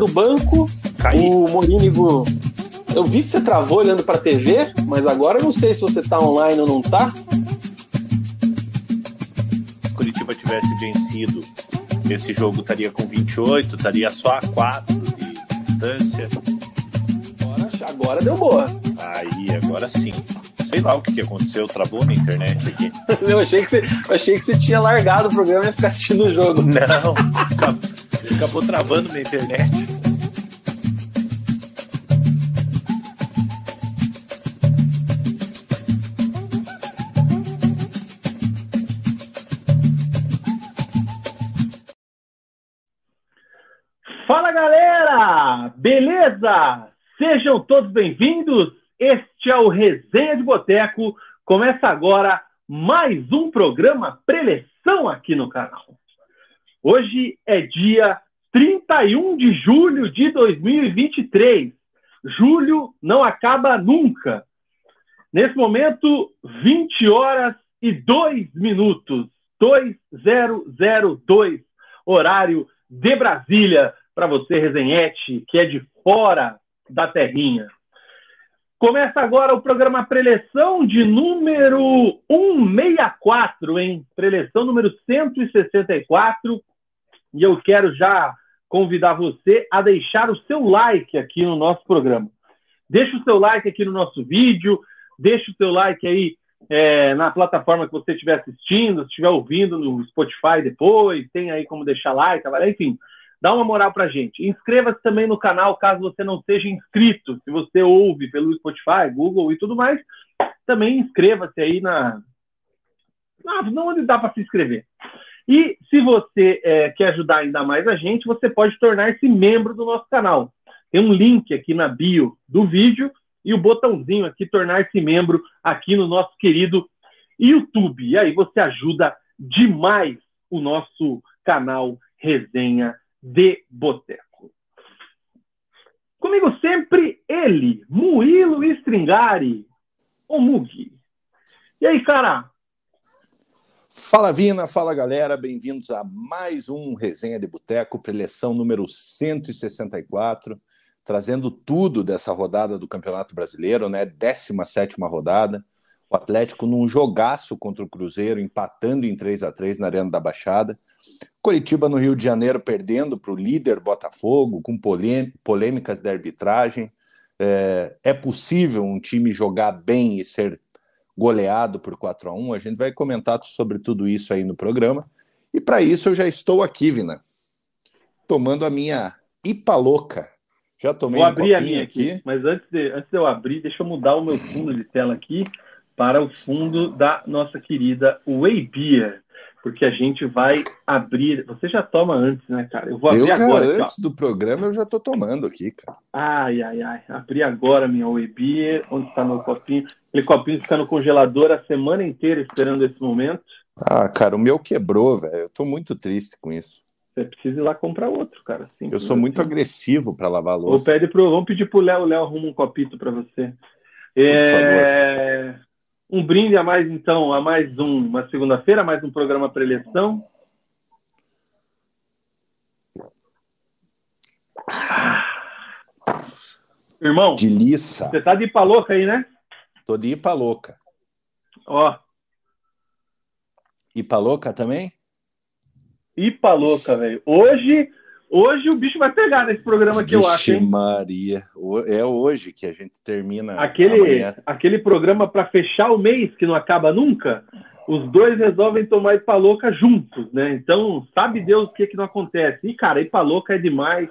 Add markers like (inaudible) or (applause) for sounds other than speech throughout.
do banco. Caí. O Morínigo. Eu vi que você travou olhando pra TV, mas agora eu não sei se você tá online ou não tá. Se Curitiba tivesse vencido, esse jogo estaria com 28, estaria só a 4 de distância. Agora, agora deu boa. Aí, agora sim. Sei lá o que, que aconteceu, travou na internet aqui. (laughs) Eu achei que, você, eu achei que você tinha largado o programa e ia ficar assistindo o jogo. Não, acabou, travando na internet. Fala galera! Beleza? Sejam todos bem-vindos. Este é o Resenha de Boteco. Começa agora mais um programa preleção aqui no canal. Hoje é dia 31 de julho de 2023. Julho não acaba nunca. Nesse momento, 20 horas e 2 minutos. 2002, horário de Brasília, para você, resenhete, que é de fora da terrinha. Começa agora o programa Preleção de número 164, hein? Preleção número 164. E eu quero já convidar você a deixar o seu like aqui no nosso programa. Deixa o seu like aqui no nosso vídeo, deixa o seu like aí é, na plataforma que você estiver assistindo, se estiver ouvindo no Spotify depois, tem aí como deixar like, enfim, dá uma moral pra gente. Inscreva-se também no canal caso você não seja inscrito. Se você ouve pelo Spotify, Google e tudo mais, também inscreva-se aí na, na onde dá para se inscrever. E se você é, quer ajudar ainda mais a gente, você pode tornar-se membro do nosso canal. Tem um link aqui na bio do vídeo e o botãozinho aqui tornar-se membro aqui no nosso querido YouTube. E aí você ajuda demais o nosso canal Resenha de Boteco. Comigo sempre ele, Murilo Stringari, o Mugi. E aí, cara? Fala Vina, fala galera, bem-vindos a mais um Resenha de Boteco, preleção número 164, trazendo tudo dessa rodada do Campeonato Brasileiro, né? 17 rodada. O Atlético num jogaço contra o Cruzeiro, empatando em 3 a 3 na Arena da Baixada. Coritiba no Rio de Janeiro perdendo para o líder Botafogo, com polêmicas de arbitragem. É, é, possível um time jogar bem e ser goleado por 4 a 1 A gente vai comentar sobre tudo isso aí no programa. E para isso eu já estou aqui, Vina, tomando a minha Ipa Louca. Já tomei Vou um abrir a minha aqui, aqui, mas antes de, antes de eu abrir, deixa eu mudar o meu fundo de tela aqui para o fundo da nossa querida Way Beer, porque a gente vai abrir. Você já toma antes, né, cara? Eu vou abrir eu já, agora. Antes aqui, do programa, eu já tô tomando aqui, cara. Ai, ai, ai. Abri agora minha Way Beer. Onde está meu copinho? Aquele copinho fica no congelador a semana inteira esperando esse momento. Ah, cara, o meu quebrou, velho. Eu tô muito triste com isso. Você precisa ir lá comprar outro, cara. Simples eu sou muito assim. agressivo para lavar a louça. Ou pede pro, vamos pedir pro Léo, o Léo arruma um copito para você. É... Um brinde a mais, então, a mais um, uma segunda-feira, mais um programa preleção. Irmão, de liça. Você tá de ipa louca aí, né? Tô de ipa louca. Ó. Ipa louca também? Ipa louca, velho. Hoje Hoje o bicho vai pegar nesse programa que eu acho. Hein? Maria, é hoje que a gente termina. Aquele, aquele programa para fechar o mês que não acaba nunca. Os dois resolvem tomar Ipaloca juntos, né? Então, sabe Deus o que, que não acontece. E, cara, Ipaloca é demais.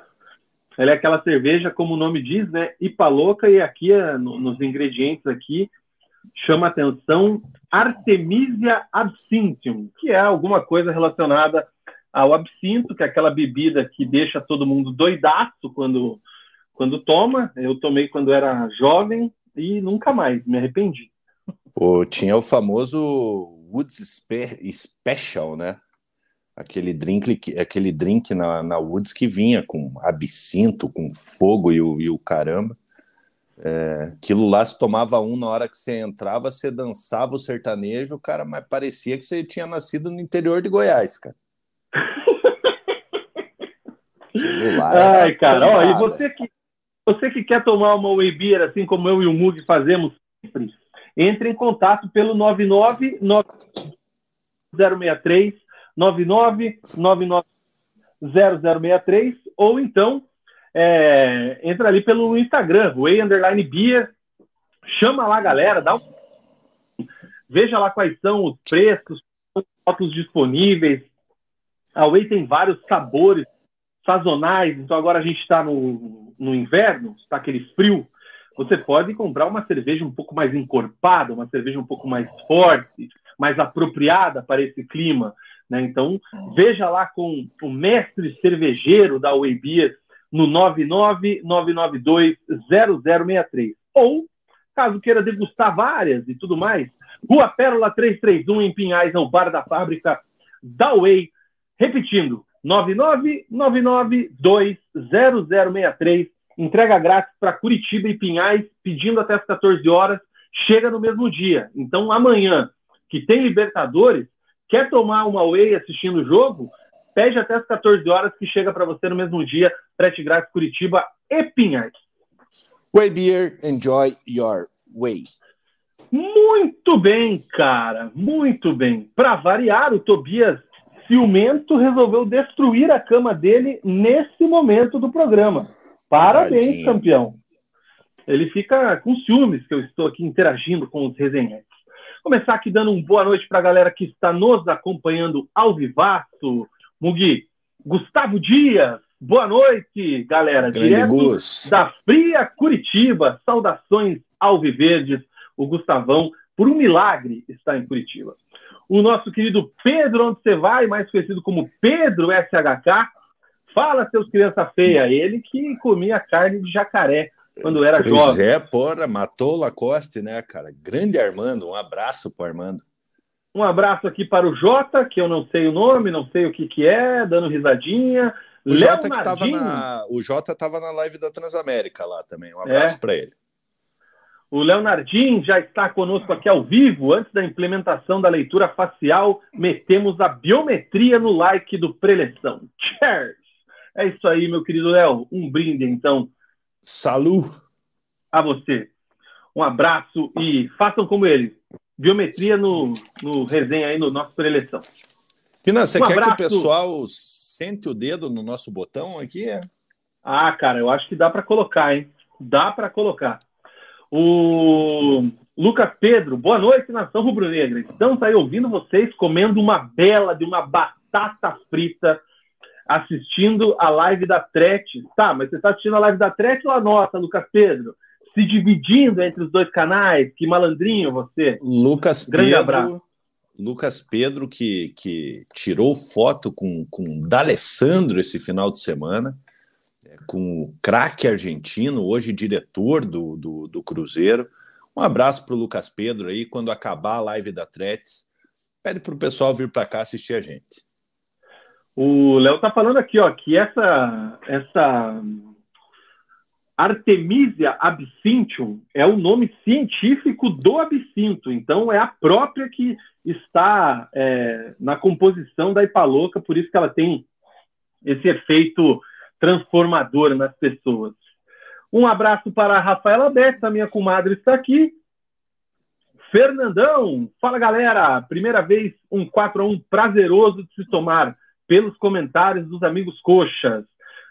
Ela é aquela cerveja, como o nome diz, né? Ipaloca, e aqui, é, no, nos ingredientes aqui, chama atenção Artemisia absinthium, que é alguma coisa relacionada ao absinto, que é aquela bebida que deixa todo mundo doidaço quando, quando toma. Eu tomei quando era jovem e nunca mais, me arrependi. Pô, tinha o famoso Woods Special, né? Aquele drink, aquele drink na, na Woods que vinha com absinto, com fogo e o, e o caramba. É, aquilo lá se tomava um na hora que você entrava, você dançava o sertanejo, cara, mas parecia que você tinha nascido no interior de Goiás, cara. (laughs) Celular Ai, é cara, ó, e você que, você que quer tomar uma Whey Beer, assim como eu e o Mug fazemos sempre, entre em contato pelo 99963 99990063 ou então é, entra ali pelo Instagram, Whey Underline Beer, chama lá a galera, dá um... veja lá quais são os preços, os fotos disponíveis. A Whey tem vários sabores sazonais, então agora a gente está no, no inverno, está aquele frio, você pode comprar uma cerveja um pouco mais encorpada, uma cerveja um pouco mais forte, mais apropriada para esse clima. Né? Então, veja lá com o mestre cervejeiro da Whey Beer no 999920063. Ou, caso queira degustar várias e tudo mais, Rua Pérola 331 em Pinhais, no Bar da Fábrica da Whey. Repetindo, 999920063. Entrega grátis para Curitiba e Pinhais, pedindo até as 14 horas. Chega no mesmo dia. Então, amanhã, que tem Libertadores, quer tomar uma Whey assistindo o jogo? Pede até as 14 horas que chega para você no mesmo dia. Frete grátis Curitiba e Pinhais. Way Beer, enjoy your way. Muito bem, cara. Muito bem. Para variar, o Tobias Ciumento resolveu destruir a cama dele nesse momento do programa. Parabéns, Tadinho. campeão. Ele fica com ciúmes que eu estou aqui interagindo com os resenhantes. Começar aqui dando uma boa noite para a galera que está nos acompanhando ao vivaço. Mugi, Gustavo Dias, boa noite, galera. Grande Direto Gus. da Fria Curitiba. Saudações alviverdes. O Gustavão, por um milagre, está em Curitiba. O nosso querido Pedro Onde Você Vai, mais conhecido como Pedro SHK. Fala, seus criança feia. Ele que comia carne de jacaré quando era Pois jovem. é, porra, matou o Lacoste, né, cara? Grande Armando, um abraço pro Armando. Um abraço aqui para o Jota, que eu não sei o nome, não sei o que, que é, dando risadinha. O Jota que tava na, o Jota tava na live da Transamérica lá também. Um abraço É. pra ele. O Leonardinho já está conosco aqui ao vivo. Antes da implementação da leitura facial, metemos a biometria no like do preleção. Cheers! É isso aí, meu querido Léo. Um brinde, então, Salu. a você. Um abraço e façam como ele. Biometria no, no resenha aí, no nosso preleção. Pina, você Um quer que o abraço. pessoal sente o dedo no nosso botão aqui? Ah, cara, eu acho que dá para colocar, hein? Dá para colocar. O Lucas Pedro, boa noite, nação rubro-negra. Estamos aí ouvindo vocês comendo uma bela de uma batata frita, assistindo a live da Trete. Tá, mas você está assistindo a live da Trete ou a nossa, Lucas Pedro? Se dividindo entre os dois canais? Que malandrinho você. Lucas Grande Pedro. abraço. Lucas Pedro, que, que tirou foto com, com o D'Alessandro esse final de semana, com o craque argentino, hoje diretor do, do, do Cruzeiro. Um abraço para o Lucas Pedro aí. Quando acabar a live da Tretes, pede para o pessoal vir para cá assistir a gente. O Léo tá falando aqui, ó, que essa essa Artemisia absinthium é o nome científico do absinto. Então é a própria que está é, na composição da Ipaloca, por isso que ela tem esse efeito transformador nas pessoas. Um abraço para a Rafaela Bessa, minha comadre está aqui. Fernandão, fala galera, primeira vez um 4 a 1 prazeroso de se tomar pelos comentários dos amigos coxas.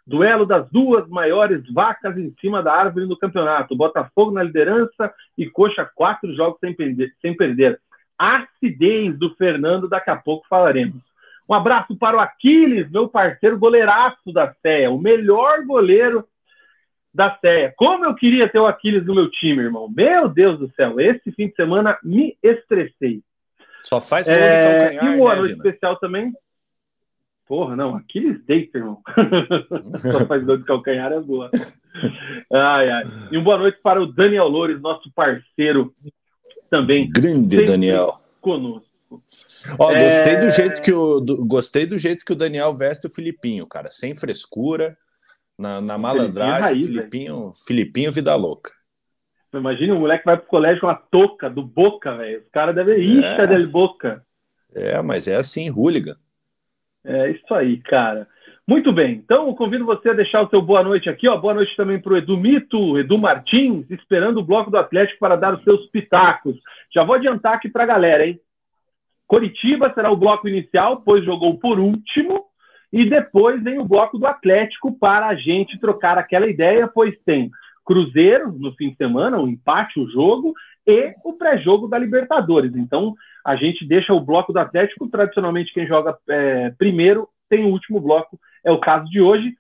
Duelo das duas maiores vacas em cima da árvore no campeonato. Botafogo na liderança e Coxa quatro jogos sem perder. Sem perder. Acidez do Fernando, daqui a pouco falaremos. Um abraço para o Aquiles, meu parceiro goleiraço da CEA, o melhor goleiro da CEA. Como eu queria ter o Aquiles no meu time, irmão. Meu Deus do céu, esse fim de semana me estressei. Só faz gol É, de calcanhar, e um boa né, noite Vina? especial também. Porra, não, Aquiles deita, irmão. (laughs) Só faz gol de calcanhar é boa. Ai, ai. E um boa noite para o Daniel Loures, nosso parceiro também Grande. Daniel. conosco. Ó, É. gostei do jeito que o do- gostei do jeito que o Daniel veste o Filipinho, cara, sem frescura, na, na malandragem, raiz, Filipinho, Filipinho vida louca. Imagina um moleque vai pro colégio com a touca do Boca, velho. Os caras devem ir, É. Del Boca. É, mas é assim, hooligan. É isso aí, cara. Muito bem, então eu convido você a deixar o seu boa noite aqui, ó. Boa noite também para o Edu Mito, Edu Martins, esperando o bloco do Atlético para dar os seus pitacos. Já vou adiantar aqui para a galera, hein? Coritiba será o bloco inicial, pois jogou por último, e depois vem o bloco do Atlético para a gente trocar aquela ideia, pois tem Cruzeiro no fim de semana, um empate, o um jogo, e o pré-jogo da Libertadores. Então, a gente deixa o bloco do Atlético, tradicionalmente quem joga é, primeiro tem o último bloco, é o caso de hoje.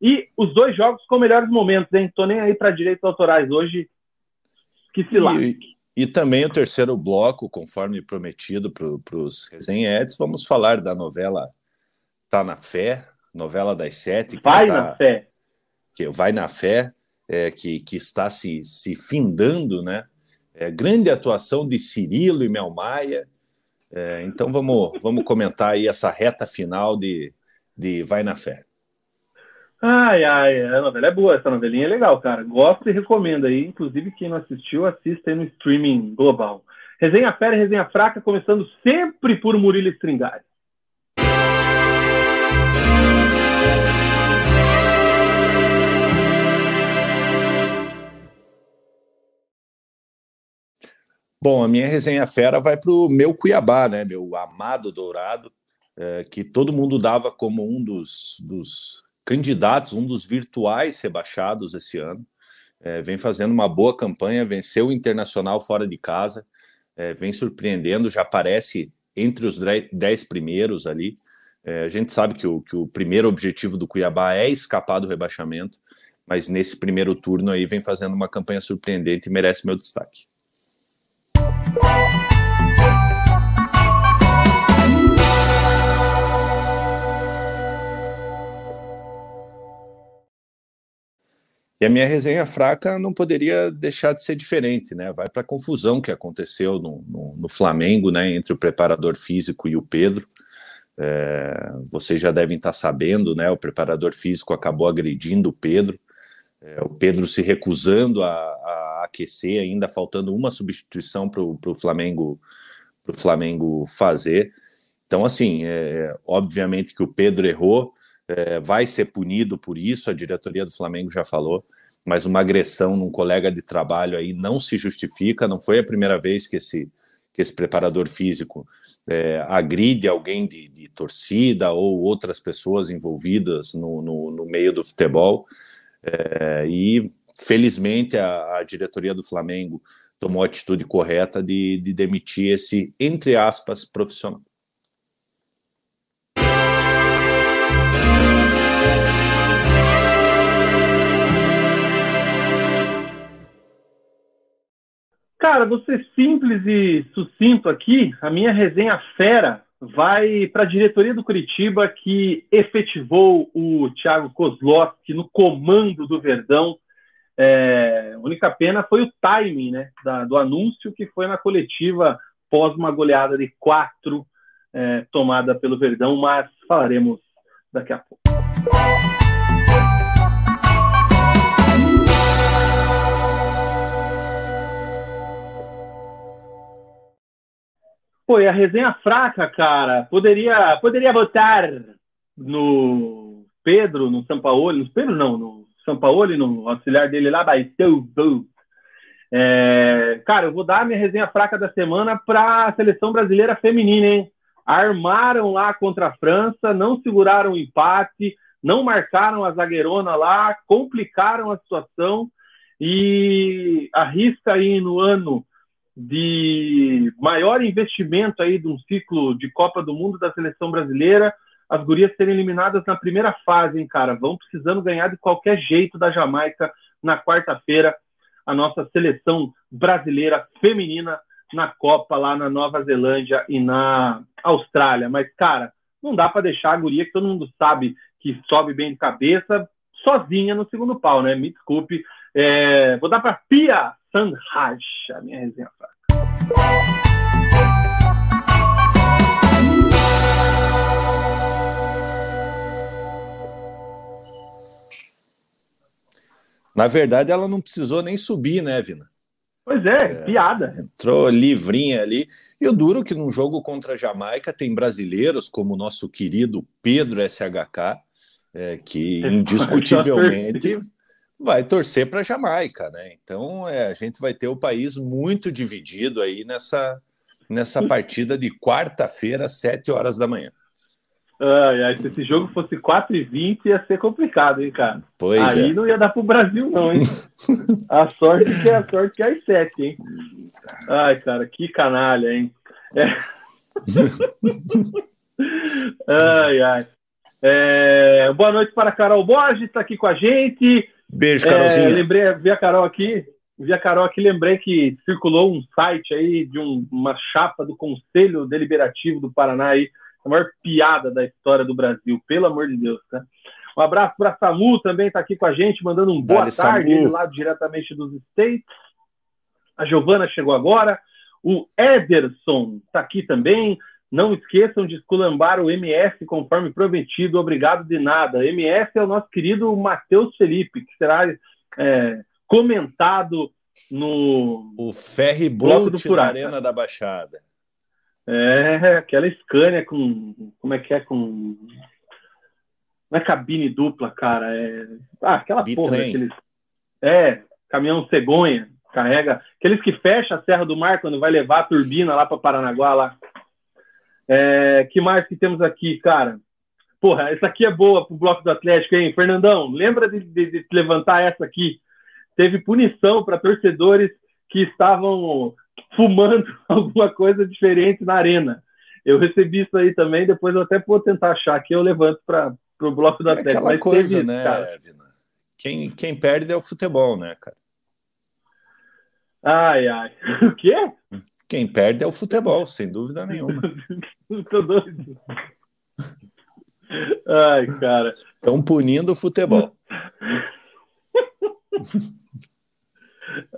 E os dois jogos com melhores momentos, hein? Tô nem aí para direitos autorais hoje, que se lá. E, e, também o terceiro bloco, conforme prometido para os resenhetes, vamos falar da novela Tá na Fé, novela das sete. Vai está, na Fé. Que vai na Fé, é, que, que está se, se findando, né? É, grande atuação de Cirilo e Mel Maia. É, então vamos, vamos comentar aí essa reta final de, de Vai na Fé. Ai, ai, a novela é boa, essa novelinha é legal, cara. Gosto e recomendo aí. Inclusive, quem não assistiu, assista aí no streaming global. Resenha Fera e Resenha Fraca, começando sempre por Murilo Stringari. Bom, a minha resenha fera vai para o meu Cuiabá, né? Meu amado Dourado, é, que todo mundo dava como um dos, dos, candidatos, um dos virtuais rebaixados esse ano. É, vem fazendo uma boa campanha, venceu o Internacional fora de casa, é, vem surpreendendo, já aparece entre os dez primeiros ali. É, a gente sabe que o, que o primeiro objetivo do Cuiabá é escapar do rebaixamento, mas nesse primeiro turno aí vem fazendo uma campanha surpreendente e merece meu destaque. E a minha resenha fraca não poderia deixar de ser diferente, né? Vai para a confusão que aconteceu no, no, no, Flamengo, né? Entre o preparador físico e o Pedro. É, vocês já devem estar sabendo, né? O preparador físico acabou agredindo o Pedro. É, o Pedro se recusando a, a, aquecer, ainda faltando uma substituição para o Flamengo, pro Flamengo fazer. Então, assim, é, obviamente que o Pedro errou, é, vai ser punido por isso, a diretoria do Flamengo já falou, mas uma agressão num colega de trabalho aí não se justifica, não foi a primeira vez que esse, que esse preparador físico é, agride alguém de, de, torcida ou outras pessoas envolvidas no, no, no meio do futebol. É, e felizmente a, a, diretoria do Flamengo tomou a atitude correta de, de demitir esse, entre aspas, profissional. Cara, vou ser simples e sucinto aqui. A minha resenha fera vai para a diretoria do Curitiba, que efetivou o Thiago Kozlowski no comando do Verdão. É, a única pena foi o timing né, da, do anúncio, que foi na coletiva pós uma goleada de quatro é, tomada pelo Verdão, mas falaremos daqui a pouco. Pô, a resenha fraca, cara, poderia, poderia votar no Pedro, no Sampaoli, no Pedro não, no Sampaoli, no auxiliar dele lá, Baiteu, é, cara, eu vou dar minha resenha fraca da semana para a seleção brasileira feminina, hein? Armaram lá contra a França, não seguraram o empate, não marcaram a zagueirona lá, complicaram a situação e arrisca aí no ano de maior investimento aí de um ciclo de Copa do Mundo da seleção brasileira, as gurias serem eliminadas na primeira fase, hein, cara? Vão precisando ganhar de qualquer jeito da Jamaica na quarta-feira, a nossa seleção brasileira feminina na Copa lá na Nova Zelândia e na Austrália. Mas, cara, não dá para deixar a guria que todo mundo sabe que sobe bem de cabeça sozinha no segundo pau, né? Me desculpe. É... Vou dar para Pia Sandhaj, a minha resenha. Na verdade, ela não precisou nem subir, né, Vina? Pois é, é, piada. Entrou livrinha ali. E o duro que num jogo contra a Jamaica tem brasileiros, como o nosso querido Pedro SHK, é, que (laughs) indiscutivelmente vai torcer para a Jamaica, né? Então é, a gente vai ter o país muito dividido aí nessa, nessa (laughs) partida de quarta-feira, às 7 horas da manhã. Ai, ai, se esse jogo fosse 4 e 20 ia ser complicado, hein, cara? Pois Aí é. não ia dar pro Brasil, não, hein? (laughs) a sorte que é a sorte que é às 7, hein? Ai, cara, que canalha, hein? É. (laughs) ai, ai. É, boa noite para a Carol Borges, está aqui com a gente. Beijo, É, Carolzinha. lembrei, vi a Carol aqui, vi a Carol aqui, lembrei que circulou um site aí de um- uma chapa do Conselho Deliberativo do Paraná aí, a maior piada da história do Brasil, pelo amor de Deus, tá? Um abraço para Samu, também está aqui com a gente, mandando um boa Dale, tarde, Samu. lá diretamente dos States. A Giovana chegou agora. O Ederson está aqui também. Não esqueçam de esculambar o MS conforme prometido. Obrigado de nada. MS é o nosso querido Matheus Felipe, que será é, comentado no. O ferry do da. Arena da Baixada. É, aquela Scania com. Como é que é? Com. Não é cabine dupla, cara. É. Ah, aquela porra Bitrem. daqueles. É, caminhão cegonha, carrega. Aqueles que fecham a Serra do Mar quando vai levar a turbina lá para Paranaguá lá. É, que mais que temos aqui, cara? Porra, essa aqui é boa pro bloco do Atlético, hein? Fernandão, lembra de, de- de levantar essa aqui? Teve punição para torcedores que estavam fumando (laughs) alguma coisa diferente na arena. Eu recebi isso aí também, depois eu até vou tentar achar aqui, eu levanto para o bloco do É Atlético. aquela Mas coisa, isso, né, cara. Vina? Quem, quem perde é o futebol, né, cara? Ai, ai. (laughs) O quê? Quem perde é o futebol, sem dúvida nenhuma. (laughs) Tô doido. Ai, cara. Estão punindo o futebol.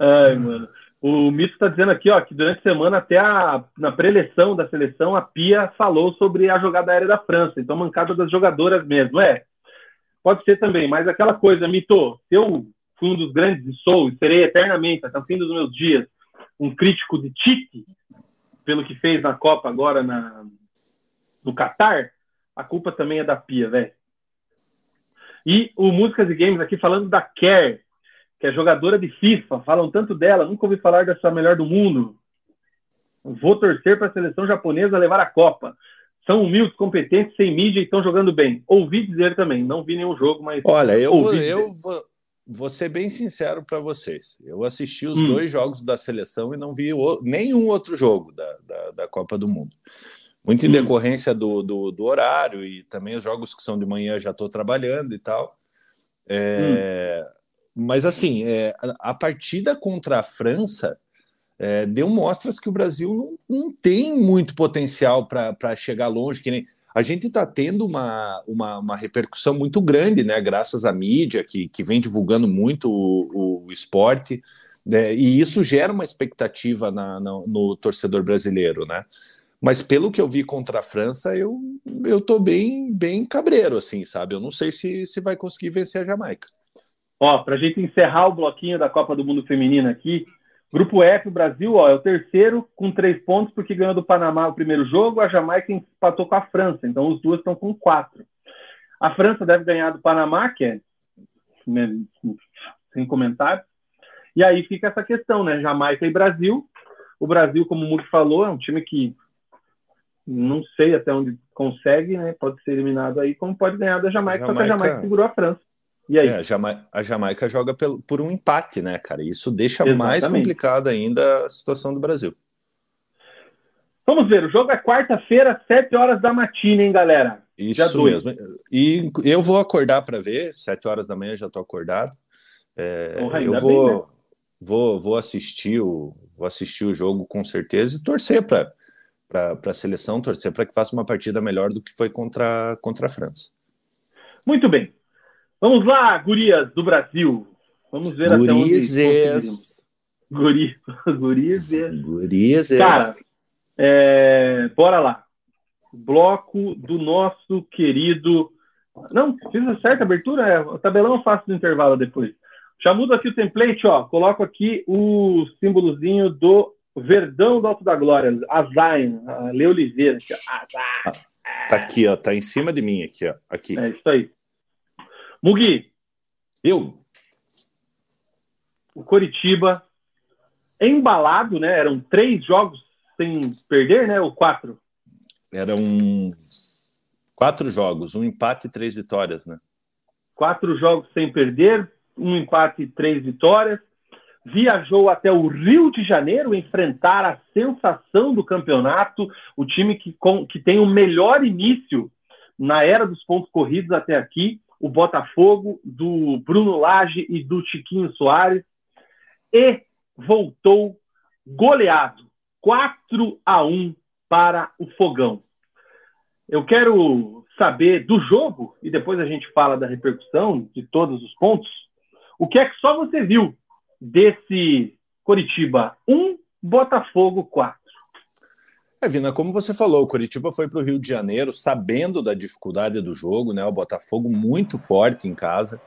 Ai, mano. O Mito está dizendo aqui, ó, que durante a semana, até a, na preleção da seleção, a Pia falou sobre a jogada aérea da França. Então, mancada das jogadoras mesmo. É, pode ser também, mas aquela coisa, Mito, eu fui um dos grandes e sou e serei eternamente, até o fim dos meus dias, um crítico de Tite, pelo que fez na Copa agora na, no Catar, a culpa também é da Pia, velho. E o Músicas e Games aqui falando da Care, que é jogadora de FIFA, falam tanto dela, nunca ouvi falar dessa melhor do mundo. Vou torcer para a seleção japonesa levar a Copa. São humildes, competentes, sem mídia e estão jogando bem. Ouvi dizer também, não vi nenhum jogo, mas. Olha, eu, vou, eu vou, vou ser bem sincero para vocês. Eu assisti os Hum. dois jogos da seleção e não vi o- nenhum outro jogo da, da, da Copa do Mundo. Muito em Hum. decorrência do, do, do horário e também os jogos que são de manhã já estou trabalhando e tal. É, Mas assim, é, a, a partida contra a França é, deu mostras que o Brasil não, não tem muito potencial para chegar longe, que nem a gente está tendo uma, uma, uma repercussão muito grande, né? Graças à mídia que, que vem divulgando muito o, o esporte, né, e isso gera uma expectativa na, na- no torcedor brasileiro, né? Mas pelo que eu vi contra a França, eu, eu tô bem, bem cabreiro, assim, sabe? Eu não sei se, se vai conseguir vencer a Jamaica. Ó, pra gente encerrar o bloquinho da Copa do Mundo Feminina aqui, Grupo F, o Brasil, ó, é o terceiro com três pontos, porque ganhou do Panamá o primeiro jogo, a Jamaica empatou com a França, então os duas estão com quatro. A França deve ganhar do Panamá, que é né, sem comentário. E aí fica essa questão, né? Jamaica e Brasil. O Brasil, como o Mugi falou, é um time que não sei até onde consegue, né? Pode ser eliminado aí, como pode ganhar da Jamaica, A só que a Jamaica- Jamaica segurou a França. E aí? É, a, Jama- a Jamaica joga por um empate, né, cara? Isso deixa mais Exatamente. complicada ainda a situação do Brasil. Vamos ver, o jogo é quarta-feira, 7 horas da matina, hein, galera? Isso mesmo. E eu vou acordar para ver, sete horas da manhã já estou acordado. É, Porra, eu vou, bem, né? vou, vou assistir o vou assistir o jogo com certeza e torcer para para a seleção, torcer para que faça uma partida melhor do que foi contra, contra a França. Muito bem. Vamos lá, gurias do Brasil. Vamos ver até onde. Gurizes. Guri... (laughs) Gurizes. Gurizes. Cara, é, bora lá. Bloco do nosso querido. Não, fiz a certa abertura? É, o tabelão eu faço no intervalo depois. Já mudo aqui o template, ó. Coloco aqui o símbolozinho do Verdão do Alto da Glória, a Zion, a Lê Oliveira. aqui, ó. A Zion. Tá aqui, ó, tá em cima de mim aqui, ó. Aqui. É isso aí. Mugi. Eu. O Coritiba, embalado, né? Eram três jogos sem perder, né? Ou quatro? Eram quatro jogos, um empate e três vitórias, né? Quatro jogos sem perder, um empate e três vitórias. Viajou até o Rio de Janeiro enfrentar a sensação do campeonato, o time que, com, que tem o melhor início na era dos pontos corridos até aqui, o Botafogo, do Bruno Lage e do Chiquinho Soares, e voltou goleado, 4 a 1 para o Fogão. Eu quero saber do jogo, e depois a gente fala da repercussão de todos os pontos, o que é que só você viu desse Coritiba 1, Botafogo 4? É, Vina, como você falou, o Curitiba foi para o Rio de Janeiro sabendo da dificuldade do jogo, né? O Botafogo muito forte em casa.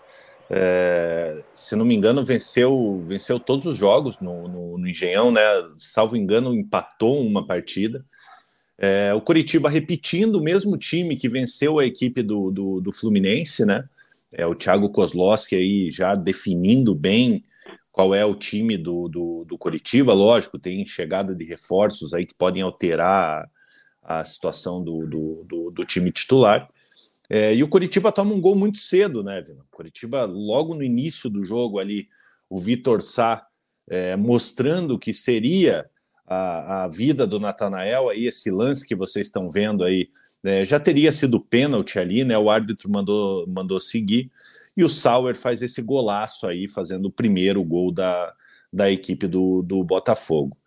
É, se não me engano, venceu, venceu todos os jogos no, no, no Engenhão, né? Salvo engano, empatou uma partida. É, o Curitiba repetindo o mesmo time que venceu a equipe do, do, do Fluminense, né? É, o Thiago Kozlowski aí já definindo bem qual é o time do, do, do Curitiba, lógico, tem chegada de reforços aí que podem alterar a, situação do, do, do, do time titular. É, e o Curitiba toma um gol muito cedo, né, Vina? O Curitiba, logo no início do jogo ali, o Vitor Sá é, mostrando que seria a, a vida do Natanael, aí esse lance que vocês estão vendo aí, é, já teria sido pênalti ali, né? O árbitro mandou, mandou seguir. E o Sauer faz esse golaço aí, fazendo o primeiro gol da, da equipe do, do Botafogo.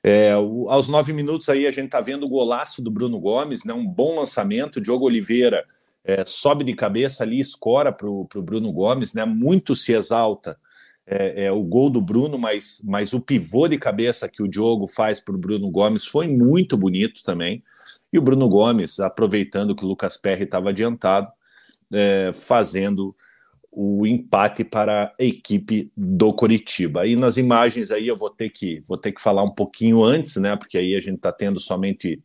É, o, aos nove minutos aí a gente tá vendo o golaço do Bruno Gomes, né? Um bom lançamento. Diogo Oliveira é, sobe de cabeça ali, escora para o Bruno Gomes, né? Muito se exalta é, é, o gol do Bruno, mas, mas o pivô de cabeça que o Diogo faz para o Bruno Gomes foi muito bonito também. E o Bruno Gomes, aproveitando que o Lucas Perry estava adiantado, é, fazendo o empate para a equipe do Coritiba. E nas imagens aí eu vou ter que vou ter que falar um pouquinho antes, né? Porque aí a gente está tendo somente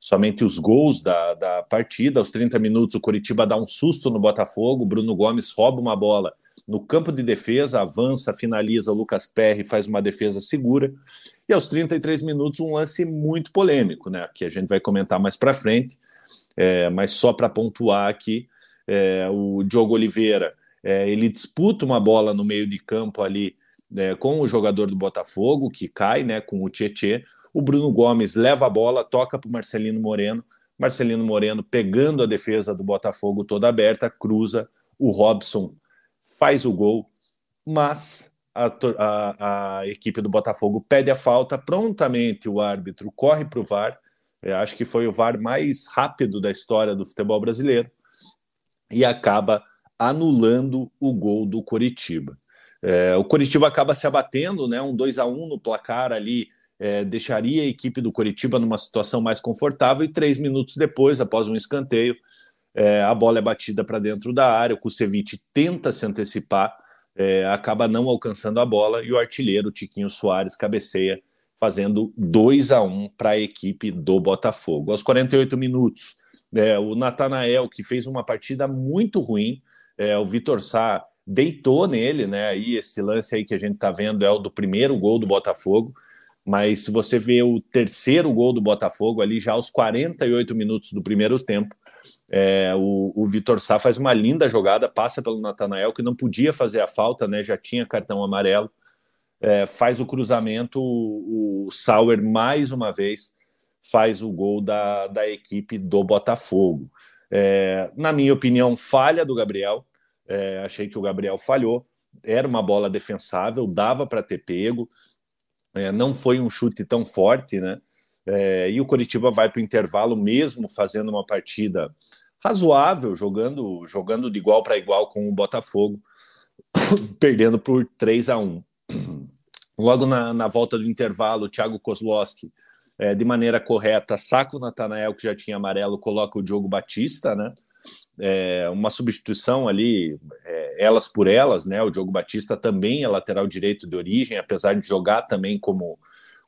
somente os gols da, da partida. Aos 30 minutos o Coritiba dá um susto no Botafogo, Bruno Gomes rouba uma bola no campo de defesa, avança, finaliza, Lucas Perry faz uma defesa segura. E aos 33 minutos um lance muito polêmico, né? Que a gente vai comentar mais para frente. É, mas só para pontuar aqui, é, o Diogo Oliveira é, ele disputa uma bola no meio de campo ali é, com o jogador do Botafogo, que cai né, com o Tietê. O Bruno Gomes leva a bola, toca para o Marcelino Moreno. Marcelino Moreno pegando a defesa do Botafogo toda aberta, cruza. O Robson faz o gol, mas a, a, a equipe do Botafogo pede a falta. Prontamente o árbitro corre para o VAR. É, acho que foi o VAR mais rápido da história do futebol brasileiro e acaba anulando o gol do Coritiba. É, o Coritiba acaba se abatendo, né? Um 2 a 1 no placar ali é, deixaria a equipe do Coritiba numa situação mais confortável e três minutos depois, após um escanteio, é, a bola é batida para dentro da área. O Kusevich tenta se antecipar, é, acaba não alcançando a bola e o artilheiro Tiquinho Soares cabeceia, fazendo 2 a 1 para a equipe do Botafogo. Aos 48 minutos, é, o Natanael, que fez uma partida muito ruim, é, o Vitor Sá deitou nele, né? Aí esse lance aí que a gente está vendo é o do primeiro gol do Botafogo. Mas se você vê o terceiro gol do Botafogo ali já aos 48 minutos do primeiro tempo, é, o, o Vitor Sá faz uma linda jogada, passa pelo Natanael, que não podia fazer a falta, né? Já tinha cartão amarelo. É, faz o cruzamento, o, o Sauer mais uma vez faz o gol da, da equipe do Botafogo. É, na minha opinião, falha do Gabriel. É, achei que o Gabriel falhou. Era uma bola defensável, dava para ter pego. É, não foi um chute tão forte, né? É, e o Coritiba vai para o intervalo mesmo fazendo uma partida razoável, jogando, jogando de igual para igual com o Botafogo, (coughs) perdendo por 3 a 1. Logo na, na volta do intervalo, o Thiago Kozlowski é, de maneira correta, saca o Natanael, que já tinha amarelo, coloca o Diogo Batista, né? É, uma substituição ali, é, elas por elas, né? O Diogo Batista também é lateral direito de origem, apesar de jogar também como,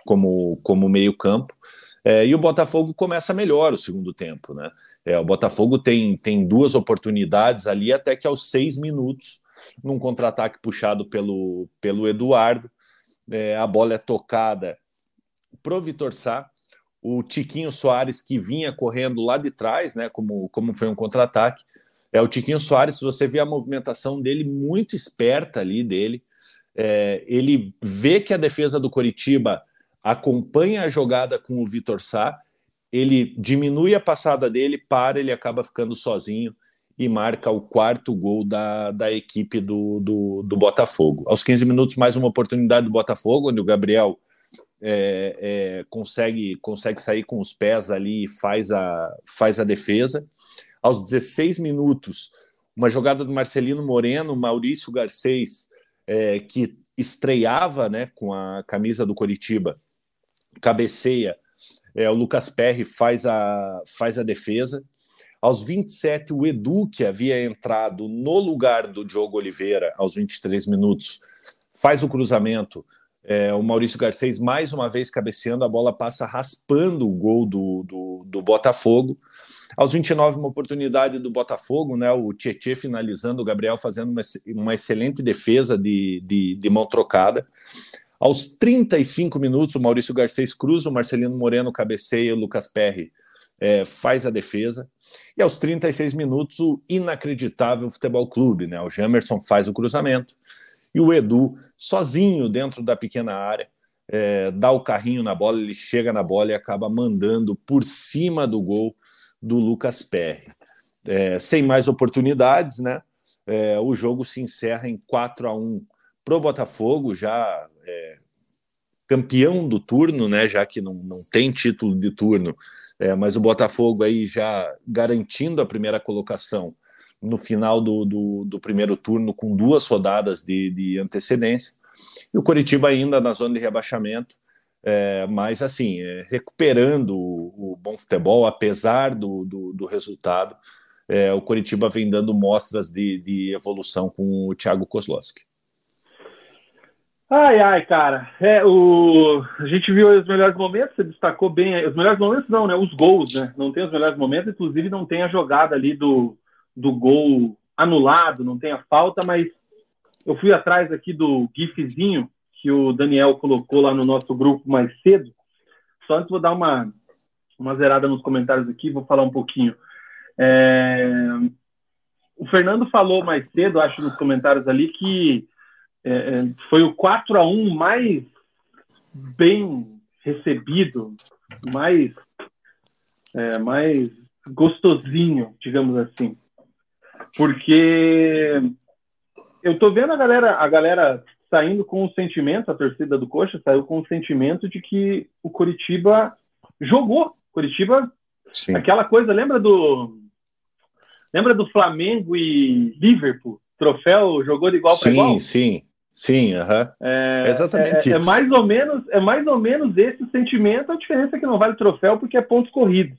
como, como meio-campo. É, e o Botafogo começa melhor o segundo tempo, né? É, o Botafogo tem, tem duas oportunidades ali, até que aos seis minutos, num contra-ataque puxado pelo, pelo Eduardo, é, a bola é tocada pro Vitor Sá, o Tiquinho Soares que vinha correndo lá de trás, né, como, como foi um contra-ataque, é o Tiquinho Soares, você vê a movimentação dele muito esperta ali dele, é, ele vê que a defesa do Coritiba acompanha a jogada com o Vitor Sá, ele diminui a passada dele, para, ele acaba ficando sozinho e marca o quarto gol da, da equipe do, do, do Botafogo. Aos 15 minutos, mais uma oportunidade do Botafogo, onde o Gabriel é, é, consegue, consegue sair com os pés ali e faz a, faz a defesa. Aos 16 minutos, uma jogada do Marcelino Moreno, Maurício Garcês, é, que estreava né, com a camisa do Coritiba, cabeceia, é, o Lucas Perry faz a, faz a defesa. Aos 27, o Edu, que havia entrado no lugar do Diogo Oliveira, aos 23 minutos, faz o cruzamento. É, o Maurício Garcês, mais uma vez cabeceando, a bola passa raspando o gol do, do, do Botafogo. Aos 29, uma oportunidade do Botafogo, né? O Tietê finalizando, o Gabriel fazendo uma, uma excelente defesa de, de, de, mão trocada. Aos 35 minutos, o Maurício Garcês cruza, o Marcelino Moreno cabeceia, o Lucas Perry é, faz a defesa. E aos 36 minutos, o inacreditável Futebol Clube, né? O Jamerson faz o cruzamento e o Edu, sozinho dentro da pequena área, é, dá o carrinho na bola, ele chega na bola e acaba mandando por cima do gol do Lucas Perry. É, sem mais oportunidades, né? É, o jogo se encerra em 4 a 1 para o Botafogo, já é, campeão do turno, né? Já que não, não tem título de turno, é, mas o Botafogo aí já garantindo a primeira colocação no final do, do, do primeiro turno, com duas rodadas de, de antecedência. E o Coritiba ainda na zona de rebaixamento, é, mas assim, é, recuperando o, o, bom futebol, apesar do, do, do resultado, é, o Coritiba vem dando mostras de, de evolução com o Thiago Kozlowski. Ai, ai, cara. É, o... A gente viu os melhores momentos, você destacou bem. Os melhores momentos não, né? Os gols, né? Não tem os melhores momentos, inclusive não tem a jogada ali do, do gol anulado, não tem a falta, mas eu fui atrás aqui do gifzinho que o Daniel colocou lá no nosso grupo mais cedo. Só antes vou dar uma, uma zerada nos comentários aqui, vou falar um pouquinho. É... O Fernando falou mais cedo, acho, nos comentários ali, que é, é foi o 4 a 1 mais bem recebido, mais, é, mais gostosinho, digamos assim. Porque eu tô vendo a galera, a galera saindo com o sentimento, a torcida do Coxa saiu com o sentimento de que o Curitiba jogou. Curitiba, Sim. aquela coisa, lembra do lembra do Flamengo e Liverpool? Troféu jogou de igual para igual? Sim, sim. Sim, uhum. é, exatamente é, é isso. É mais ou menos, é mais ou menos esse sentimento. A diferença é que não vale troféu porque é pontos corridos.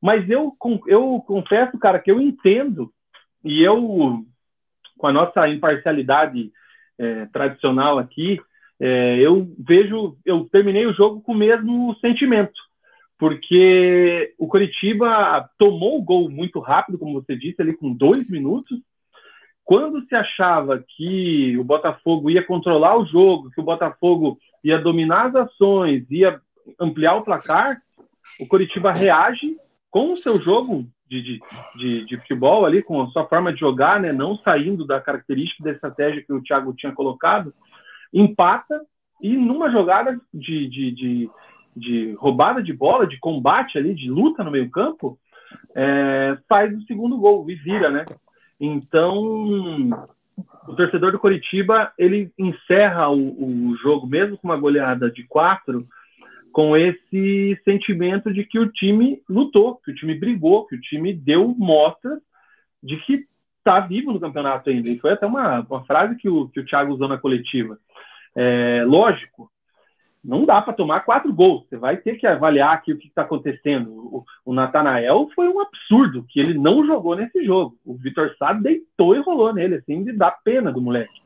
Mas eu, eu confesso, cara, que eu entendo e eu, com a nossa imparcialidade é, tradicional aqui, é, eu vejo, eu terminei o jogo com o mesmo sentimento, porque o Coritiba tomou o gol muito rápido, como você disse, ali com dois minutos. Quando se achava que o Botafogo ia controlar o jogo, que o Botafogo ia dominar as ações, ia ampliar o placar, o Coritiba reage com o seu jogo de, de, de, de, futebol ali, com a sua forma de jogar, né, não saindo da característica da estratégia que o Thiago tinha colocado, empata e numa jogada de, de, de, de roubada de bola, de combate ali, de luta no meio campo, é, faz o segundo gol e vira, né? Então, o torcedor do Coritiba, ele encerra o, o jogo, mesmo com uma goleada de quatro, com esse sentimento de que o time lutou, que o time brigou, que o time deu mostras de que está vivo no campeonato ainda. E foi até uma, uma frase que o, que o Thiago usou na coletiva. É, lógico, não dá para tomar quatro gols. Você vai ter que avaliar aqui o que está acontecendo. O, o Natanael foi um absurdo que ele não jogou nesse jogo. O Vitor Sá deitou e rolou nele, assim, de dar pena do moleque.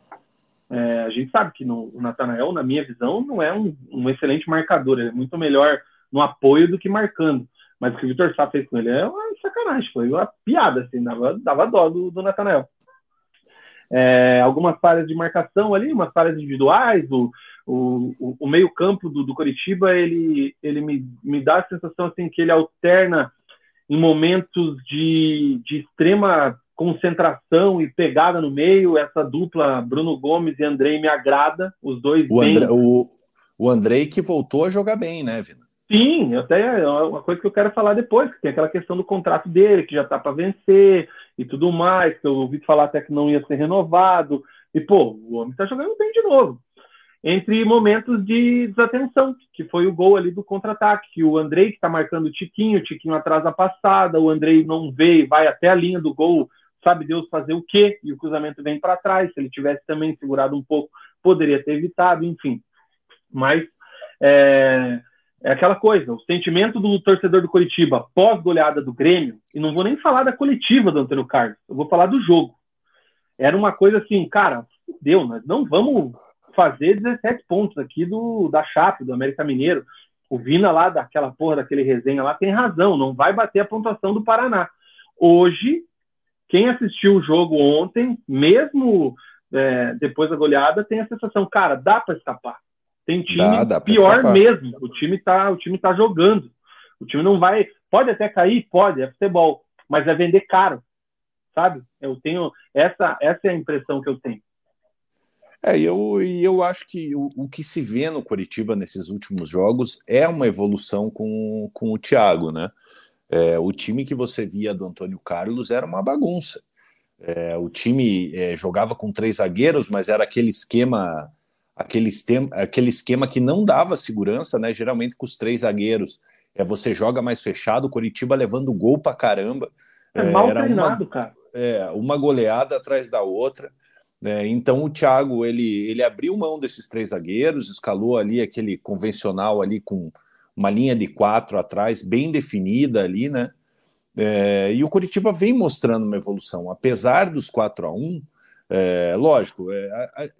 É, a gente sabe que no, o Natanael, na minha visão, não é um, um, excelente marcador, ele é muito melhor no apoio do que marcando. Mas o que o Vitor Sá fez com ele é uma sacanagem, foi uma piada, assim, dava, dava dó do, do Natanael. É, algumas falhas de marcação ali, umas falhas individuais, o, o, o meio-campo do, do Coritiba, ele, ele me, me dá a sensação assim, que ele alterna em momentos de, de extrema concentração e pegada no meio. Essa dupla Bruno Gomes e Andrei me agrada, os dois o, bem... André, o, o Andrei que voltou a jogar bem, né, Vina? Sim, até é uma coisa que eu quero falar depois, que tem aquela questão do contrato dele, que já está para vencer e tudo mais, que eu ouvi falar até que não ia ser renovado. E, pô, o homem está jogando bem de novo entre momentos de desatenção, que foi o gol ali do contra-ataque, que o Andrei que está marcando o Tiquinho, o Tiquinho atrás da passada, o Andrei não vê, vai até a linha do gol, sabe Deus fazer o quê, e o cruzamento vem para trás, se ele tivesse também segurado um pouco, poderia ter evitado, enfim. Mas é, é aquela coisa, o sentimento do torcedor do Curitiba pós-goleada do Grêmio, e não vou nem falar da coletiva do Antônio Carlos, eu vou falar do jogo. Era uma coisa assim, cara, deu, nós não vamos fazer 17 pontos aqui do, da Chape, do América Mineiro. O Vina lá, daquela porra, daquele resenha lá, tem razão, não vai bater a pontuação do Paraná. Hoje, quem assistiu o jogo ontem, mesmo é, depois da goleada, tem a sensação, cara, dá para escapar. Tem time dá, dá pior escapar. mesmo. O time tá, o time tá jogando. O time não vai, pode até cair, pode, é futebol, mas é vender caro, sabe? Eu tenho essa, essa é a impressão que eu tenho. É, eu, eu acho que o, o, que se vê no Curitiba nesses últimos jogos é uma evolução com, com o Thiago, né? É, o time que você via do Antônio Carlos era uma bagunça. É, o time é, jogava com três zagueiros, mas era aquele esquema, aquele esquema, aquele esquema que não dava segurança, né? Geralmente com os três zagueiros. É, você joga mais fechado, o Curitiba levando gol pra caramba. É, mal era treinado, uma, cara. É, uma goleada atrás da outra. É, então o Thiago ele, ele abriu mão desses três zagueiros, escalou ali aquele convencional ali com uma linha de quatro atrás bem definida ali, né? É, e o Curitiba vem mostrando uma evolução, apesar dos 4 a 1 é, lógico, é,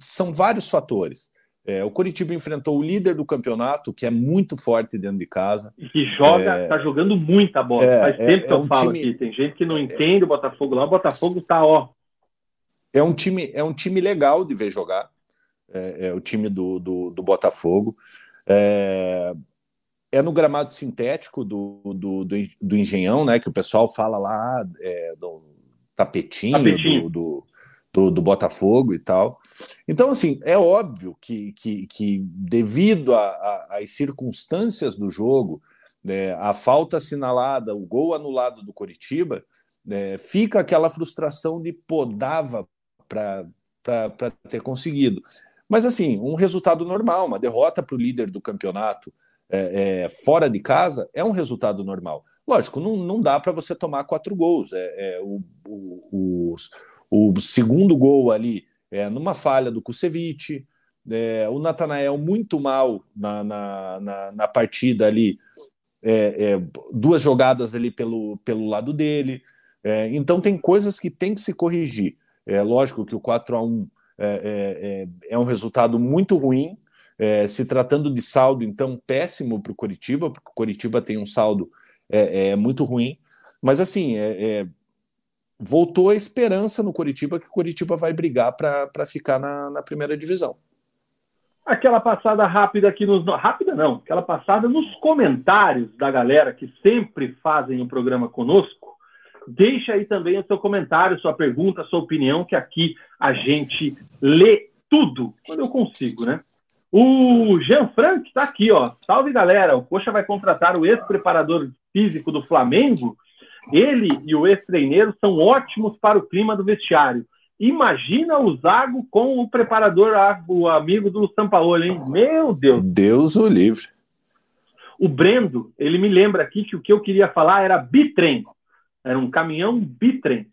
são vários fatores. É, o Curitiba enfrentou o líder do campeonato, que é muito forte dentro de casa. E que joga, está jogando muita bola. Faz tempo que eu um falo time... aqui. Tem gente que não entende o Botafogo lá. O Botafogo está, ó, é um time, é um time legal de ver jogar. É, é o time do, do, do Botafogo. É, é, no gramado sintético do, do, do, do, Engenhão, né? Que o pessoal fala lá é, do tapetinho, tapetinho. Do, do, do, Botafogo e tal. Então, assim, é óbvio que, que, que devido às circunstâncias do jogo, é, a falta assinalada, o gol anulado do Coritiba, é, fica aquela frustração de podava para ter conseguido. Mas, assim, um resultado normal, uma derrota para o líder do campeonato é, é, fora de casa é um resultado normal. Lógico, não, não dá para você tomar quatro gols. É, é o, o, o, o, segundo gol ali é numa falha do Kusevich, é, o Natanael muito mal na, na, na, na partida ali, é, duas jogadas ali pelo, pelo lado dele. Então tem coisas que tem que se corrigir. É lógico que o 4 a 1 é, é, é, é um resultado muito ruim, é, se tratando de saldo, então, péssimo para o Coritiba, porque o Coritiba tem um saldo é, é muito ruim. Mas, assim, é, é, voltou a esperança no Coritiba que o Coritiba vai brigar para ficar na, na, primeira divisão. Aquela passada rápida aqui nos. Rápida não, aquela passada nos comentários da galera que sempre fazem o um programa conosco. Deixa aí também o seu comentário, sua pergunta, sua opinião, que aqui a gente lê tudo quando eu consigo, né? O Jean Frank está aqui, ó. Salve galera, o Coxa vai contratar o ex-preparador físico do Flamengo. Ele e o ex-treineiro são ótimos para o clima do vestiário. Imagina o Zago com o preparador, o amigo do Sampaoli, hein? Meu Deus. Deus o livre. O Brendo, ele me lembra aqui que o que eu queria falar era bitrem. Era um caminhão bitrem.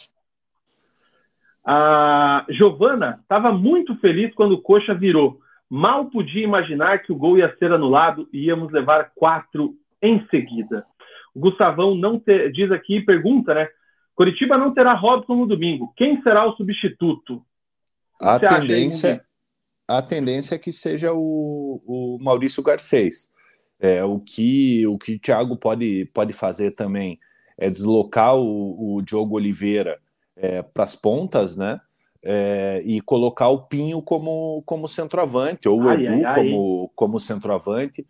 A Giovana estava muito feliz quando o Coxa virou. Mal podia imaginar que o gol ia ser anulado e íamos levar quatro em seguida. O Gustavão não ter, diz aqui, pergunta, né? Curitiba não terá Robson no domingo. Quem será o substituto? A tendência, a tendência é que seja o, o Maurício Garcês. É, o que o que o Thiago pode, pode fazer também é deslocar o, o Diogo Oliveira é, para as pontas, né? É, e colocar o Pinho como, como centroavante, ou o ai, Edu ai, como, como centroavante.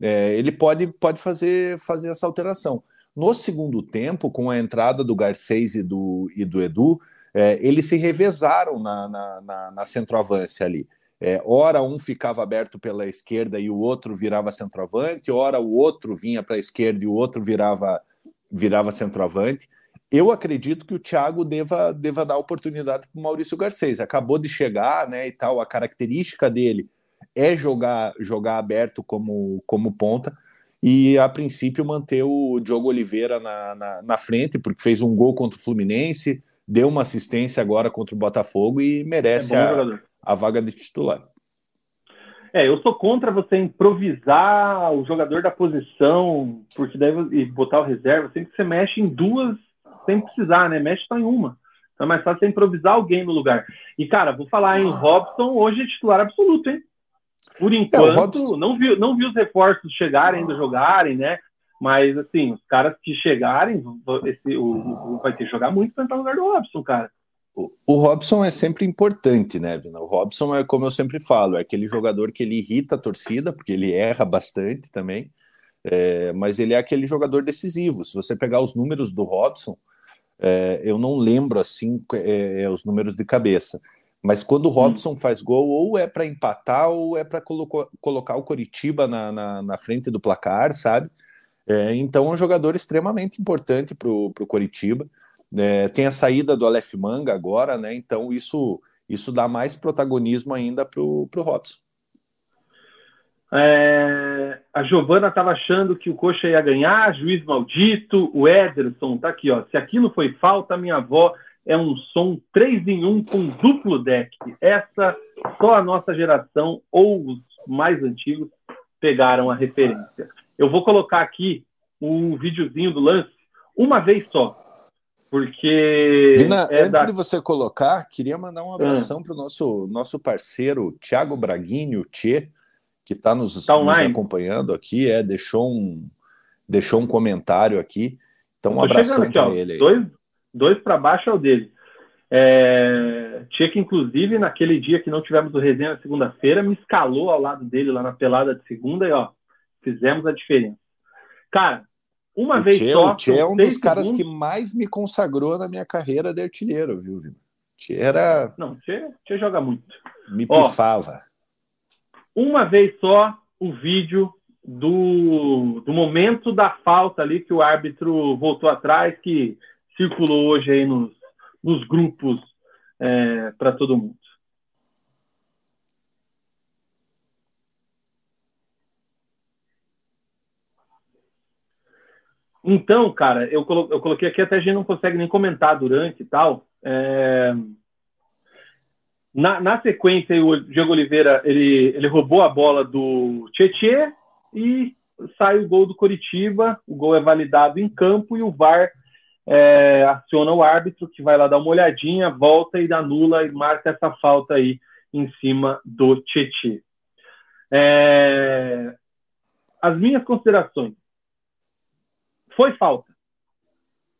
É, ele pode, pode fazer, fazer essa alteração. No segundo tempo, com a entrada do Garcês e do, e do Edu, é, eles se revezaram na, na, na, na centroavância ali. É, ora um ficava aberto pela esquerda e o outro virava centroavante, ora o outro vinha para a esquerda e o outro virava, virava centroavante. Eu acredito que o Thiago deva, deva dar oportunidade para o Maurício Garcês. Acabou de chegar, né, e tal, a característica dele é jogar, jogar aberto como, como ponta e a princípio manter o Diogo Oliveira na, na, na, frente, porque fez um gol contra o Fluminense, deu uma assistência agora contra o Botafogo e merece é a, a, vaga de titular. É, eu sou contra você improvisar o jogador da posição, porque deve e botar o reserva, sempre que você mexe em duas sem precisar, né? Mexe só em uma. Então é mais fácil você improvisar alguém no lugar. E, cara, vou falar, em Robson hoje é titular absoluto, hein? Por enquanto, é, Robson... não, vi, não vi os reforços chegarem, ainda jogarem, né? Mas, assim, os caras que chegarem, esse, o, o vai ter que jogar muito para entrar no lugar do Robson, cara. O, o Robson é sempre importante, né, Vina? O Robson é, como eu sempre falo, é aquele jogador que ele irrita a torcida, porque ele erra bastante também, é, mas ele é aquele jogador decisivo. Se você pegar os números do Robson, é, eu não lembro, assim, é, é os números de cabeça, mas quando o hum. Robson hum. faz gol, ou é para empatar, ou é para colo colocar o Coritiba na, na, na, frente do placar, sabe? É, então é um jogador extremamente importante para o Coritiba. É, tem a saída do Aleph Manga agora, né? Então isso, isso dá mais protagonismo ainda para o Robson. É, a Giovana estava achando que o Coxa ia ganhar, juiz maldito, o Ederson tá aqui, ó. Se aquilo foi falta, minha avó é um som 3 em 1 com duplo deck. Essa só a nossa geração ou os mais antigos pegaram a referência. Eu vou colocar aqui um videozinho do lance uma vez só. Porque. Vina, é antes da... de você colocar, queria mandar um abração ah. para o nosso, nosso parceiro Thiago Braguinho, Tchê, que está nos, tá nos, acompanhando aqui, é, deixou um, deixou um comentário aqui. Então, um abração para ele aí. Dois, dois para baixo é o dele. É, Tinha que, inclusive, naquele dia que não tivemos o resenha na segunda-feira, me escalou ao lado dele lá na pelada de segunda e, ó, fizemos a diferença. Cara, uma o vez tchê, só. O Tchê é um dos caras segundos... que mais me consagrou na minha carreira de artilheiro, viu, Vina? Tchê era. Não, Tchê, Tchê joga muito. Me pifava. Uma vez só o vídeo do, do momento da falta ali que o árbitro voltou atrás, que circulou hoje aí nos, nos grupos é, para todo mundo. Então, cara, eu coloquei aqui, até a gente não consegue nem comentar durante e tal. É... Na, na, sequência, o Diego Oliveira ele, ele roubou a bola do Tietê e sai o gol do Coritiba. O gol é validado em campo e o VAR é, aciona o árbitro, que vai lá dar uma olhadinha, volta e anula e marca essa falta aí em cima do Tietê. É, as minhas considerações. Foi falta.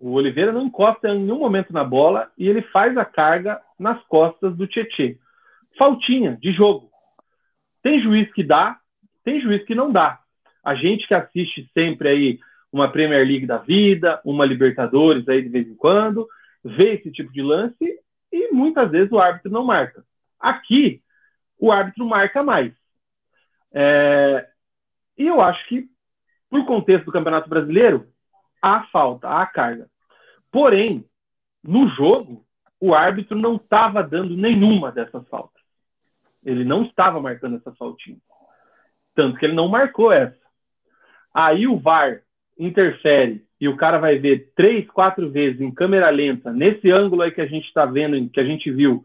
O Oliveira não encosta em nenhum momento na bola e ele faz a carga nas costas do Tietê. Faltinha de jogo. Tem juiz que dá, tem juiz que não dá. A gente que assiste sempre aí uma Premier League da vida, uma Libertadores aí de vez em quando, vê esse tipo de lance e muitas vezes o árbitro não marca. Aqui, o árbitro marca mais. É... E eu acho que, por contexto do Campeonato Brasileiro, há falta, há carga. Porém, no jogo, o árbitro não estava dando nenhuma dessas faltas. Ele não estava marcando essas faltinhas. Tanto que ele não marcou essa. Aí o VAR interfere e o cara vai ver três, quatro vezes em câmera lenta, nesse ângulo aí que a gente está vendo, que a gente viu,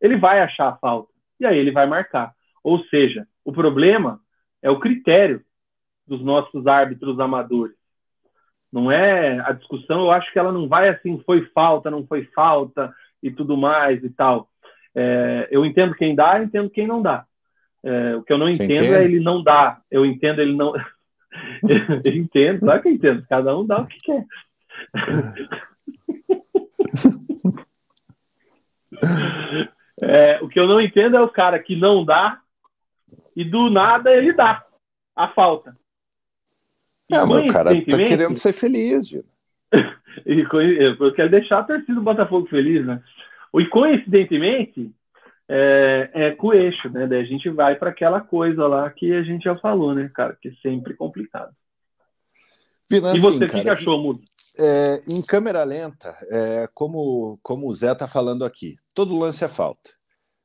ele vai achar a falta. E aí ele vai marcar. Ou seja, o problema é o critério dos nossos árbitros amadores. Não é a discussão, eu acho que ela não vai assim, foi falta, não foi falta e tudo mais e tal. É, eu entendo quem dá, entendo quem não dá. É, o que eu não entendo é ele não dá. Eu entendo ele não. (laughs) Eu entendo, claro que eu entendo. Cada um dá o que quer. (laughs) É, o que eu não entendo é o cara que não dá e do nada ele dá a falta. E é, mas o cara tá querendo ser feliz, viu? (laughs) eu quero deixar a torcida do Botafogo feliz, né? E coincidentemente, é, é com o eixo, né? Daí a gente vai para aquela coisa lá que a gente já falou, né, cara? Que é sempre complicado. E você, o que, achou, Mudo? É, em câmera lenta, é, como, como o Zé está falando aqui, todo lance é falta.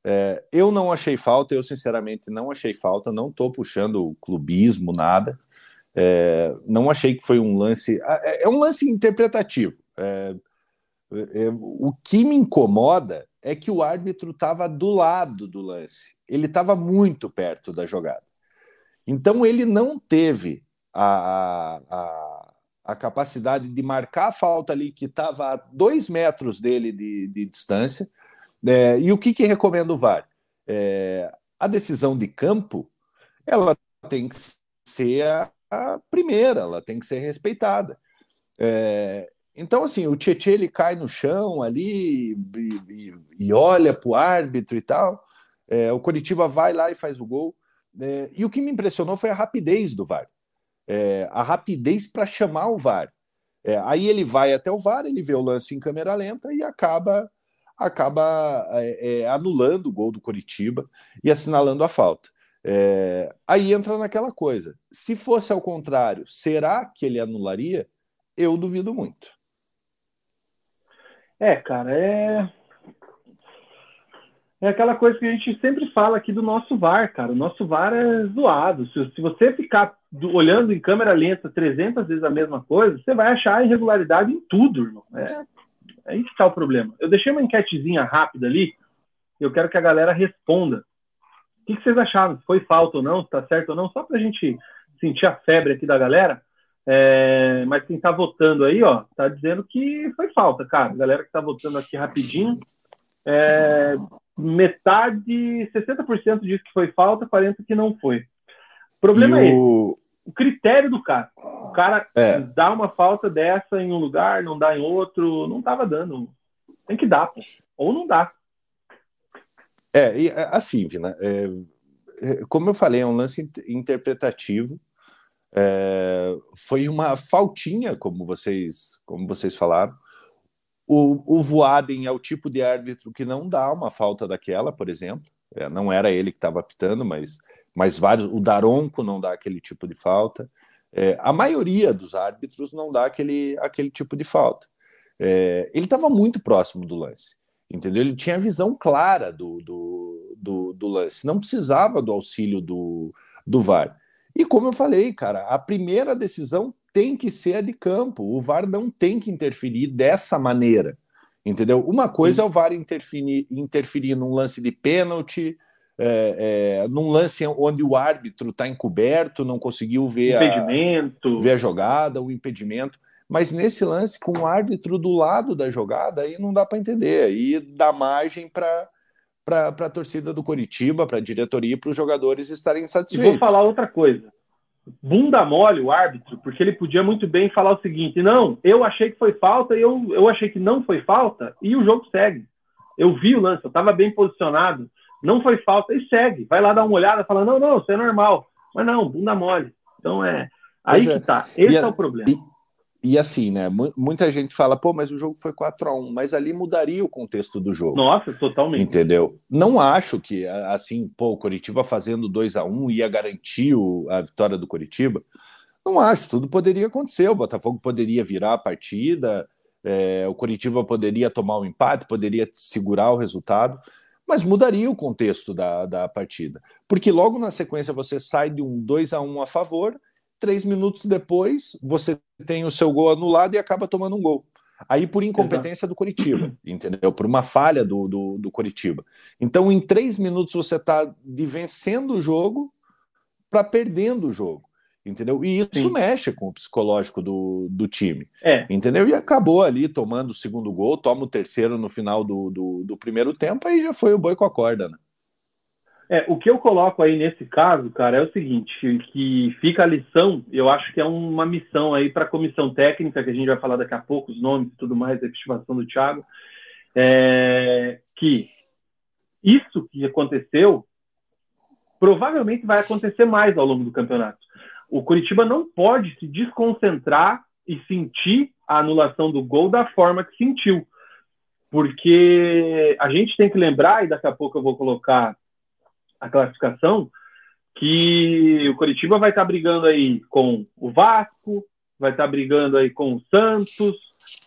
É, eu não achei falta, eu sinceramente não achei falta, não estou puxando clubismo, nada. É, não achei que foi um lance. É, é um lance interpretativo. É, é, o que me incomoda é que o árbitro estava do lado do lance, ele estava muito perto da jogada. Então ele não teve a, a, a capacidade de marcar a falta ali que estava a dois metros dele de, de distância. É, e o que, que o VAR? É, a decisão de campo ela tem que ser a, primeira, ela tem que ser respeitada. É, então, assim, o Tietchan ele cai no chão ali e, e, e olha para o árbitro e tal. É, o Coritiba vai lá e faz o gol. É, e o que me impressionou foi a rapidez do VAR. É, a rapidez para chamar o VAR. É, aí ele vai até o VAR, ele vê o lance em câmera lenta e acaba acaba é, anulando o gol do Coritiba e assinalando a falta. Aí entra naquela coisa. Se fosse ao contrário, será que ele anularia? Eu duvido muito. É, cara, é. É aquela coisa que a gente sempre fala aqui do nosso VAR, cara. O nosso VAR é zoado. Se, se você ficar do, olhando em câmera lenta 300 vezes a mesma coisa, você vai achar irregularidade em tudo, irmão. É, é aí que está o problema. Eu deixei uma enquetezinha rápida ali. Eu quero que a galera responda. O que, que vocês acharam? Se foi falta ou não? Se tá certo ou não? Só para a gente sentir a febre aqui da galera. É, mas quem está votando aí, ó, tá dizendo que foi falta, cara. Galera que está votando aqui rapidinho, é, metade, 60% diz que foi falta, 40% que não foi. O problema é o... esse. O critério do cara. O cara é. dá uma falta dessa em um lugar, não dá em outro, não estava dando. Tem que dar, pô. ou não dá. É, e, assim, Vina, é, é, como eu falei, é um lance interpretativo é, foi uma faltinha, como vocês, como vocês falaram. O, o Voaden é o tipo de árbitro que não dá uma falta daquela, por exemplo. É, não era ele que estava apitando, mas, mas vários. O Daronco não dá aquele tipo de falta. É, a maioria dos árbitros não dá aquele, aquele tipo de falta. É, ele estava muito próximo do lance, entendeu? Ele tinha a visão clara do, do, do, do lance, não precisava do auxílio do, do VAR. E como eu falei, cara, a primeira decisão tem que ser a de campo. O VAR não tem que interferir dessa maneira. Entendeu? Uma coisa Sim. é o VAR interferir, interferir num lance de pênalti, é, é, num lance onde o árbitro está encoberto, não conseguiu ver impedimento. A, ver a jogada, o impedimento. Mas nesse lance, com o árbitro do lado da jogada, aí não dá para entender. Aí dá margem para para a torcida do Coritiba, para a diretoria e para os jogadores estarem satisfeitos. E vou falar outra coisa. Bunda mole o árbitro, porque ele podia muito bem falar o seguinte: não, eu achei que foi falta, eu, eu achei que não foi falta, e o jogo segue. Eu vi o lance, eu estava bem posicionado, não foi falta, e segue. Vai lá dar uma olhada, fala: não, não, isso é normal. Mas não, bunda mole. Então é. Aí é. que tá. Esse é o problema. E, e assim, né? Muita gente fala, pô, mas o jogo foi 4 a 1 mas ali mudaria o contexto do jogo. Nossa, totalmente. Entendeu? Não acho que, assim, pô, o Coritiba fazendo 2 a 1 ia garantir a vitória do Coritiba. Não acho, tudo poderia acontecer. O Botafogo poderia virar a partida, é, o Coritiba poderia tomar o um empate, poderia segurar o resultado, mas mudaria o contexto da, da partida. Porque logo na sequência você sai de um 2 a 1 a favor três minutos depois você tem o seu gol anulado e acaba tomando um gol. Aí por incompetência do Coritiba, entendeu? Por uma falha do, do, do Coritiba. Então, em três minutos você está de vencendo o jogo para perdendo o jogo. Entendeu? E isso Sim. mexe com o psicológico do, do time. É. Entendeu? E acabou ali tomando o segundo gol, toma o terceiro no final do, do, do primeiro tempo, aí já foi o boi com a corda, né? É, o que eu coloco aí nesse caso, cara, é o seguinte, que fica a lição, eu acho que é uma missão aí para a comissão técnica, que a gente vai falar daqui a pouco, os nomes e tudo mais, a estimação do Thiago, é, que isso que aconteceu provavelmente vai acontecer mais ao longo do campeonato. O Curitiba não pode se desconcentrar e sentir a anulação do gol da forma que sentiu. Porque a gente tem que lembrar, e daqui a pouco eu vou colocar a classificação, que o Coritiba vai estar brigando aí com o Vasco, vai estar brigando aí com o Santos,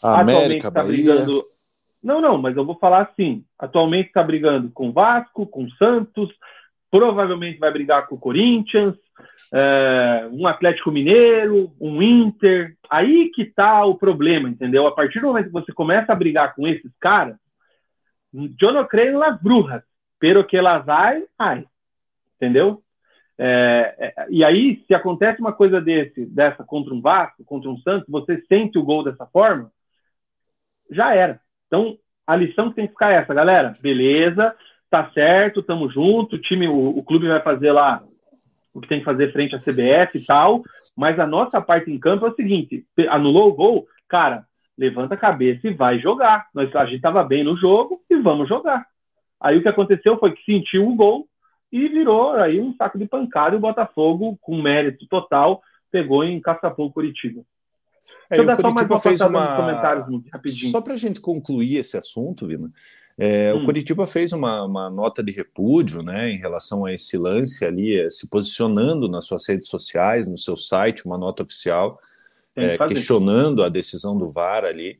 América, está brigando. Não, não, mas eu vou falar assim. Atualmente está brigando com o Vasco, com o Santos, provavelmente vai brigar com o Corinthians, é, um Atlético Mineiro, um Inter. Aí que está o problema, entendeu? A partir do momento que você começa a brigar com esses caras, eu não creio nas brujas pero que ela vai, vai. Entendeu? É, é, e aí, se acontece uma coisa desse, dessa contra um Vasco, contra um Santos, você sente o gol dessa forma, já era. Então, a lição que tem que ficar é essa, galera. Beleza, tá certo, tamo junto, o time, o, o clube vai fazer lá o que tem que fazer frente à CBF e tal, mas a nossa parte em campo é o seguinte: anulou o gol, cara, levanta a cabeça e vai jogar. Nós, a gente estava bem no jogo e vamos jogar. Aí o que aconteceu foi que sentiu o gol e virou aí um saco de pancada e o Botafogo, com mérito total, pegou em Caçapou Curitiba. É, Deixa eu dar só mais uma fez uma... comentários rapidinho. Só para a gente concluir esse assunto, Vina, é, hum. o Curitiba fez uma, uma, nota de repúdio né, em relação a esse lance ali, é, se posicionando nas suas redes sociais, no seu site, uma nota oficial, é, questionando a decisão do VAR ali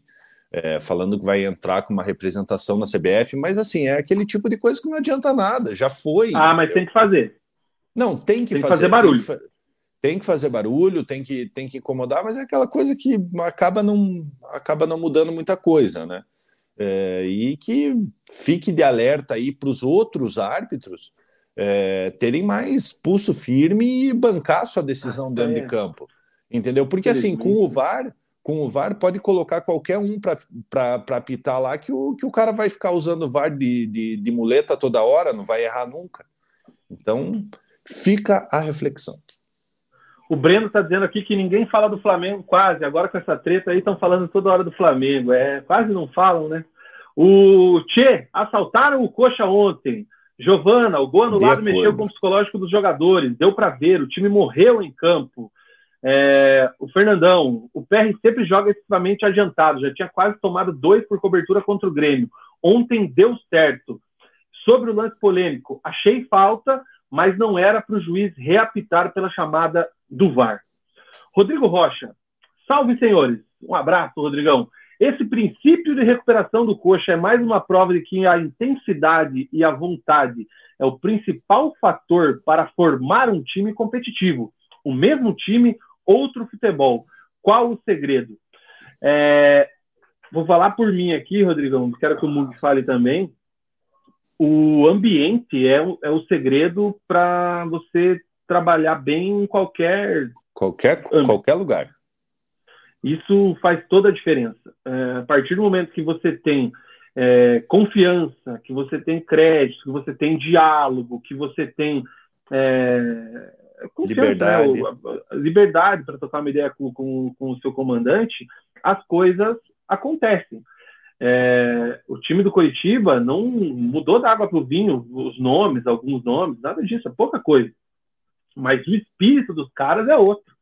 é, falando que vai entrar com uma representação na CBF, mas assim, é aquele tipo de coisa que não adianta nada, já foi. Ah, mas tem que fazer. Não, tem que, tem fazer, fazer barulho. Tem que, tem que, fazer barulho, tem que, tem que incomodar, mas é aquela coisa que acaba não, acaba não mudando muita coisa, né? É, e que fique de alerta aí para os outros árbitros é, terem mais pulso firme e bancar sua decisão ah, dentro é. de campo. Entendeu? Porque assim, com o VAR, com o VAR, pode colocar qualquer um para apitar lá, que o, que o cara vai ficar usando o VAR de, de, de muleta toda hora, não vai errar nunca. Então, fica a reflexão. O Breno está dizendo aqui que ninguém fala do Flamengo quase. Agora com essa treta aí estão falando toda hora do Flamengo. É, quase não falam, né? O Tchê, assaltaram o coxa ontem. Giovana, o gol anulado mexeu com o psicológico dos jogadores. Deu para ver, o time morreu em campo. É, o Fernandão, o PR sempre joga excessivamente adiantado, já tinha quase tomado dois por cobertura contra o Grêmio. Ontem deu certo. Sobre o lance polêmico, achei falta, mas não era para o juiz reapitar pela chamada do VAR. Rodrigo Rocha, salve senhores. Um abraço, Rodrigão. Esse princípio de recuperação do coxa é mais uma prova de que a intensidade e a vontade é o principal fator para formar um time competitivo. O mesmo time outro futebol. Qual o segredo? É, vou falar por mim aqui, Rodrigão, quero que o Mug fale também. O ambiente é, é o segredo para você trabalhar bem em qualquer qualquer qualquer lugar. Isso faz toda a diferença. É, a partir do momento que você tem é, confiança, que você tem crédito, que você tem diálogo, que você tem é, liberdade, liberdade para tocar uma ideia com, com, com, o seu comandante, as coisas acontecem. É, o time do Coritiba não mudou da água para o vinho os nomes, alguns nomes, nada disso, é pouca coisa. Mas o espírito dos caras é outro.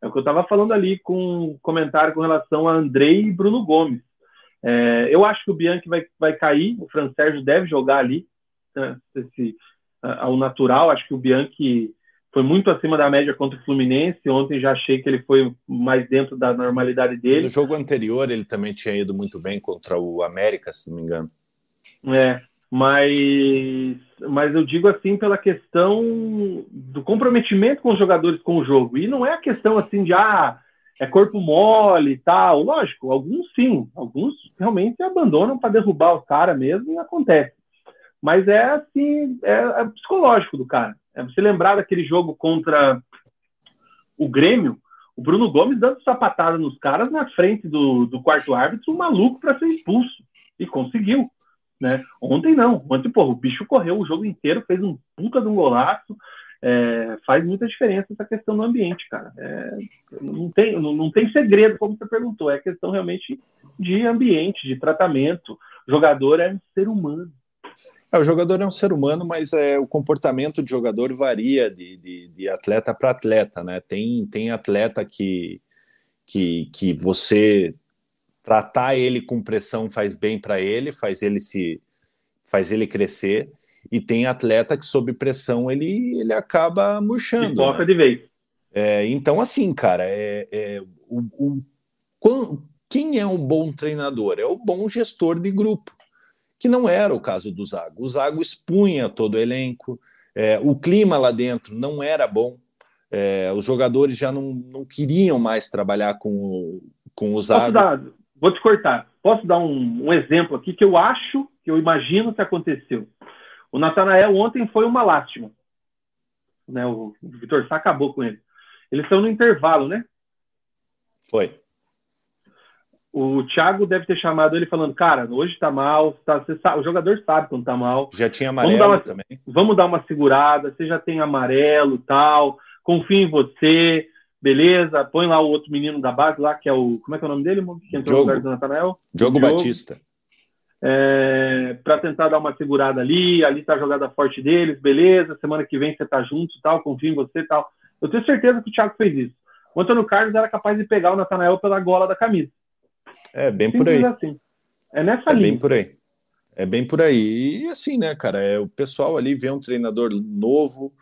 É o que eu estava falando ali com um comentário com relação a Andrei e Bruno Gomes. É, eu acho que o Bianchi vai, vai cair, o Fran Sérgio deve jogar ali, né, esse, ao natural. Acho que o Bianchi foi muito acima da média contra o Fluminense. Ontem já achei que ele foi mais dentro da normalidade dele. No jogo anterior ele também tinha ido muito bem contra o América, se não me engano. É, mas, mas eu digo assim pela questão do comprometimento com os jogadores com o jogo. E não é a questão assim de ah, é corpo mole e tal. Lógico, alguns sim, alguns realmente abandonam para derrubar o cara mesmo e acontece. Mas é assim, é, é psicológico do cara. É você lembrar daquele jogo contra o Grêmio, o Bruno Gomes dando sapatada nos caras na frente do, do quarto árbitro, um maluco para ser expulso. E conseguiu. né? Ontem não. Ontem, pô, o bicho correu o jogo inteiro, fez um puta de um golaço. É, faz muita diferença essa questão do ambiente, cara. É, não, tem, não, não, tem segredo, como você perguntou, é questão realmente de ambiente, de tratamento. O jogador é um ser humano. É, o jogador é um ser humano, mas é, o comportamento de jogador varia de, de, de atleta para atleta, né? Tem, tem atleta que, que, que você tratar ele com pressão faz bem para ele, faz ele se faz ele crescer e tem atleta que sob pressão ele, ele acaba murchando. Toca né? de vez. É, então assim, cara, é, é o, o, quem é um bom treinador? É o bom gestor de grupo, que não era o caso do Zago. O Zago expunha todo o elenco, é, o clima lá dentro não era bom. É, os jogadores já não, não queriam mais trabalhar com, com o Zago. Vou te cortar. Posso dar um, um, exemplo aqui que eu acho, que eu imagino que aconteceu. O Natanael ontem foi uma lástima. Né, o Vitor Sá acabou com ele. Eles estão no intervalo, né? Foi. O Thiago deve ter chamado ele falando, cara, hoje tá mal, tá, sabe, o jogador sabe quando tá mal. Já tinha amarelo vamos uma, também. Vamos dar uma segurada, você já tem amarelo tal, confio em você, beleza, põe lá o outro menino da base lá, que é o. Como é que é o nome dele, que entrou Diogo. no lugar do Natanael? Diogo, Diogo Batista. É, para tentar dar uma segurada ali, ali tá a jogada forte deles, beleza, semana que vem você tá junto tal, confio em você tal. Eu tenho certeza que o Thiago fez isso. O Antônio Carlos era capaz de pegar o Natanael pela gola da camisa. É, bem Simples por aí. Assim. É nessa é linha. bem por aí. É bem por aí. E assim, né, cara, é, o pessoal ali vê um treinador novo,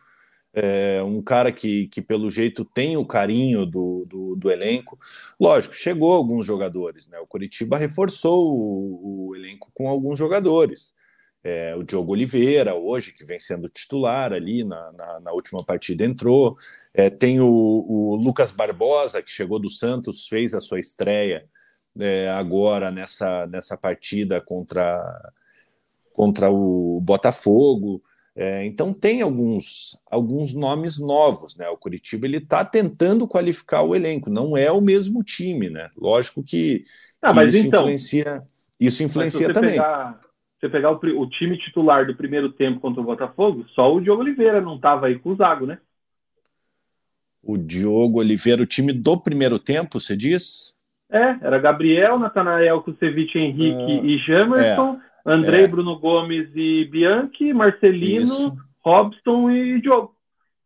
é, um cara que, que, pelo jeito, tem o carinho do, do, do, elenco. Lógico, chegou alguns jogadores, né? O Curitiba reforçou o, o elenco com alguns jogadores. É, o Diogo Oliveira, hoje, que vem sendo titular ali na, na, na última partida, entrou. É, tem o, o, Lucas Barbosa, que chegou do Santos, fez a sua estreia é, agora nessa, nessa partida contra, contra o Botafogo. É, então tem alguns, alguns nomes novos, né? O Curitiba ele está tentando qualificar o elenco, não é o mesmo time, né? Lógico que, ah, que isso então, influencia, isso influencia também. Pegar, você pegar o, o, time titular do primeiro tempo contra o Botafogo, só o Diogo Oliveira não estava aí com o Zago, né? O Diogo Oliveira, o time do primeiro tempo, você diz? É, era Gabriel, Natanael, Kusevich, Henrique uh, e Jamerson. É Andrei, é. Bruno Gomes e Bianchi, Marcelino, isso. Robson e Diogo.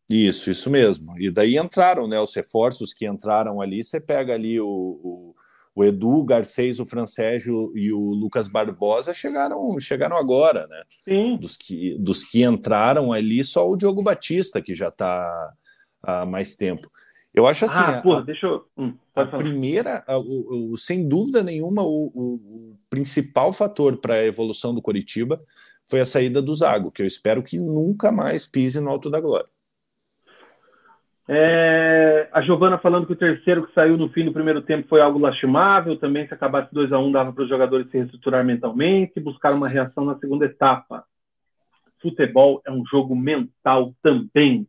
Isso, isso mesmo. E daí entraram, né? Os reforços que entraram ali, você pega ali o, o, o Edu, o Garcês, o Francésio e o Lucas Barbosa chegaram, chegaram agora, né? Sim. Dos que, dos que entraram ali, só o Diogo Batista, que já está há mais tempo. Eu acho assim. Ah, a, deixa eu. Hum, a primeira, a, o, o, sem dúvida nenhuma, o, o principal fator para a evolução do Coritiba foi a saída do Zago, que eu espero que nunca mais pise no Alto da Glória. É, a Giovana falando que o terceiro que saiu no fim do primeiro tempo foi algo lastimável. Também, se acabasse 2 a 1 um, dava para os jogadores se reestruturar mentalmente, buscar uma reação na segunda etapa. Futebol é um jogo mental também.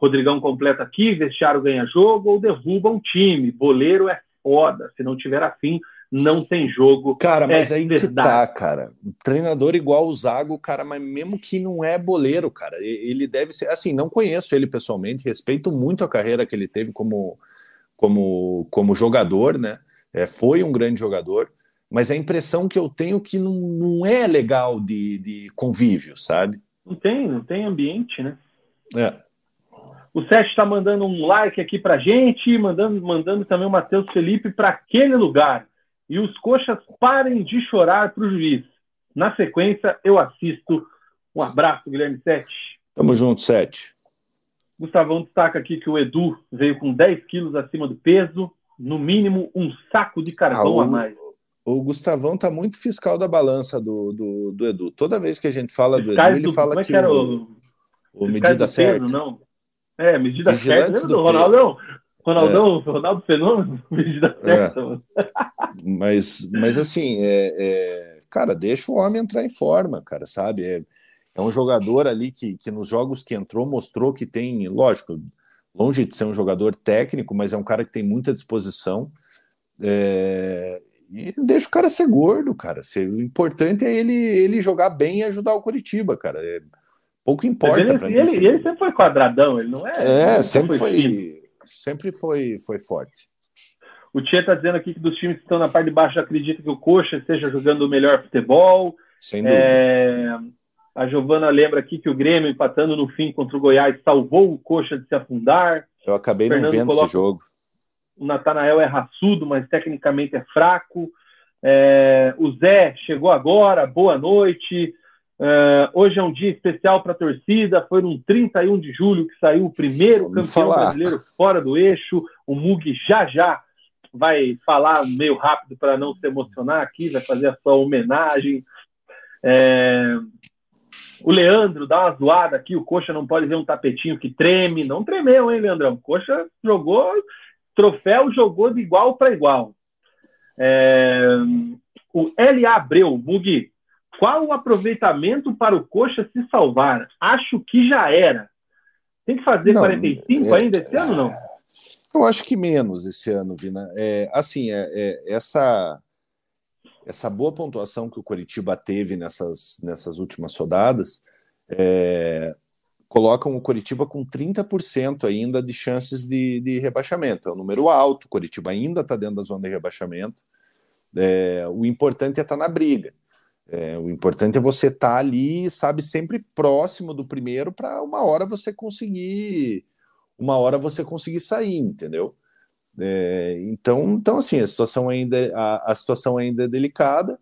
Rodrigão completa aqui, vestiário ganha jogo ou derruba um time. Boleiro é foda. Se não tiver afim, não tem jogo. Cara, mas é aí verdade. que tá, cara. treinador igual o Zago, cara, mas mesmo que não é boleiro, cara, ele deve ser. Assim, não conheço ele pessoalmente, respeito muito a carreira que ele teve como, como, como jogador, né? É, foi um grande jogador, mas a impressão que eu tenho é que não, não é legal de, de convívio, sabe? Não tem, não tem ambiente, né? É. O Sérgio está mandando um like aqui para gente, mandando, mandando também o Matheus Felipe para aquele lugar. E os coxas parem de chorar para o juiz. Na sequência, eu assisto. Um abraço, Guilherme Sete. Tamo junto, Sete. Gustavão destaca aqui que o Edu veio com 10 quilos acima do peso, no mínimo um saco de carvão ah, o, a mais. O Gustavão tá muito fiscal da balança do, do, do Edu. Toda vez que a gente fala do Edu, ele do, fala que, que era o, o, o medida certa. não? É, medida certa. Lembra do, do Ronaldão? Ronaldão, é. Ronaldo Fenômeno, (laughs) medida certa, é. mano. Mas, mas assim, é, é, cara, deixa o homem entrar em forma, cara, sabe? É, é um jogador ali que, que nos jogos que entrou mostrou que tem, lógico, longe de ser um jogador técnico, mas é um cara que tem muita disposição. É, e deixa o cara ser gordo, cara. O importante é ele, ele jogar bem e ajudar o Curitiba, cara. É, pouco importa ele, pra mim. Ele, assim. ele sempre foi quadradão, ele não é. É, sempre foi, foi sempre foi, foi forte. O Tia tá dizendo aqui que dos times que estão na parte de baixo acredita que o Coxa esteja jogando o melhor futebol. Sem dúvida. É... A Giovana lembra aqui que o Grêmio, empatando no fim contra o Goiás, salvou o Coxa de se afundar. Eu acabei não vendo esse jogo. O Natanael é raçudo, mas tecnicamente é fraco. É... O Zé chegou agora, boa noite. É... Hoje é um dia especial para a torcida. Foi no 31 de julho que saiu o primeiro Vamos campeão falar. brasileiro fora do eixo. O Mug já já vai falar meio rápido para não se emocionar aqui, vai fazer a sua homenagem. É... O Leandro dá uma zoada aqui, o Coxa não pode ver um tapetinho que treme. Não tremeu, hein, Leandrão? O Coxa jogou, troféu jogou de igual para igual. É... O L.A. Abreu, Mugi, qual o aproveitamento para o Coxa se salvar? Acho que já era. Tem que fazer Não, 45 é- ainda esse ano, não? Eu acho que menos esse ano, Vina. É, assim, é, é, essa, essa boa pontuação que o Coritiba teve nessas, nessas últimas rodadas é, colocam o Coritiba com 30% ainda de chances de, de rebaixamento. É um número alto, o Coritiba ainda está dentro da zona de rebaixamento. É, o importante é estar na briga. É, o importante é você estar ali, sabe, sempre próximo do primeiro para uma hora você conseguir uma hora você conseguir sair, entendeu? É, então, então, assim, a situação ainda, é- a, a situação ainda é delicada,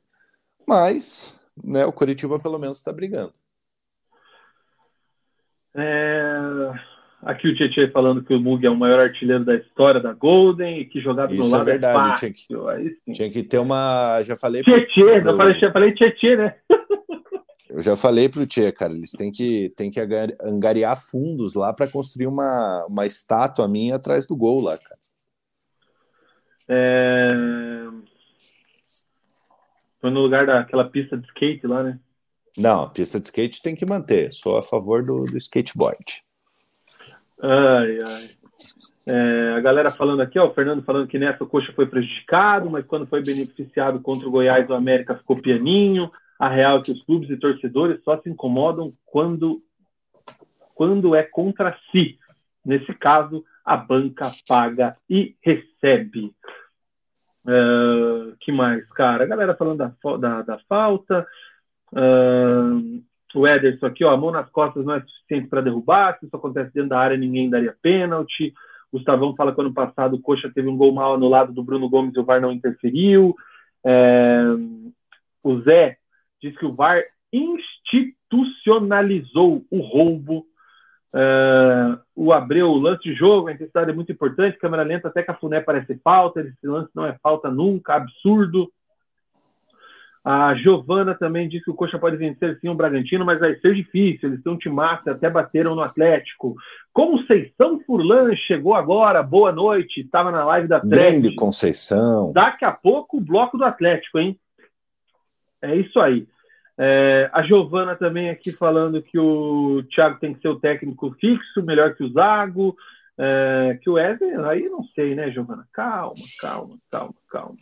mas né, o Curitiba pelo menos está brigando. É, Aqui o Tietchan falando que o Mug é o maior artilheiro da história da Golden e que Isso no é lado verdade, é tinha que-. Aí. Tinha que ter uma. Já falei. Tietchan, pro- eu falei, eu falei Tietchan, né? (laughs) Eu já falei pro Tchê, cara, eles têm que, têm que angariar fundos lá para construir uma, uma estátua minha atrás do gol lá, cara. É... Foi no lugar daquela pista de skate lá, né? Não, a pista de skate tem que manter. Sou a favor do, do skateboard. Ai, ai. É, a galera falando aqui, ó, o Fernando falando que nessa o Coxa foi prejudicado, mas quando foi beneficiado contra o Goiás, o América ficou pianinho. A real é que os clubes e torcedores só se incomodam quando, quando é contra si. Nesse caso, a banca paga e recebe. É, que mais, cara? A galera falando da, da, da falta. É, o Ederson aqui, ó, a mão nas costas não é suficiente para derrubar. Se isso acontece dentro da área, ninguém daria pênalti. Gustavão fala que ano passado o Coxa teve um gol mal anulado do Bruno Gomes e o VAR não interferiu. É, o Zé diz que o VAR institucionalizou o roubo. É, o Abreu, o lance de jogo, a intensidade é muito importante. Câmera lenta até Cafuné parece falta. Esse lance não é falta nunca, absurdo. A Giovana também disse que o Coxa pode vencer sim o Bragantino, mas vai ser difícil. Eles têm um timaço, até bateram no Atlético. Conceição Furlan chegou agora, boa noite, estava na live da Grande Trek. Conceição. Daqui a pouco o bloco do Atlético, hein? É isso aí. É, a Giovana também aqui falando que o Thiago tem que ser o técnico fixo, melhor que o Zago. É, que o Wesley, aí não sei, né, Giovana? Calma, calma, calma, calma.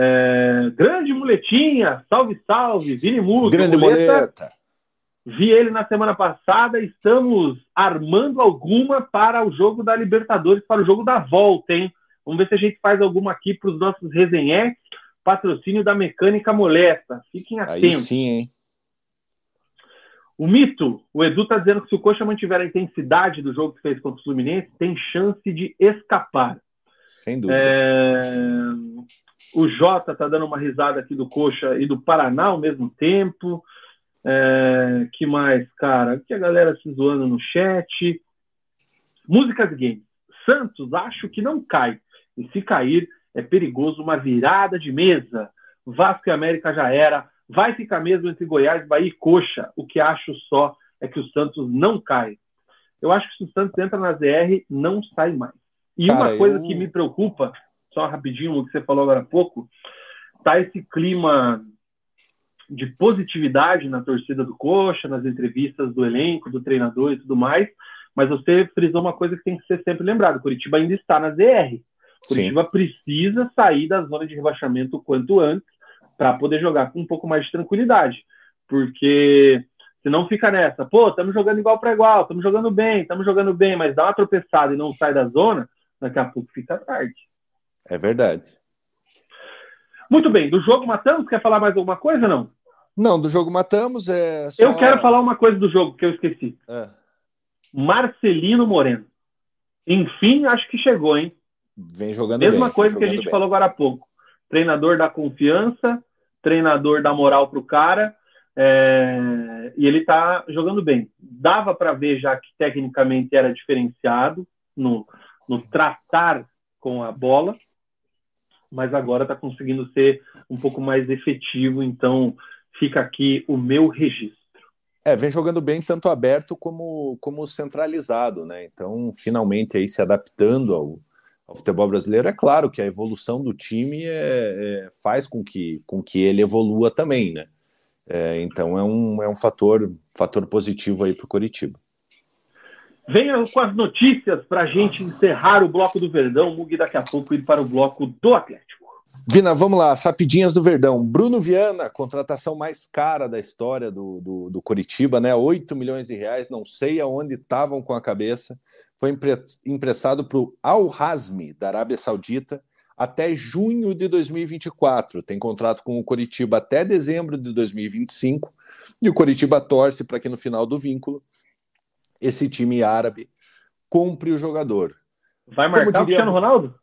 É, grande muletinha, salve, salve, Vini Muga. Grande muleta. boleta. Vi ele na semana passada. Estamos armando alguma para o jogo da Libertadores, para o jogo da volta, hein? Vamos ver se a gente faz alguma aqui para os nossos resenhetes. Patrocínio da Mecânica Molesta. Fiquem Aí atentos. sim, hein? O mito, o Edu está dizendo que se o Coxa mantiver a intensidade do jogo que fez contra o Fluminense, tem chance de escapar. Sem dúvida. É, O Jota tá dando uma risada aqui do Coxa e do Paraná ao mesmo tempo. É, Que mais, cara? Que a galera se zoando no chat. Músicas e games. Santos, acho que não cai. E se cair, é perigoso uma virada de mesa. Vasco e América já era. Vai ficar mesmo entre Goiás, Bahia e Coxa. O que acho só é que o Santos não cai. Eu acho que se o Santos entra na ZR, não sai mais. E Cara, uma coisa eu- que me preocupa, só rapidinho, o que você falou agora há pouco, tá esse clima de positividade na torcida do Coxa, nas entrevistas do elenco, do treinador e tudo mais, mas você frisou uma coisa que tem que ser sempre lembrado, Curitiba ainda está na ZR. O Curitiba Sim. precisa sair da zona de rebaixamento o quanto antes para poder jogar com um pouco mais de tranquilidade. Porque se não fica nessa, pô, estamos jogando igual para igual, estamos jogando bem, estamos jogando bem, mas dá uma tropeçada e não sai da zona, daqui a pouco fica tarde. É verdade. Muito bem, do jogo matamos, quer falar mais alguma coisa não? Não, do jogo matamos é só... Eu quero falar uma coisa do jogo que eu esqueci. É. Marcelino Moreno. Enfim, acho que chegou, hein? Vem jogando Mesma bem, coisa que a gente bem. falou agora há pouco. Treinador da confiança, treinador dá moral pro cara, é... e ele tá jogando bem. Dava para ver já que tecnicamente era diferenciado no, no tratar com a bola, mas agora está conseguindo ser um pouco mais efetivo, então fica aqui o meu registro. É, vem jogando bem tanto aberto como, como centralizado, né? Então, finalmente aí se adaptando ao, ao futebol brasileiro. É claro que a evolução do time é, é, faz com que, com que ele evolua também, né? É, então é um, é um fator, fator positivo aí para o Coritiba. Venha com as notícias para a gente encerrar o bloco do Verdão. Mug daqui a pouco ir para o bloco do Atlético. Vina, vamos lá, sapidinhas do Verdão. Bruno Viana, contratação mais cara da história do, do, do Curitiba, né? 8 milhões de reais, não sei aonde estavam com a cabeça. Foi emprestado para o Al Hazmi, da Arábia Saudita, até junho de 2024. Tem contrato com o Curitiba até dezembro de 2025. E o Curitiba torce para que no final do vínculo esse time árabe compre o jogador. Vai marcar diria... o Cristiano Ronaldo?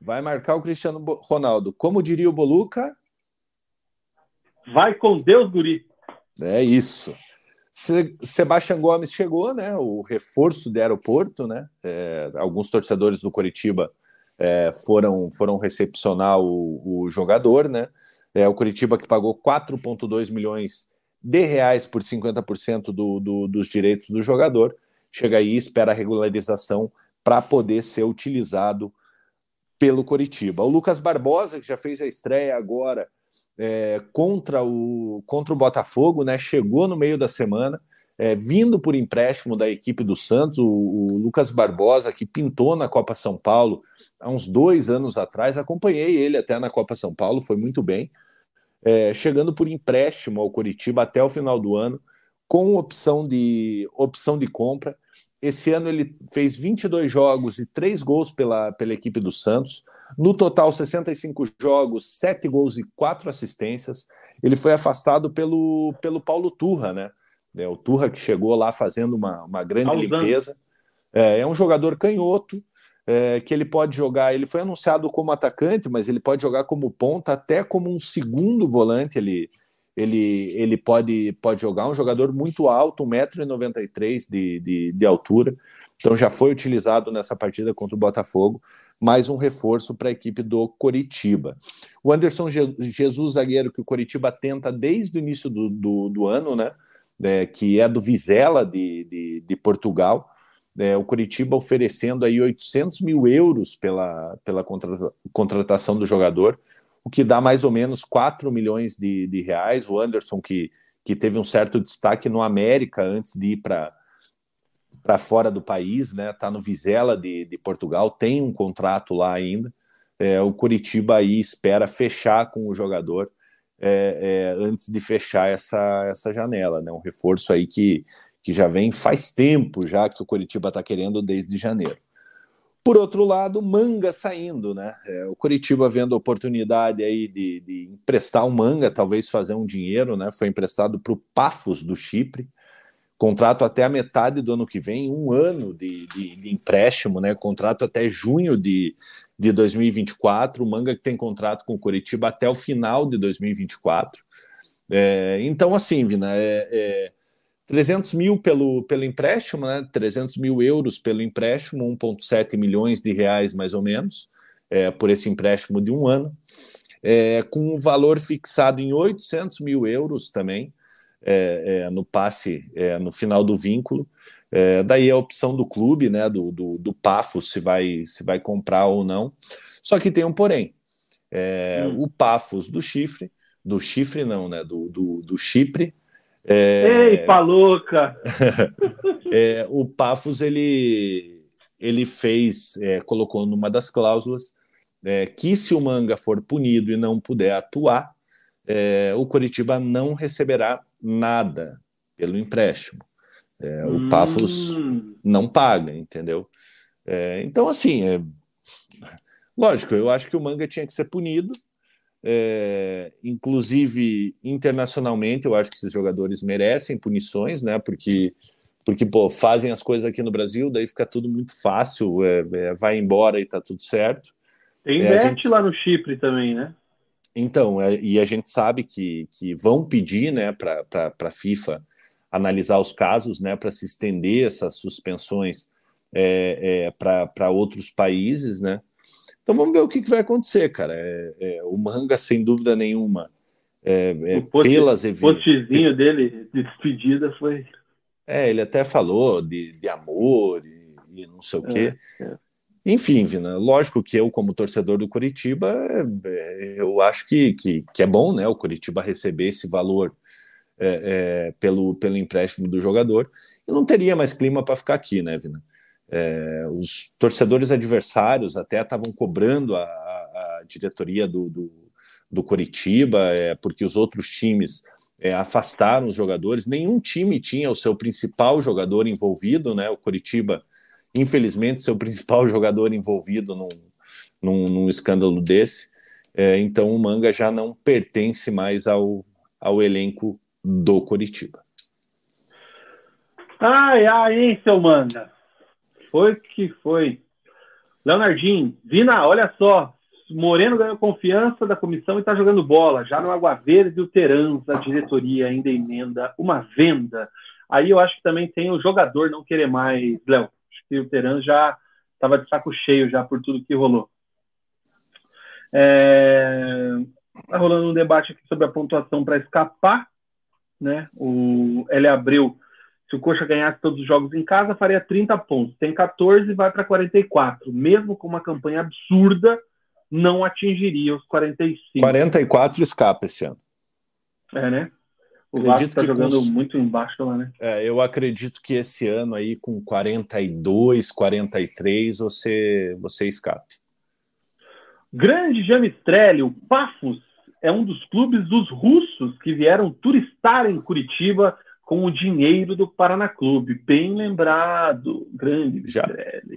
Vai marcar o Cristiano Ronaldo. Como diria o Boluca? Vai com Deus, guri. É isso. Se, Sebastião Gomes chegou, né? O reforço do aeroporto, né? É, alguns torcedores do Curitiba é, foram, foram recepcionar o, o jogador, né? É, o Curitiba que pagou 4,2 milhões de reais por 50% do, do, dos direitos do jogador. Chega aí, espera a regularização para poder ser utilizado pelo Coritiba. O Lucas Barbosa, que já fez a estreia agora é, contra, o, contra o Botafogo, né, chegou no meio da semana, é, vindo por empréstimo da equipe do Santos, o, o, Lucas Barbosa, que pintou na Copa São Paulo há uns dois anos atrás, acompanhei ele até na Copa São Paulo, foi muito bem, é, chegando por empréstimo ao Coritiba até o final do ano, com opção de, opção de compra, esse ano ele fez 22 jogos e 3 gols pela, pela equipe do Santos. No total, 65 jogos, 7 gols e 4 assistências. Ele foi afastado pelo, pelo Paulo Turra, né? É, o Turra que chegou lá fazendo uma, uma grande limpeza. É, é, um jogador canhoto, é, que ele pode jogar. Ele foi anunciado como atacante, mas ele pode jogar como ponta, até como um segundo volante. Ele, ele, ele pode, pode jogar, um jogador muito alto, 1,93m de, de, de altura, então já foi utilizado nessa partida contra o Botafogo, mais um reforço para a equipe do Coritiba. O Anderson Jesus, zagueiro que o Coritiba tenta desde o início do, do, do ano, né? É, que é do Vizela de, de, de Portugal. É, o Coritiba oferecendo aí 800 mil euros pela, pela contratação do jogador o que dá mais ou menos 4 milhões de, de reais. O Anderson, que, que teve um certo destaque no América antes de ir para para fora do país, né? Tá no Vizela de, de Portugal, tem um contrato lá ainda. É, o Curitiba aí espera fechar com o jogador é, é, antes de fechar essa, essa janela, né? Um reforço aí que, que já vem faz tempo já que o Curitiba está querendo desde janeiro. Por outro lado, Manga saindo, né? É, o Curitiba vendo a oportunidade aí de, de, emprestar um Manga, talvez fazer um dinheiro, né? Foi emprestado para o Pafos do Chipre, contrato até a metade do ano que vem, um ano de, de, de empréstimo, né? Contrato até junho de, de 2024. O Manga que tem contrato com o Curitiba até o final de 2024. É, então, assim, Vina, é, é 300 mil pelo, pelo empréstimo, né? 300 mil euros pelo empréstimo, 1,7 milhões de reais mais ou menos, é, por esse empréstimo de um ano, é, com um valor fixado em 800 mil euros também, é, é no passe, é, no final do vínculo. É, daí a opção do clube, né, do, do, do PAFO, se vai, se vai comprar ou não. Só que tem um porém. Hum. O PAFOS do chifre, do chifre não, né, do, do, do Chipre, é, Ei, paluca! (laughs) é, o Pafos ele, ele fez, é, colocou numa das cláusulas é, que se o Manga for punido e não puder atuar, é, o Coritiba não receberá nada pelo empréstimo. É, o hum. Pafos não paga, entendeu? É, então, assim, é, lógico, eu acho que o Manga tinha que ser punido, é, inclusive internacionalmente, eu acho que esses jogadores merecem punições, né? Porque porque pô, fazem as coisas aqui no Brasil, daí fica tudo muito fácil, é, é, vai embora e tá tudo certo. Tem é, gente... lá no Chipre também, né? Então, é, e a gente sabe que, que vão pedir né, para a FIFA analisar os casos, né, para se estender essas suspensões é, é, para outros países, né? Então vamos ver o que, que vai acontecer, cara. É, é, o manga, sem dúvida nenhuma, é, é, o post, pelas postzinho dele de despedida foi é, ele até falou de, de amor e, e, não sei o quê. É, é. Enfim, Vina, lógico que eu, como torcedor do Curitiba, é, eu acho que, que, que, é bom né, o Curitiba receber esse valor é, é, pelo, pelo empréstimo do jogador. E não teria mais clima para ficar aqui, né, Vina? É, os torcedores adversários até estavam cobrando a, a, diretoria do, do, do Curitiba, porque os outros times é, afastaram os jogadores. Nenhum time tinha o seu principal jogador envolvido, né? O Coritiba, infelizmente, seu (laughs) principal jogador envolvido num, num, num escândalo desse. É, então o Manga já não pertence mais ao, ao elenco do Coritiba. Ai, ai, hein, seu Manga? Foi que foi. Leonardinho, Vina, olha só, Moreno ganhou confiança da comissão e está jogando bola. Já no Água Verde, o Terans, a diretoria ainda emenda uma venda. Aí eu acho que também tem o jogador não querer mais, Léo. Acho que o Terans já estava de saco cheio já por tudo que rolou. É... Tá rolando um debate aqui sobre a pontuação para escapar. Né? O L. Abreu, se o Coxa ganhasse todos os jogos em casa, faria 30 pontos. Tem 14 e vai para 44. Mesmo com uma campanha absurda, não atingiria os 45. 44 escapa esse ano. É, né? O Vasco está jogando com... muito embaixo lá, né? É, eu acredito que esse ano aí, com 42, 43, você, você escape. Grande Jamistrelli, o Pafos é um dos clubes dos russos que vieram turistar em Curitiba com o dinheiro do Paraná Clube. Bem lembrado, grande já,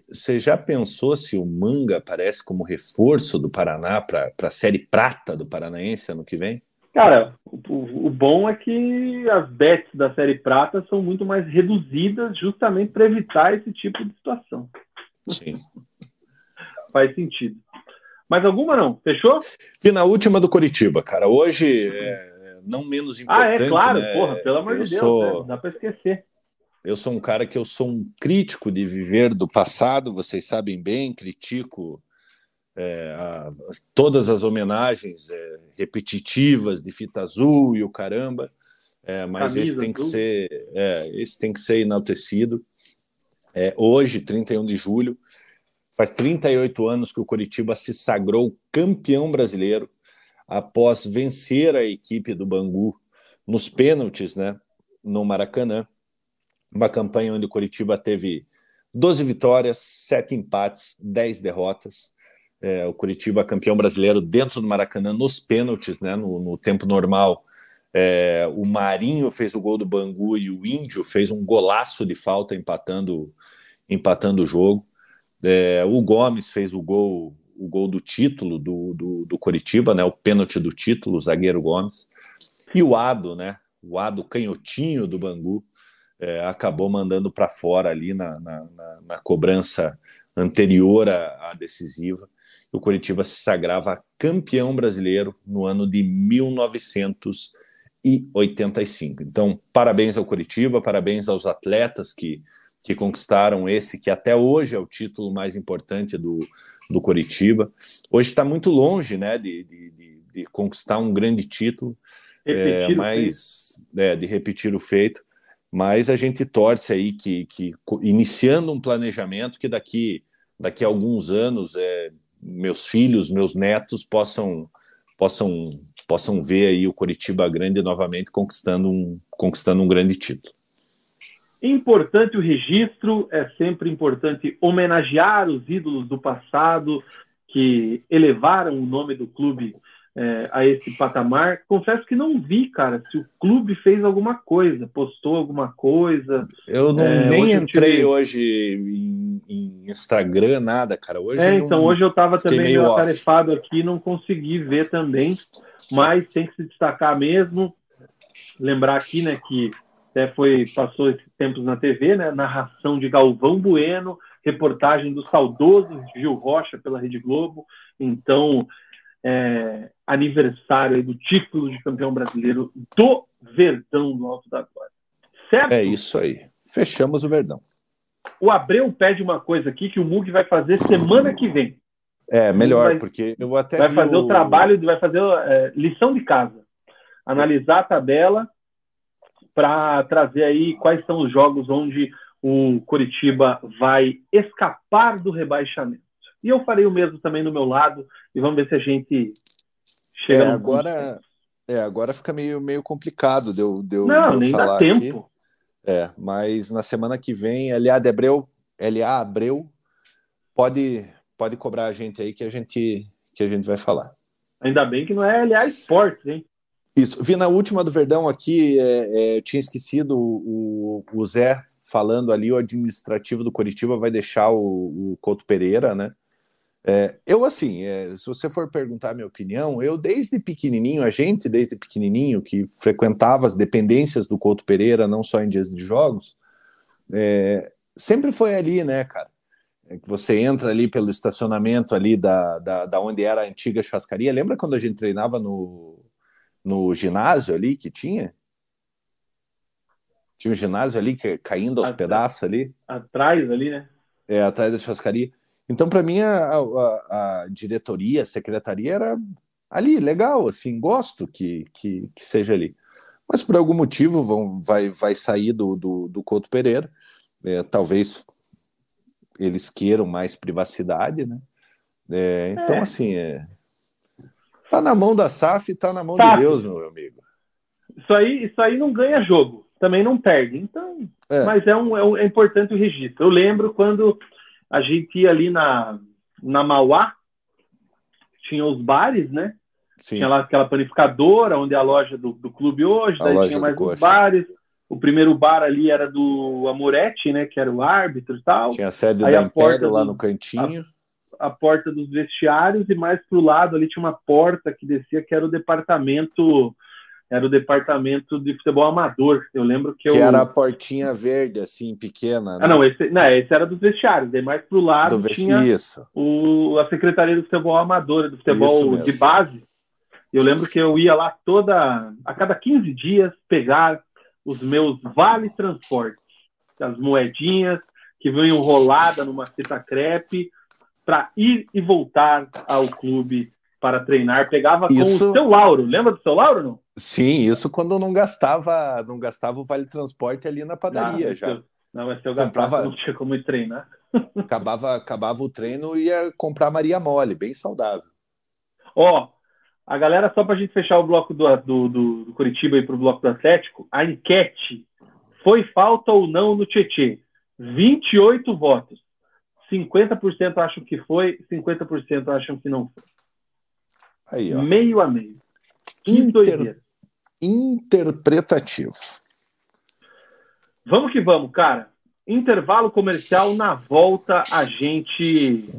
Você já pensou se o Manga aparece como reforço do Paraná para a Série Prata do Paranaense ano que vem? Cara, o, o, bom é que as bets da Série Prata são muito mais reduzidas justamente para evitar esse tipo de situação. Sim. (laughs) Faz sentido. Mais alguma não? Fechou? E na última do Curitiba, cara. Hoje é não menos importante. Ah, é claro, né? porra, pelo amor eu de Deus, sou... né? dá para esquecer. Eu sou um cara que eu sou um crítico de viver do passado, vocês sabem bem, critico é, a, todas as homenagens é, repetitivas de fita azul e o caramba, é, mas Camisa esse tem que ser, é, esse tem que ser enaltecido. É, hoje, 31 de julho, faz 38 anos que o Curitiba se sagrou campeão brasileiro após vencer a equipe do Bangu nos pênaltis, né, no Maracanã. Uma campanha onde o Curitiba teve 12 vitórias, 7 empates, 10 derrotas. É, o Curitiba campeão brasileiro dentro do Maracanã nos pênaltis, né, no, no tempo normal. É, o Marinho fez o gol do Bangu e o Índio fez um golaço de falta empatando, empatando o jogo. É, o Gomes fez o gol o gol do título do, do, do Coritiba, né, o pênalti do título, o zagueiro Gomes. E o Ado, né, o Ado canhotinho do Bangu, é, acabou mandando para fora ali na, na, na, na, cobrança anterior à, à decisiva. O Coritiba se sagrava campeão brasileiro no ano de 1985. Então, parabéns ao Coritiba, parabéns aos atletas que, que conquistaram esse, que até hoje é o título mais importante do, do Coritiba. Hoje está muito longe né, de, de, de, de, conquistar um grande título, é, mas é, de repetir o feito. Mas a gente torce aí que, que iniciando um planejamento que daqui, daqui a alguns anos é, meus filhos, meus netos possam possam possam ver aí o Coritiba Grande novamente conquistando um conquistando um grande título. Importante o registro, é sempre importante homenagear os ídolos do passado que elevaram o nome do clube é, a esse patamar. Confesso que não vi, cara, se o clube fez alguma coisa, postou alguma coisa. Eu não, é, nem hoje entrei tive... hoje em, em, Instagram, nada, cara. Hoje é, então hoje eu estava também meio atarefado aqui, não consegui ver também, mas tem que se destacar mesmo. Lembrar aqui, né, que até foi passou esses tempos na TV, né, narração de Galvão Bueno, reportagem do saudoso Gil Rocha pela Rede Globo. Então, é, aniversário do título de campeão brasileiro do Verdão do Alto da Glória. Certo? É isso aí. Fechamos o Verdão. O Abreu pede uma coisa aqui que o Mug vai fazer semana que vem. É, melhor, vai, porque eu até. Vai fazer o... o trabalho, vai fazer é, lição de casa. Analisar a tabela para trazer aí quais são os jogos onde o Coritiba vai escapar do rebaixamento. E eu farei o mesmo também do meu lado e vamos ver se a gente chega. É, agora, é, agora fica meio, meio complicado de eu, de eu, Não, nem falar dá tempo. Aqui. É, mas na semana que vem, LA de Abreu, LA Abreu pode, pode cobrar a gente aí que a gente, que a gente vai falar. Ainda bem que não é LA Esportes, hein? Isso. Vi na última do Verdão aqui, é, é, tinha esquecido o, o, Zé falando ali, o administrativo do Coritiba vai deixar o, o Couto Pereira, né? É, eu, assim, é, se você for perguntar a minha opinião, eu desde pequenininho, a gente desde pequenininho, que frequentava as dependências do Couto Pereira, não só em dias de jogos, é, sempre foi ali, né, cara? É que você entra ali pelo estacionamento ali da, da, da onde era a antiga churrascaria. Lembra quando a gente treinava no, no ginásio ali que tinha? Tinha um ginásio ali que, caindo aos atrás, pedaços ali. Atrás ali, né? É, atrás da churrascaria. Então, para mim, a, a, a, diretoria, a secretaria era ali, legal, assim, gosto que, que, que seja ali. Mas por algum motivo vão, vai, vai sair do, do, do Couto Pereira. É, talvez eles queiram mais privacidade, né? É, então, é. assim, é, tá na mão da SAF e tá na mão SAF. de Deus, meu amigo. Isso aí, isso aí não ganha jogo, também não perde. Então, é. mas é, um, é, um, é importante o registro. Eu lembro quando a gente ia ali na, na Mauá, tinha os bares, né? Sim. Tinha lá aquela panificadora, onde é a loja do, do clube hoje, a daí tinha mais os bares. O primeiro bar ali era do Amoretti, né? Que era o árbitro e tal. Tinha a sede Aí da Império lá no cantinho. A, a, porta dos vestiários e mais pro lado ali tinha uma porta que descia, que era o departamento era o departamento de futebol amador. Eu lembro que, que eu... era a portinha verde, assim, pequena. Né? Ah, não esse, não, esse era dos vestiários. Daí mais pro lado Do tinha Isso. O, a Secretaria do Futebol Amador, do futebol de base. Eu lembro que eu ia lá toda, a cada 15 dias, pegar os meus vale transportes, as moedinhas que vinham enrolada numa fita crepe, para ir e voltar ao clube para treinar. Pegava Isso... com o seu Lauro. Lembra do seu Lauro, não? Sim, isso quando não gastava, não gastava o vale transporte ali na padaria não, já. Eu, não, mas se eu Comprava... não tinha como ir treinar. (laughs) acabava, acabava o treino e ia comprar Maria Mole, bem saudável. Ó, a galera, só para a gente fechar o bloco do, do, do, do Curitiba e para o bloco do Atlético, a enquete foi falta ou não no Tietê? 28 votos. 50% acham que foi, 50% acham que não foi. Aí, ó. Meio a meio. Inter... Interpretativo. Vamos que vamos, cara. Intervalo comercial na volta a gente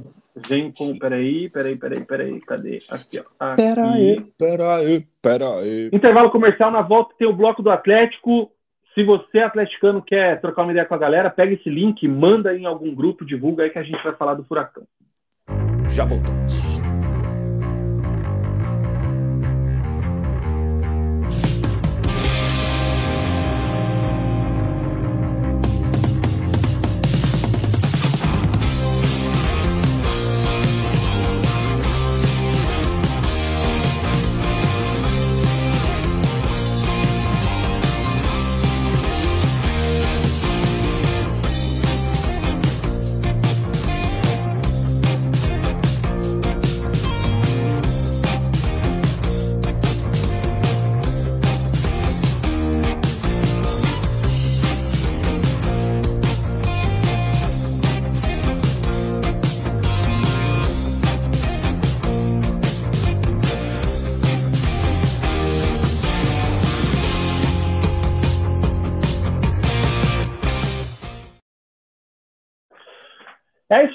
vem com. Peraí, peraí, peraí, peraí. Cadê? Aqui, ó. Aqui. Peraí, peraí, peraí. Intervalo comercial na volta tem o bloco do Atlético. Se você, atleticano, quer trocar uma ideia com a galera, pega esse link, manda em algum grupo, divulga aí que a gente vai falar do furacão. Já voltamos.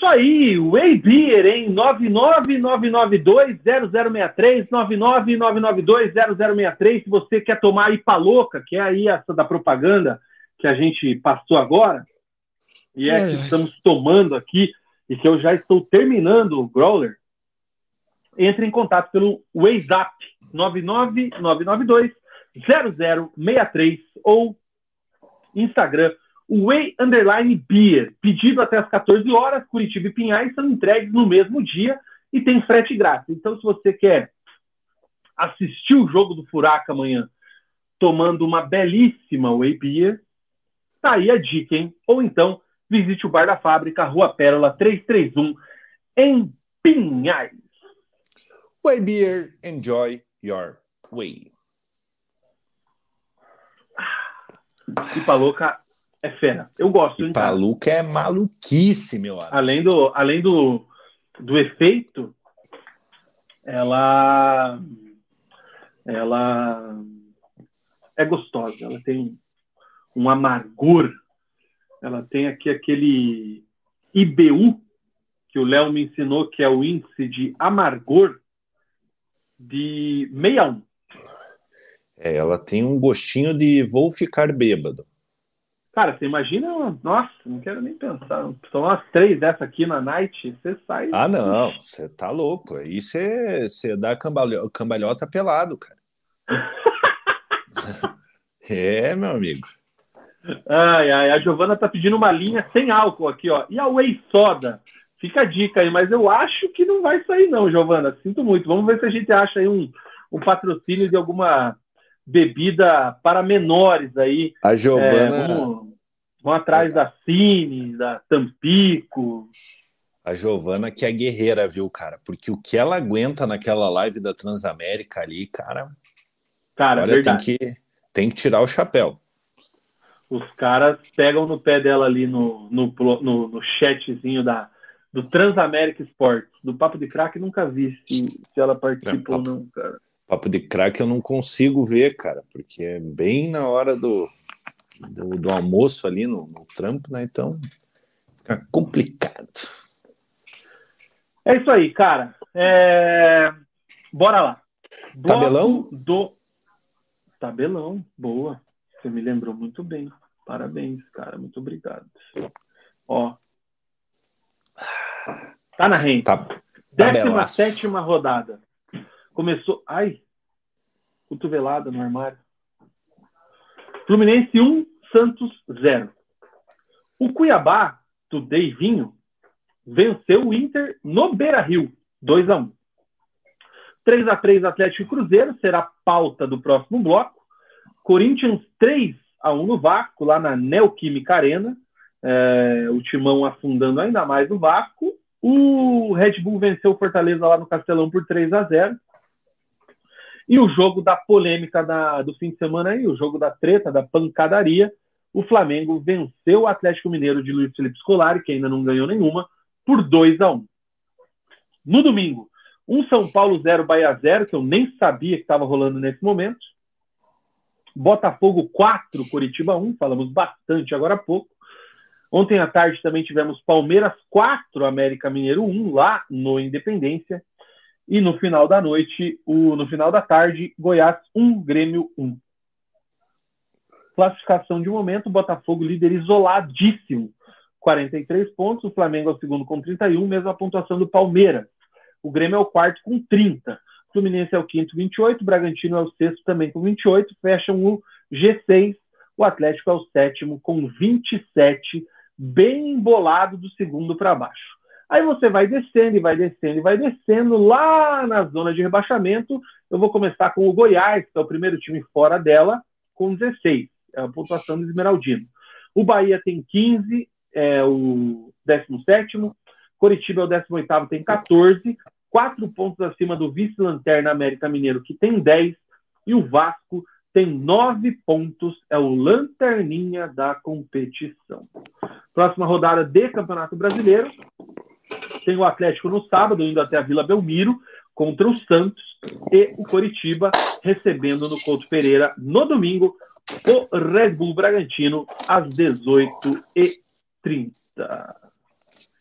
Aí, Way Beer, hein? 999920063, 999920063. Se você quer tomar IPA louca, que é aí essa da propaganda que a gente passou agora, e é que estamos tomando aqui, e que eu já estou terminando o Growler, entre em contato pelo WhatsApp 99992 0063 ou Instagram Way Underline Beer. Pedido até as 14 horas, Curitiba e Pinhais são entregues no mesmo dia e tem frete grátis. Então, se você quer assistir o jogo do Furaca amanhã tomando uma belíssima Way Beer, tá aí a dica, hein? Ou então, visite o Bar da Fábrica, Rua Pérola 331, em Pinhais. Way Beer, enjoy your way. E Palouca é fera. Eu gosto. E Paluca é maluquice, meu amigo. Além do, além do, do efeito, ela, ela é gostosa. Ela tem um amargor. Ela tem aqui aquele IBU que o Léo me ensinou, que é o índice de amargor de 61. É, ela tem um gostinho de vou ficar bêbado. Cara, você imagina, nossa, não quero nem pensar. São umas três dessa aqui na night, você sai. Ah, não, você tá louco. Aí você, você dá cambalhota, cambalhota pelado, cara. (laughs) é, meu amigo. Ai, ai, a Giovana tá pedindo uma linha sem álcool aqui, ó. E a Whey Soda? Fica a dica aí, mas eu acho que não vai sair, não, Giovana. Sinto muito. Vamos ver se a gente acha aí um, um patrocínio de alguma bebida para menores aí. A Giovana. É, vamos, vamos, atrás da Cine, da Tampico. A Giovana que é guerreira, viu, cara? Porque o que ela aguenta naquela live da Transamérica ali, cara. Cara, olha, verdade. Tem que, tem que tirar o chapéu. Os caras pegam no pé dela ali no, no, no, no chatzinho da, do Transamérica Sports. Do Papo de Crack, nunca vi se, se ela participou é, ou não, cara. Papo de crack eu não consigo ver, cara, porque é bem na hora do, do, do almoço ali no, no trampo, né? Então fica complicado. É isso aí, cara. É... Bora lá. Bloco Tabelão? Do... Tabelão, boa. Você me lembrou muito bem. Parabéns, cara. Muito obrigado. Ó. Tá na rente. Tá. Décima sétima rodada. Começou. Ai! Cotovelada no armário. Fluminense 1, Santos 0. O Cuiabá, do Deivinho, venceu o Inter no Beira Rio, 2 a 1 3 a 3 Atlético e Cruzeiro será pauta do próximo bloco. Corinthians 3 a 1 no Vasco, lá na Neoquímica Arena. É, o Timão afundando ainda mais o Vasco. O Red Bull venceu o Fortaleza lá no Castelão por 3 a 0. E o jogo da polêmica da, do fim de semana aí, o jogo da treta, da pancadaria, o Flamengo venceu o Atlético Mineiro de Luiz Felipe Scolari, que ainda não ganhou nenhuma, por 2 a 1 No domingo, um São Paulo 0, Bahia 0, que eu nem sabia que estava rolando nesse momento. Botafogo 4, Curitiba 1, falamos bastante agora há pouco. Ontem à tarde também tivemos Palmeiras 4, América Mineiro 1, lá no Independência. E no final da noite, o, no final da tarde, Goiás 1, Grêmio 1. Classificação de momento, Botafogo líder isoladíssimo, 43 pontos, o Flamengo é o segundo com 31, mesma pontuação do Palmeiras. O Grêmio é o quarto com 30. O Fluminense é o quinto, 28. O Bragantino é o sexto também com 28. Fecham o G6. O Atlético é o sétimo com 27, bem embolado do segundo para baixo. Aí você vai descendo e vai descendo e vai descendo lá na zona de rebaixamento. Eu vou começar com o Goiás, que é o primeiro time fora dela, com 16. É a pontuação do Esmeraldino. O Bahia tem 15, é o 17. Coritiba é o 18, tem 14. Quatro pontos acima do vice-lanterna América Mineiro, que tem 10. E o Vasco tem 9 pontos, é o lanterninha da competição. Próxima rodada de Campeonato Brasileiro. Tem o Atlético no sábado, indo até a Vila Belmiro, contra o Santos, e o Coritiba recebendo no Couto Pereira no domingo o Red Bull Bragantino às 18h30.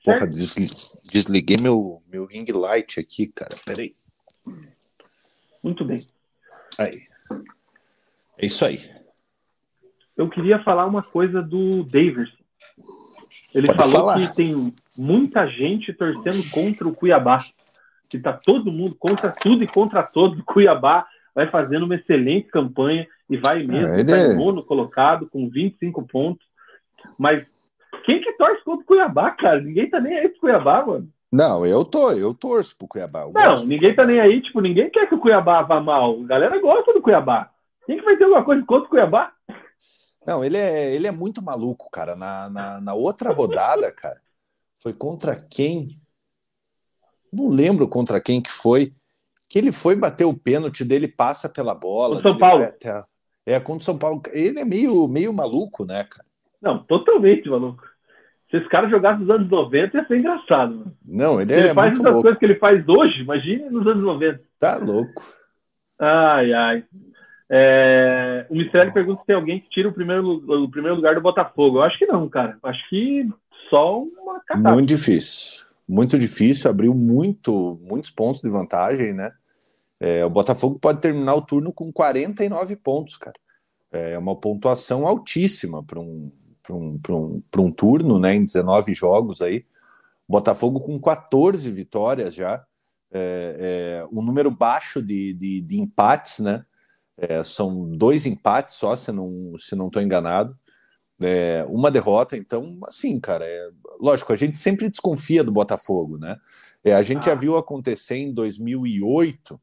Porra, desliguei meu, meu ring light aqui, cara. Peraí. Muito bem. Aí. É isso aí. Eu queria falar uma coisa do Daverson. Ele Pode falou falar. que tem muita gente torcendo contra o Cuiabá. Que tá todo mundo contra tudo e contra todos. O Cuiabá vai fazendo uma excelente campanha e vai mesmo, É, tá é- em nono colocado com 25 pontos. Mas quem que torce contra o Cuiabá, cara? Ninguém tá nem aí pro Cuiabá, mano. Não, eu tô, eu torço pro Cuiabá. Não, ninguém tá nem aí, tipo, ninguém quer que o Cuiabá vá mal. A galera gosta do Cuiabá. Quem que vai ter alguma coisa contra o Cuiabá? Não, ele é, ele é muito maluco, cara. Na, na, na outra rodada, (laughs) cara, foi contra quem? Não lembro contra quem que foi. Que ele foi bater o pênalti dele, passa pela bola. O São ele Paulo. É, contra o São Paulo. Ele é meio, meio maluco, né, cara? Não, totalmente, maluco. Se esse cara jogasse nos anos 90, ia ser engraçado. Mano. Não, ele ele é faz muito essas louco. coisas que ele faz hoje, imagine nos anos 90. Tá louco. Ai, ai. É, o Michele pergunta se tem alguém que tira o primeiro, o primeiro lugar do Botafogo. Eu acho que não, cara. Acho que só uma catástrofe. Muito difícil. Muito difícil, abriu muito, muitos pontos de vantagem, né? É, o Botafogo pode terminar o turno com 49 pontos, cara. É uma pontuação altíssima para um, pra um, um, um turno, né? Em 19 jogos aí. O Botafogo com 14 vitórias já. É, é, um número baixo de, de, de empates, né? É, são dois empates só, se não se não estou enganado. É, uma derrota, então, assim, cara, é, lógico, a gente sempre desconfia do Botafogo, né? É, a gente já viu acontecer em 2008,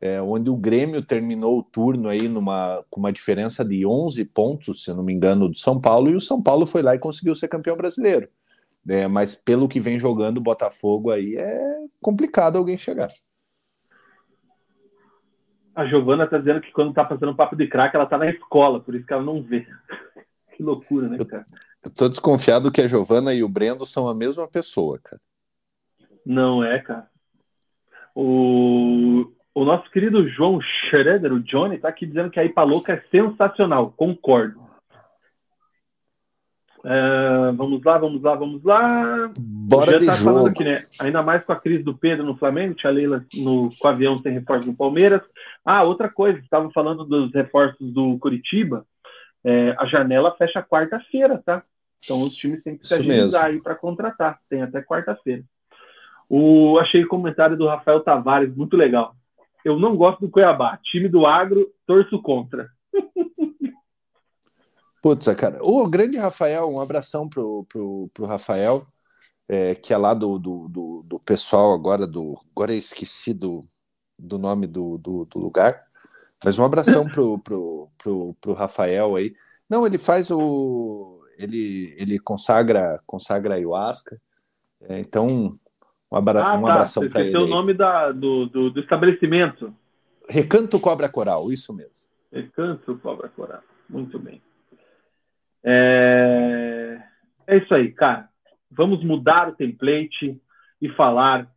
é, onde o Grêmio terminou o turno aí numa, com uma diferença de 11 pontos, se não me engano, do São Paulo, e o São Paulo foi lá e conseguiu ser campeão brasileiro. É, mas pelo que vem jogando o Botafogo aí, é complicado alguém chegar. A Giovana tá dizendo que quando tá fazendo papo de craque, ela tá na escola, por isso que ela não vê. Que loucura, né, cara? Eu tô desconfiado que a Giovana e o Brendo são a mesma pessoa, cara. Não é, cara. O, o nosso querido João Schroeder, o Johnny, tá aqui dizendo que a IPA Louca é sensacional. Concordo. É, vamos lá, vamos lá, vamos lá. Bora Já de tá falando jogo. aqui, né? Ainda mais com a crise do Pedro no Flamengo, tia Leila no, com o avião sem reforço do Palmeiras. Ah, outra coisa, estava falando dos reforços do Curitiba. É, a janela fecha quarta-feira, tá? Então os times têm que se Isso agilizar aí para contratar. Tem até quarta-feira. O, achei o comentário do Rafael Tavares muito legal. Eu não gosto do Cuiabá. Time do agro, torço contra. (laughs) Putz, cara. O grande Rafael, um abração pro, pro, pro Rafael, é, que é lá do, do, do, do pessoal agora do. Agora eu esqueci do, do nome do, do, do lugar. Mas um abração pro, pro, pro, pro Rafael aí. Não, ele faz o. Ele, ele consagra, consagra a ayahuasca. É, então, um, abra, Ah, um tá. abração Você para ele. o nome da, do, do, do estabelecimento. Recanto Cobra Coral, isso mesmo. Descanso, Cobra Coral. Muito bem. É... é isso aí, cara. Vamos mudar o template e falar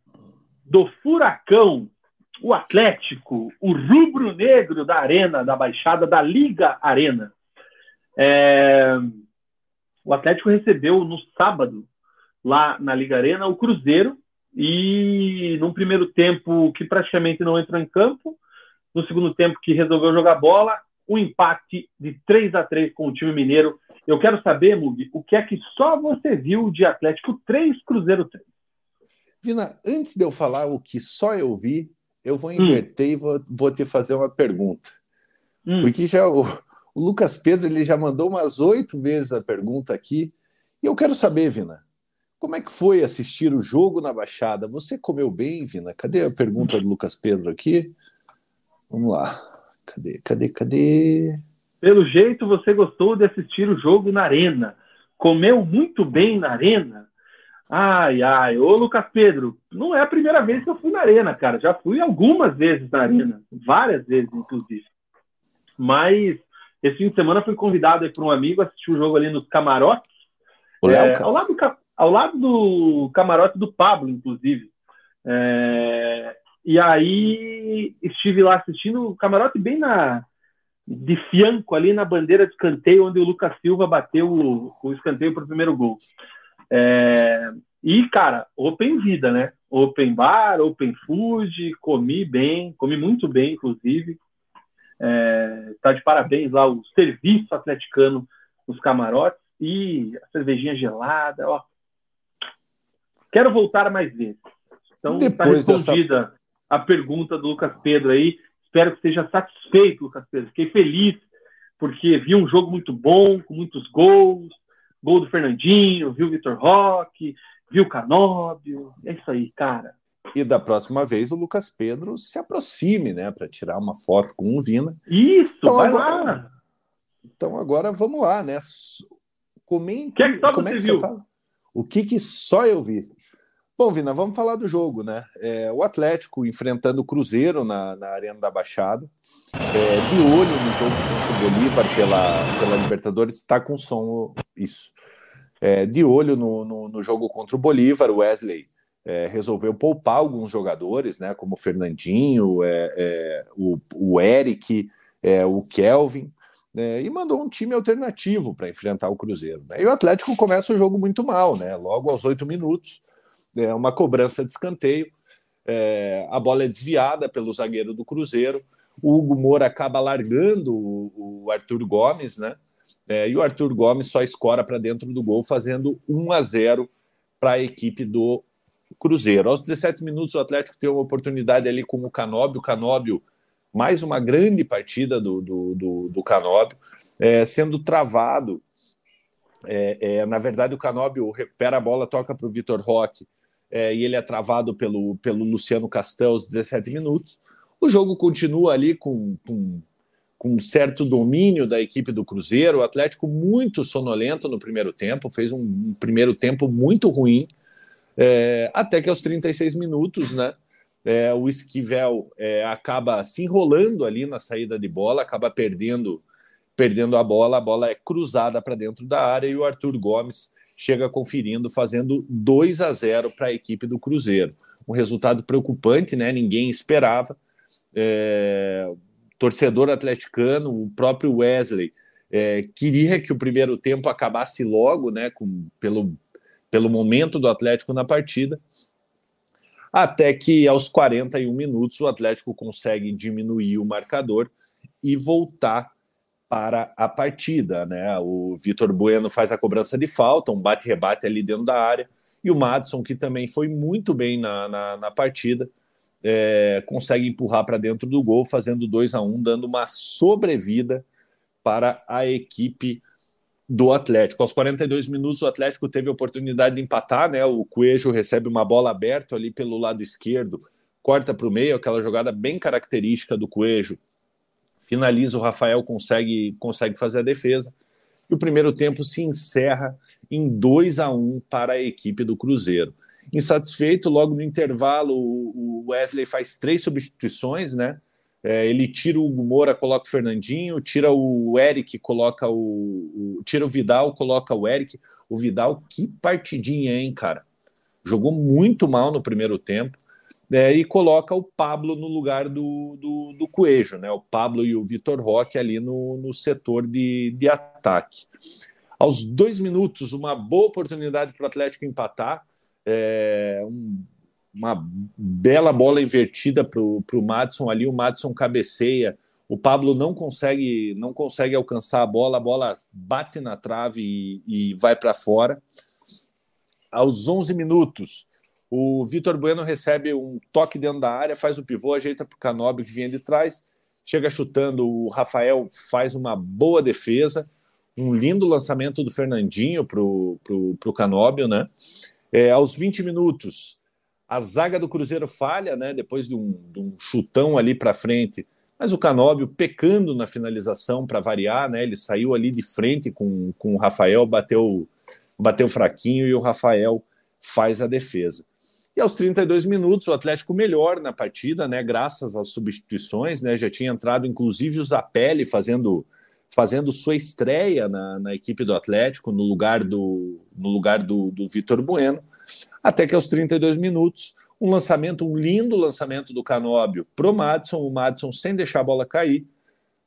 do Furacão, o Atlético, o rubro-negro da Arena, da Baixada, da Liga Arena. É... O Atlético recebeu no sábado, lá na Liga Arena, o Cruzeiro, e num primeiro tempo que praticamente não entrou em campo, no segundo tempo que resolveu jogar bola, um empate de 3 a 3 com o time mineiro. Eu quero saber, Mug, o que é que só você viu de Atlético 3, Cruzeiro 3? Vina, antes de eu falar o que só eu vi, eu vou inverter e vou, vou te fazer uma pergunta. Hum. Porque já o, o Lucas Pedro ele já mandou umas oito vezes a pergunta aqui. E eu quero saber, Vina, como é que foi assistir o jogo na Baixada? Você comeu bem, Vina? Cadê a pergunta do Lucas Pedro aqui? Vamos lá. Cadê, cadê, cadê? Pelo jeito, você gostou de assistir o jogo na Arena. Comeu muito bem na Arena. Ai, ai. Ô, Lucas Pedro, não é a primeira vez que eu fui na Arena, cara. Já fui algumas vezes na Arena. Várias vezes, inclusive. Mas esse fim de semana fui convidado por um amigo a assistir o jogo ali nos camarotes. O É, ao, lado do, ao lado do camarote do Pablo, inclusive. É, e aí estive lá assistindo o camarote bem na de fianco ali na bandeira de escanteio, onde o Lucas Silva bateu o, o escanteio para o primeiro gol. É, E, cara, open vida, né? Open bar, open food, comi bem, comi muito bem, inclusive. É, tá de parabéns lá o serviço atleticano nos camarotes e a cervejinha gelada, ó. Quero voltar mais vezes. Então, está respondida dessa... a pergunta do Lucas Pedro aí. Espero que esteja satisfeito, Lucas Pedro. Fiquei feliz porque vi um jogo muito bom, com muitos gols. Gol do Fernandinho, viu o Vitor Roque, viu o Canóbio. É isso aí, cara. E da próxima vez o Lucas Pedro se aproxime, né, para tirar uma foto com o Vina. Isso, então, vai agora, lá. Então agora vamos lá, né? Comente. Que é que como é que viu? você fala? O que, que só eu vi? Bom, Vina, vamos falar do jogo, né? É, o Atlético enfrentando o Cruzeiro na, na Arena da Baixada. É, de olho no jogo contra o Bolívar pela, pela Libertadores, está com som isso. É, de olho no, no, no, jogo contra o Bolívar, o Wesley é, resolveu poupar alguns jogadores, né? Como o Fernandinho, é, é, o, o Eric, o Kelvin. e mandou um time alternativo para enfrentar o Cruzeiro. Né? E o Atlético começa o jogo muito mal, né? Logo aos oito minutos, é uma cobrança de escanteio. É, a bola é desviada pelo zagueiro do Cruzeiro. O Hugo Moura acaba largando o, o Arthur Gomes, né? É, e o Arthur Gomes só escora para dentro do gol, fazendo 1 a 0 para a equipe do Cruzeiro. Aos 17 minutos, o Atlético tem uma oportunidade ali com o Canóbio. O Canóbio, mais uma grande partida do, do, do, do Canóbio, é, sendo travado. É, é, na verdade, o Canóbio recupera a bola, toca para o Vitor Roque é, e ele é travado pelo, pelo Luciano Castel aos 17 minutos. O jogo continua ali com, com, com um certo domínio da equipe do Cruzeiro. O Atlético muito sonolento no primeiro tempo, fez um, um primeiro tempo muito ruim, é, até que aos 36 minutos, né? É, o Esquivel é, acaba se enrolando ali na saída de bola, acaba perdendo perdendo a bola, a bola é cruzada para dentro da área e o Arthur Gomes chega conferindo, fazendo 2 a 0 para a equipe do Cruzeiro. Um resultado preocupante, né? Ninguém esperava. É... Torcedor atleticano, o próprio Wesley, é... queria que o primeiro tempo acabasse logo, né? Com... Pelo... Pelo momento do Atlético na partida. Até que aos 41 minutos o Atlético consegue diminuir o marcador e voltar para a partida. Né? O Vitor Bueno faz a cobrança de falta, um bate-rebate ali dentro da área, e o Madison, que também foi muito bem na, na, na partida, é, consegue empurrar para dentro do gol, fazendo 2 a 1 um, dando uma sobrevida para a equipe do Atlético. Aos 42 minutos, o Atlético teve a oportunidade de empatar, né? O Coelho recebe uma bola aberta ali pelo lado esquerdo, corta para o meio, aquela jogada bem característica do Coelho finaliza, o Rafael consegue, consegue fazer a defesa. E o primeiro tempo se encerra em 2 a 1 para a equipe do Cruzeiro. Insatisfeito, logo no intervalo, o Wesley faz três substituições, né? É, ele tira o Moura, coloca o Fernandinho, tira o Eric, coloca o, o, tira o Vidal, coloca o Eric. O Vidal, que partidinha, hein, cara? Jogou muito mal no primeiro tempo é, e coloca o Pablo no lugar do, do, do Coelho, né? O Pablo e o Vitor Roque ali no, no setor de, de ataque. Aos dois minutos, uma boa oportunidade para o Atlético empatar. É, um, uma bela bola invertida para o Madison ali. O Madison cabeceia. O Pablo não consegue não consegue alcançar a bola, a bola bate na trave e, e vai para fora. Aos 11 minutos, o Vitor Bueno recebe um toque dentro da área, faz o pivô, ajeita para o Canóbio que vinha de trás, chega chutando. O Rafael faz uma boa defesa, um lindo lançamento do Fernandinho para o Canóbio, né? É, aos 20 minutos, a zaga do Cruzeiro falha, né? Depois de um, de um chutão ali para frente, mas o Canóbio pecando na finalização para variar, né? Ele saiu ali de frente com, com o Rafael, bateu, bateu fraquinho e o Rafael faz a defesa. E aos 32 minutos, o Atlético melhor na partida, né? Graças às substituições, né? Já tinha entrado, inclusive, o Zapelli fazendo, fazendo sua estreia na, na equipe do Atlético, no lugar do, no lugar do, do Vitor Bueno. Até que aos 32 minutos, um lançamento, um lindo lançamento do Canóbio pro Madison, o Madison, sem deixar a bola cair,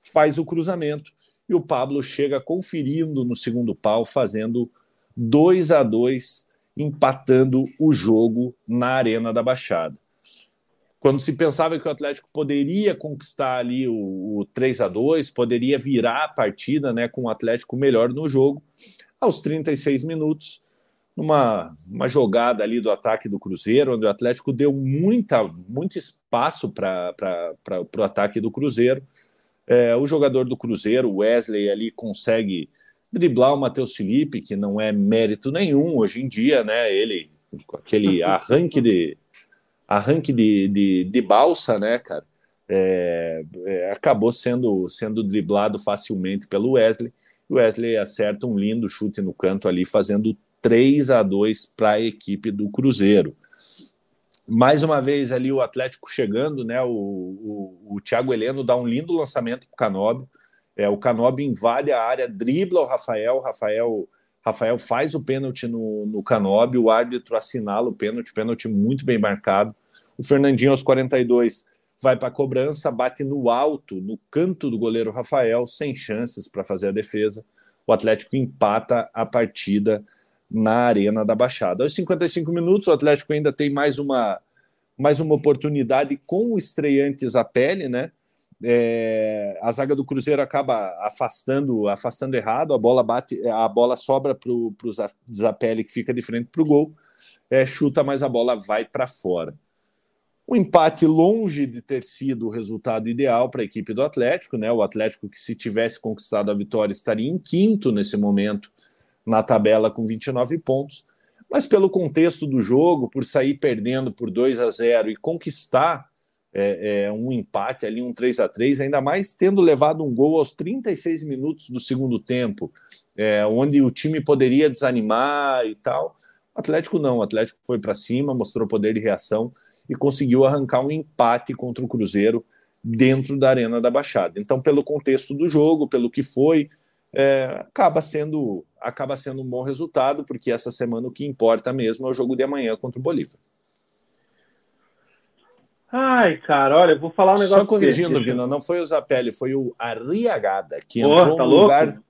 faz o cruzamento e o Pablo chega conferindo no segundo pau, fazendo 2 a 2 empatando o jogo na Arena da Baixada. Quando se pensava que o Atlético poderia conquistar ali o, o 3 a 2 poderia virar a partida né, com o Atlético melhor no jogo, aos 36 minutos, numa uma jogada ali do ataque do Cruzeiro, onde o Atlético deu muita, muito espaço para o ataque do Cruzeiro. É, o jogador do Cruzeiro, Wesley, ali consegue driblar o Matheus Felipe, que não é mérito nenhum hoje em dia, né? Ele, com aquele (laughs) arranque de arranque de, de, de balsa, né, cara? É, é, acabou sendo, sendo driblado facilmente pelo Wesley. O Wesley acerta um lindo chute no canto ali, fazendo 3 a 2 para a equipe do Cruzeiro. Mais uma vez ali o Atlético chegando, né? O, o, o Thiago Heleno dá um lindo lançamento para o Canóbio. É, o Canóbio invade a área, dribla o Rafael, Rafael Rafael faz o pênalti no, no Canóbio, o árbitro assinala o pênalti, pênalti muito bem marcado. O Fernandinho, aos 42, vai para a cobrança, bate no alto, no canto do goleiro Rafael, sem chances para fazer a defesa. O Atlético empata a partida na Arena da Baixada. Aos 55 minutos, o Atlético ainda tem mais uma, mais uma oportunidade com o estreante Zapelli, né? É, a zaga do Cruzeiro acaba afastando afastando errado, a bola bate, a bola sobra para o Zapelli que fica de frente para o gol, é, chuta, mas a bola vai para fora. O empate longe de ter sido o resultado ideal para a equipe do Atlético, né? O Atlético que se tivesse conquistado a vitória estaria em quinto nesse momento na tabela com 29 pontos, mas pelo contexto do jogo, por sair perdendo por 2 a 0 e conquistar é, é, um empate ali, um 3 a 3 ainda mais tendo levado um gol aos 36 minutos do segundo tempo, é, onde o time poderia desanimar e tal. O Atlético não, o Atlético foi para cima, mostrou poder de reação e conseguiu arrancar um empate contra o Cruzeiro dentro da Arena da Baixada. Então, pelo contexto do jogo, pelo que foi, é, acaba sendo acaba sendo um bom resultado, porque essa semana o que importa mesmo é o jogo de amanhã contra o Bolívar. Ai, cara, olha, eu vou falar um negócio. Só corrigindo, Vina, não foi o Zapelli, foi o Arriagada, que Porra, entrou tá no louco? lugar.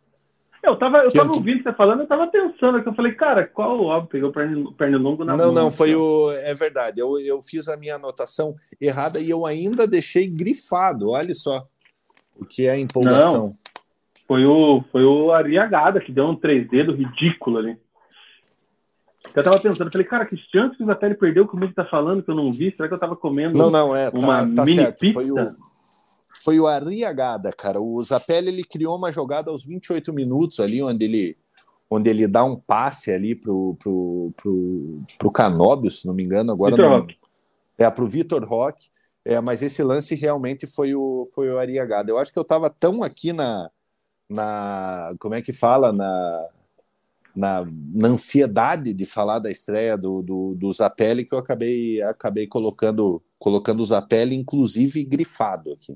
Eu tava, eu tava ouvindo você falando, eu tava pensando que eu falei, cara, qual óbvio pegou o Pernilongo na Não, mão, não, foi o. É verdade, eu, eu fiz a minha anotação errada e eu ainda deixei grifado, olha só. O que é empolgação. Não, foi o, foi o Arriagada que deu um 3D do ridículo ali. Eu tava pensando, falei, cara, que chance que o Zapelli perdeu, como ele tá falando, que eu não vi? Será que eu tava comendo não, não, é, uma tá, tá mini certo. pizza? Foi o, foi o Arriagada, cara. O Zapelli, ele criou uma jogada aos 28 minutos ali, onde ele onde ele dá um passe ali pro, pro, pro, pro Canóbio, se não me engano, agora Vitor não... Roque. É, pro Vitor Roque. É, mas esse lance realmente foi o, foi o Arriagada. Eu acho que eu tava tão aqui na, na como é que fala, na na, na ansiedade de falar da estreia do, do, do Zapelli que eu acabei, acabei colocando, colocando o Zapelli, inclusive grifado aqui.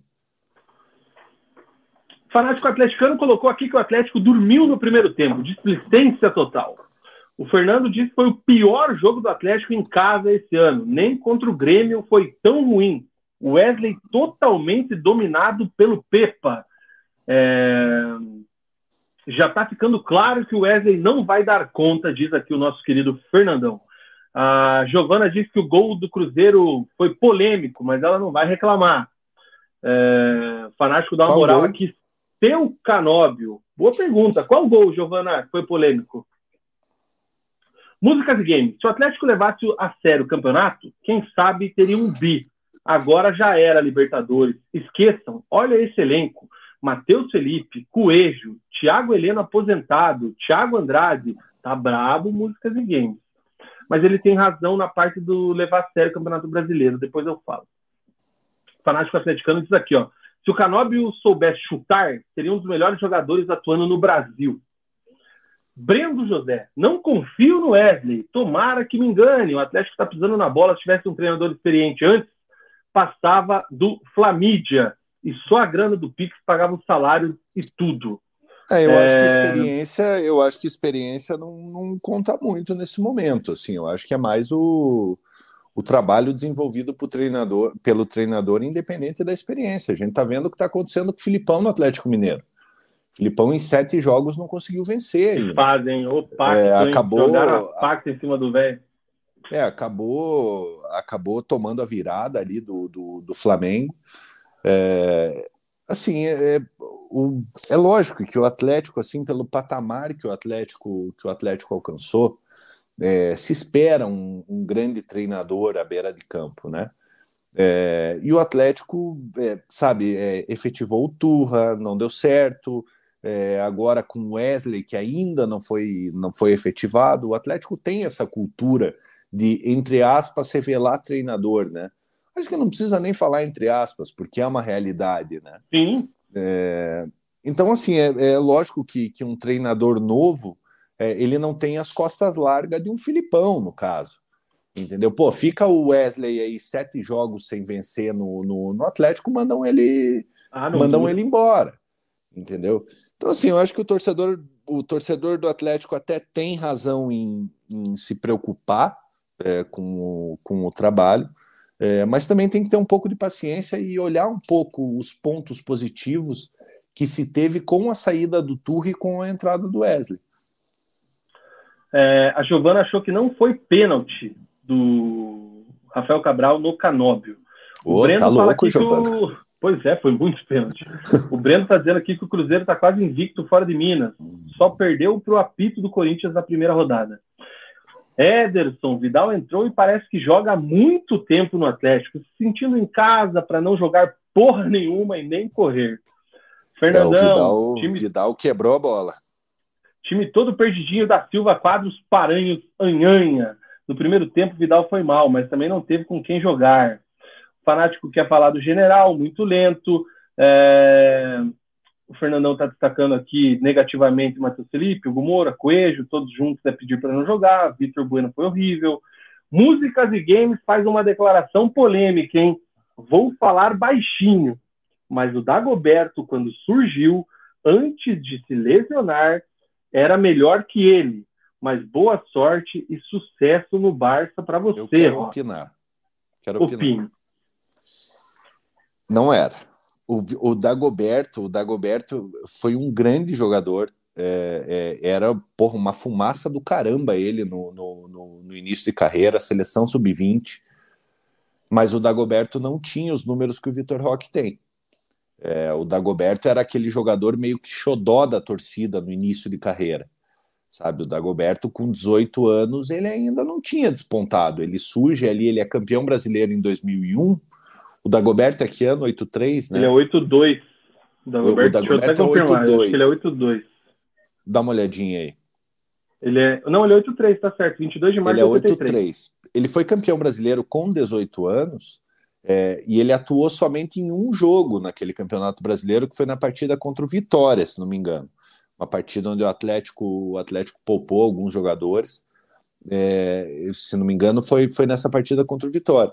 Fanático Atleticano colocou aqui que o Atlético dormiu no primeiro tempo, displicência total. O Fernando disse que foi o pior jogo do Atlético em casa esse ano. Nem contra o Grêmio foi tão ruim. O Wesley totalmente dominado pelo Pepa. É já está ficando claro que o Wesley não vai dar conta, diz aqui o nosso querido Fernandão. A Giovana diz que o gol do Cruzeiro foi polêmico, mas ela não vai reclamar. É, fanático dá uma moral gol? aqui. Seu Canóbio. Boa pergunta. Qual gol, Giovana, foi polêmico? Músicas e games. Se o Atlético levasse a sério o campeonato, quem sabe teria um bi. Agora já era Libertadores. Esqueçam, olha esse elenco. Matheus Felipe, Coelho, Thiago Heleno aposentado, Thiago Andrade, tá brabo músicas e games. Mas ele tem razão na parte do levar a sério o Campeonato Brasileiro, depois eu falo. O fanático atleticano diz aqui, ó. Se o Canóbio soubesse chutar, seria um dos melhores jogadores atuando no Brasil. Brendo José, não confio no Wesley. Tomara que me engane. O Atlético está pisando na bola. Se tivesse um treinador experiente antes, passava do Flamídia e só a grana do Pix pagava o salário e tudo. É, eu é... acho que é. experiência, eu acho que experiência não, não conta muito nesse momento. Assim, eu acho que é mais o, o trabalho desenvolvido treinador, pelo treinador, independente da experiência. A gente está vendo o que está acontecendo com o Filipão no Atlético Mineiro. Filipão em sete jogos não conseguiu vencer. Que fazem, o pacto, é, acabou, jogaram a pacto em cima do velho. É, acabou, acabou tomando a virada ali do, do, do Flamengo. É, assim, é, é, o, é lógico que o Atlético, assim, pelo patamar que o Atlético, que o Atlético alcançou, é, se espera um, um, grande treinador à beira de campo, né? É, e o Atlético, é, sabe, é, efetivou o Turra, não deu certo. É, agora com o Wesley, que ainda não foi, não foi efetivado, o Atlético tem essa cultura de, entre aspas, revelar treinador, né? Acho que não precisa nem falar entre aspas, porque é uma realidade, né? Sim. É, então, assim, é, é, lógico que, que um treinador novo, é, ele não tem as costas largas de um Filipão, no caso. Entendeu? Pô, fica o Wesley aí sete jogos sem vencer no, no, no Atlético, mandam ele ah, mandam ele embora. Entendeu? Então, assim, eu acho que o torcedor, o torcedor do Atlético até tem razão em, em se preocupar é, com, o, com o trabalho, é, mas também tem que ter um pouco de paciência e olhar um pouco os pontos positivos que se teve com a saída do Turri e com a entrada do Wesley. É, a Giovana achou que não foi pênalti do Rafael Cabral no Canóbio. O Ô, Breno tá louco, Giovana. O... Pois é, foi muito pênalti. o Breno está dizendo aqui que o Cruzeiro está quase invicto fora de Minas. Só perdeu para o apito do Corinthians na primeira rodada. Ederson, Vidal entrou e parece que joga há muito tempo no Atlético, se sentindo em casa para não jogar porra nenhuma e nem correr. Fernandão, é, o Vidal, time... Vidal quebrou a bola. Time todo perdidinho da Silva, quadros paranhos, anhanha. No primeiro tempo, Vidal foi mal, mas também não teve com quem jogar. O fanático quer falar do general, muito lento. É... O Fernandão está destacando aqui negativamente o Matheus Felipe, o Gumora, Coelho, todos juntos é pedir para não jogar. Vitor Bueno foi horrível. Músicas e Games faz uma declaração polêmica, hein? Vou falar baixinho, mas o Dagoberto, quando surgiu, antes de se lesionar, era melhor que ele mas boa sorte e sucesso no Barça para você. Eu quero ó. opinar. Quero Opine. opinar. Não era. O, o Dagoberto, o Dagoberto foi um grande jogador. É, é, era porra, uma fumaça do caramba ele no, no, no, no início de carreira, seleção sub-20. Mas o Dagoberto não tinha os números que o Vitor Roque tem. É, o Dagoberto era aquele jogador meio que xodó da torcida no início de carreira sabe? O Dagoberto, com 18 anos, ele ainda não tinha despontado. Ele surge ali, ele é campeão brasileiro em 2001. O Dagoberto é que ano? 83, né? Ele é 82. O Dagoberto, o Dagoberto é 82. Ele é 82. Dá uma olhadinha aí. Ele é, não, ele é 83, tá certo. 22 de março ele é 83. Ele foi campeão brasileiro com 18 anos. É, e ele atuou somente em um jogo naquele campeonato brasileiro, que foi na partida contra o Vitória, se não me engano uma partida onde o Atlético, o Atlético poupou alguns jogadores. É, se não me engano, foi, foi nessa partida contra o Vitória.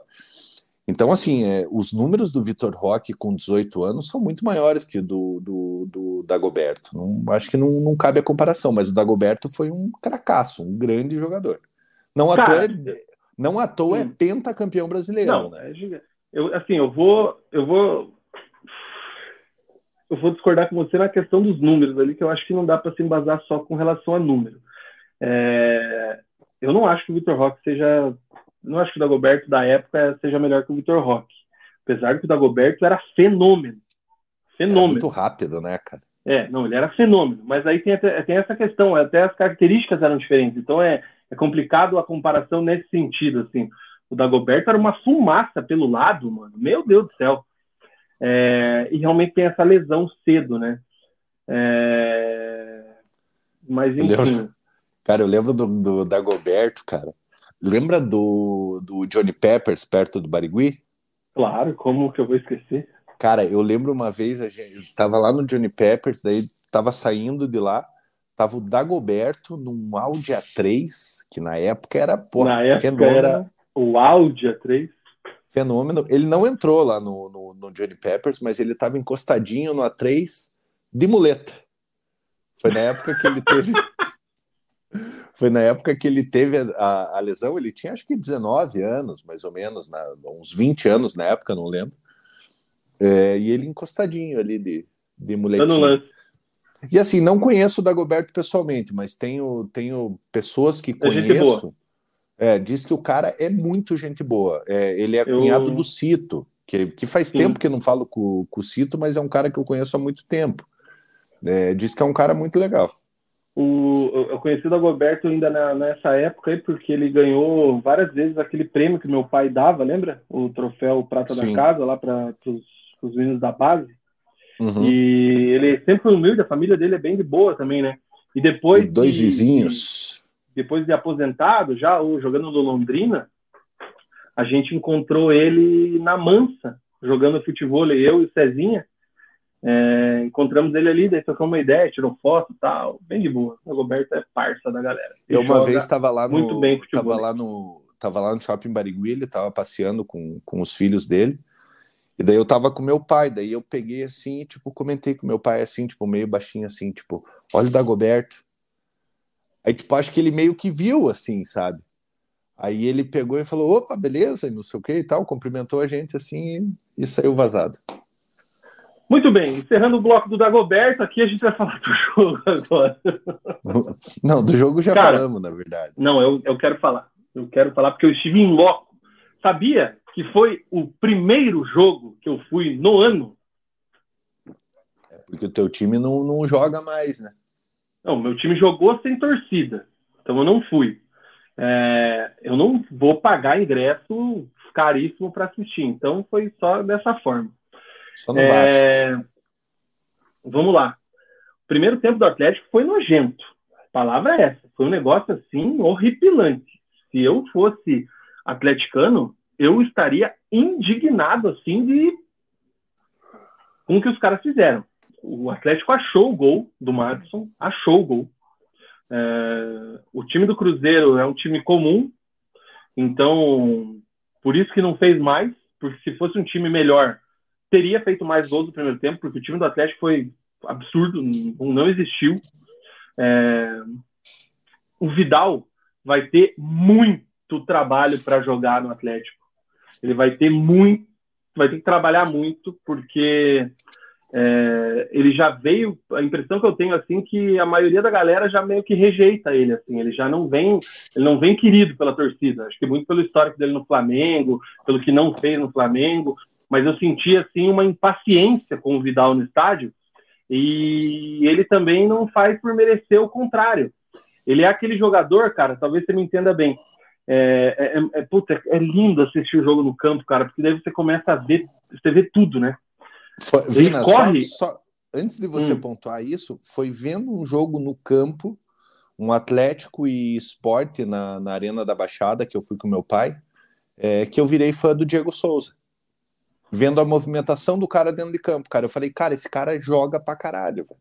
Então, assim, é, os números do Vitor Roque com 18 anos são muito maiores que do, do, do Dagoberto. Não, acho que não, não cabe a comparação, mas o Dagoberto foi um cracaço, um grande jogador. Não à toa, é, não à toa é pentacampeão brasileiro. Não, né? É eu, assim, eu vou, eu vou eu vou discordar com você na questão dos números ali, que eu acho que não dá para se embasar só com relação a número. É, eu não acho que o Vitor Roque seja. Não acho que o Dagoberto da época seja melhor que o Vitor Roque. Apesar de que o Dagoberto era fenômeno. Fenômeno. Era muito rápido, né, cara? É, não, ele era fenômeno. Mas aí tem, tem essa questão, até as características eram diferentes. Então é, é complicado a comparação nesse sentido, assim. O Dagoberto era uma fumaça pelo lado, mano. Meu Deus do céu. É, e realmente tem essa lesão cedo, né? É, mas enfim. Eu lembro, (laughs) cara, eu lembro do, do Dagoberto, cara. Lembra do, do Johnny Peppers perto do Barigui? Claro, como que eu vou esquecer? Cara, eu lembro uma vez, a gente estava lá no Johnny Peppers, daí estava saindo de lá, tava o Dagoberto num Audi A3, que na época era, porra, na época fenômeno. era o Audi A3 fenômeno. Ele não entrou lá no, no, no Johnny Peppers, mas ele estava encostadinho no A3 de muleta. Foi na época que ele teve. (laughs) Foi na época que ele teve a, a, lesão, ele tinha acho que 19 anos, mais ou menos, na, uns 20 anos na época, não lembro. É, e ele encostadinho ali de, de. E assim, não conheço o Dagoberto pessoalmente, mas tenho, tenho pessoas que conheço. É, diz que o cara é muito gente boa. É, ele é eu... cunhado do Cito, que, que faz Sim. tempo que eu não falo com, com o Cito, mas é um cara que eu conheço há muito tempo. É, diz que é um cara muito legal. O, eu conheci o Dagoberto ainda na, nessa época aí, porque ele ganhou várias vezes aquele prêmio que meu pai dava, lembra? O troféu Prata Sim. da Casa, lá para os meninos da base. Uhum. E ele sempre foi humilde, a família dele é bem de boa também, né? E depois. E dois de, vizinhos. De, depois de aposentado, já jogando no Londrina, a gente encontrou ele na Mansa, jogando futebol, eu e o Cezinha. É, encontramos ele ali, daí trocamos uma ideia, tirou foto e tal, bem de boa. O Roberto é parça da galera. Eu uma vez estava lá no. Muito bem Tava lá no. Tava lá no shopping Barigui, ele tava passeando com, com os filhos dele. E daí eu tava com meu pai, daí eu peguei assim, tipo, comentei com meu pai assim, tipo, meio baixinho assim, tipo, olha o Dagoberto. Aí, tipo, acho que ele meio que viu, assim, sabe? Aí ele pegou e falou, opa, beleza, e não sei o que e tal, cumprimentou a gente assim e, e saiu vazado. Muito bem, encerrando o bloco do Dagoberto, aqui a gente vai falar do (laughs) jogo agora. Não, do jogo já Cara, falamos, na verdade. Não, eu, eu quero falar. Eu quero falar porque eu estive em loco. Sabia que foi o primeiro jogo que eu fui no ano? É porque o teu time não, não joga mais, né? Não, meu time jogou sem torcida. Então eu não fui. É, eu não vou pagar ingresso caríssimo para assistir. Então foi só dessa forma. Só no é... Vamos lá. O primeiro tempo do Atlético foi nojento. A palavra é essa. Foi um negócio assim horripilante. Se eu fosse atleticano, eu estaria indignado assim de com o que os caras fizeram. O Atlético achou o gol do Madison, achou o gol. É... o time do Cruzeiro é um time comum, então por isso que não fez mais, porque se fosse um time melhor, teria feito mais gols no primeiro tempo, porque o time do Atlético foi absurdo, não existiu. É... O Vidal vai ter muito trabalho para jogar no Atlético. Ele vai ter muito, vai ter que trabalhar muito, porque é, ele já veio. A impressão que eu tenho assim que a maioria da galera já meio que rejeita ele, assim. Ele já não vem, ele não vem querido pela torcida. Acho que muito pelo histórico dele no Flamengo, pelo que não fez no Flamengo mas eu senti assim uma impaciência com o Vidal no estádio e ele também não faz por merecer o contrário. Ele é aquele jogador, cara, talvez você me entenda bem. É, é, é, é puta, é lindo assistir o jogo no campo, cara, porque daí você começa a ver, você vê tudo, né? Foi, Vina, corre... Só, só, antes de você hum. pontuar isso, foi vendo um jogo no campo, um Atlético e Esporte na, na Arena da Baixada, que eu fui com meu pai, é, que eu virei fã do Diego Souza vendo a movimentação do cara dentro de campo, cara. Eu falei, cara, esse cara joga pra caralho, velho.